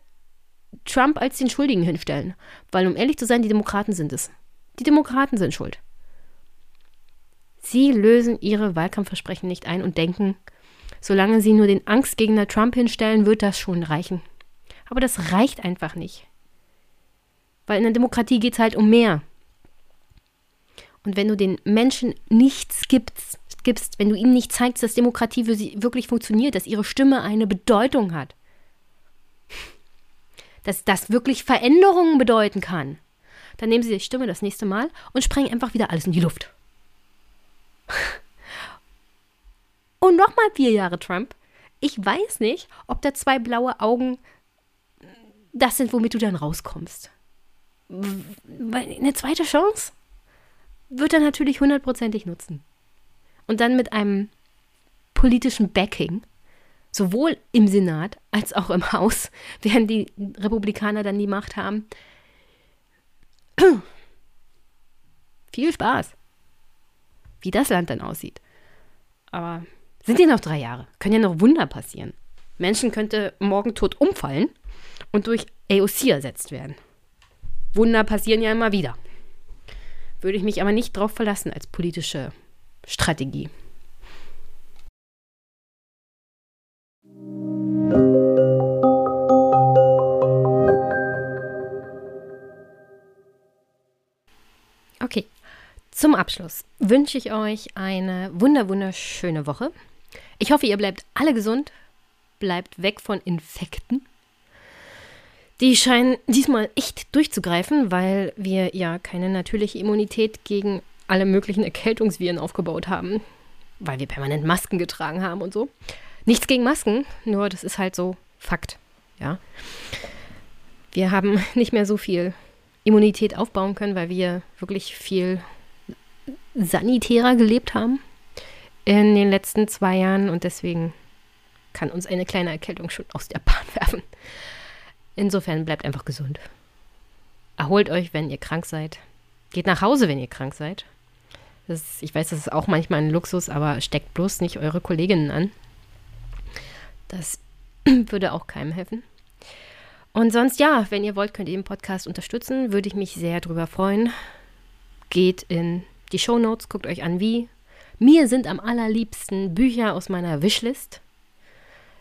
Trump als den Schuldigen hinstellen, weil um ehrlich zu sein, die Demokraten sind es. Die Demokraten sind schuld. Sie lösen ihre Wahlkampfversprechen nicht ein und denken, solange sie nur den Angstgegner Trump hinstellen, wird das schon reichen. Aber das reicht einfach nicht. Weil in der Demokratie geht es halt um mehr. Und wenn du den Menschen nichts gibst, gibst, wenn du ihnen nicht zeigst, dass Demokratie für sie wirklich funktioniert, dass ihre Stimme eine Bedeutung hat, dass das wirklich Veränderungen bedeuten kann, dann nehmen sie die Stimme das nächste Mal und sprengen einfach wieder alles in die Luft. Und nochmal vier Jahre Trump. Ich weiß nicht, ob da zwei blaue Augen das sind, womit du dann rauskommst. Eine zweite Chance wird er natürlich hundertprozentig nutzen. Und dann mit einem politischen Backing, sowohl im Senat als auch im Haus, während die Republikaner dann die Macht haben. Viel Spaß, wie das Land dann aussieht. Aber sind ja noch drei Jahre, können ja noch Wunder passieren. Menschen könnte morgen tot umfallen und durch AOC ersetzt werden. Wunder passieren ja immer wieder. Würde ich mich aber nicht drauf verlassen als politische Strategie. Okay, zum Abschluss wünsche ich euch eine wunder wunderschöne Woche. Ich hoffe, ihr bleibt alle gesund, bleibt weg von Infekten. Die scheinen diesmal echt durchzugreifen, weil wir ja keine natürliche Immunität gegen alle möglichen Erkältungsviren aufgebaut haben, weil wir permanent Masken getragen haben und so. Nichts gegen Masken, nur das ist halt so Fakt, ja. Wir haben nicht mehr so viel Immunität aufbauen können, weil wir wirklich viel sanitärer gelebt haben in den letzten zwei Jahren und deswegen kann uns eine kleine Erkältung schon aus der Bahn werfen. Insofern bleibt einfach gesund. Erholt euch, wenn ihr krank seid. Geht nach Hause, wenn ihr krank seid. Das, ich weiß, das ist auch manchmal ein Luxus, aber steckt bloß nicht eure Kolleginnen an. Das würde auch keinem helfen. Und sonst ja, wenn ihr wollt, könnt ihr den Podcast unterstützen. Würde ich mich sehr drüber freuen. Geht in die Show Notes, guckt euch an, wie. Mir sind am allerliebsten Bücher aus meiner Wishlist.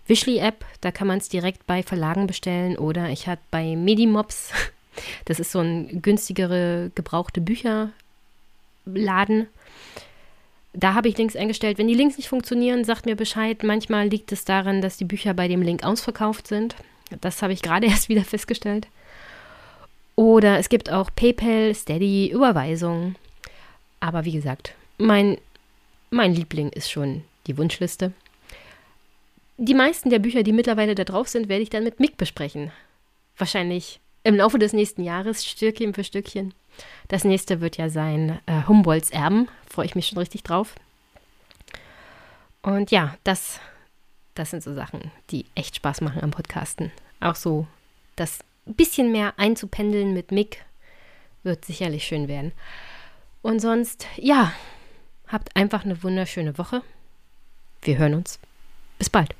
Wishly-App, da kann man es direkt bei Verlagen bestellen oder ich hatte bei Medimops, das ist so ein günstigere gebrauchte Bücherladen. Da habe ich Links eingestellt. Wenn die Links nicht funktionieren, sagt mir Bescheid. Manchmal liegt es daran, dass die Bücher bei dem Link ausverkauft sind. Das habe ich gerade erst wieder festgestellt. Oder es gibt auch PayPal, Steady, Überweisungen. Aber wie gesagt, mein, mein Liebling ist schon die Wunschliste. Die meisten der Bücher, die mittlerweile da drauf sind, werde ich dann mit Mick besprechen. Wahrscheinlich im Laufe des nächsten Jahres, Stückchen für Stückchen. Das nächste wird ja sein äh, Humboldts Erben. Freue ich mich schon richtig drauf. Und ja, das, das sind so Sachen, die echt Spaß machen am Podcasten. Auch so das bisschen mehr einzupendeln mit Mick wird sicherlich schön werden. Und sonst, ja, habt einfach eine wunderschöne Woche. Wir hören uns. Bis bald.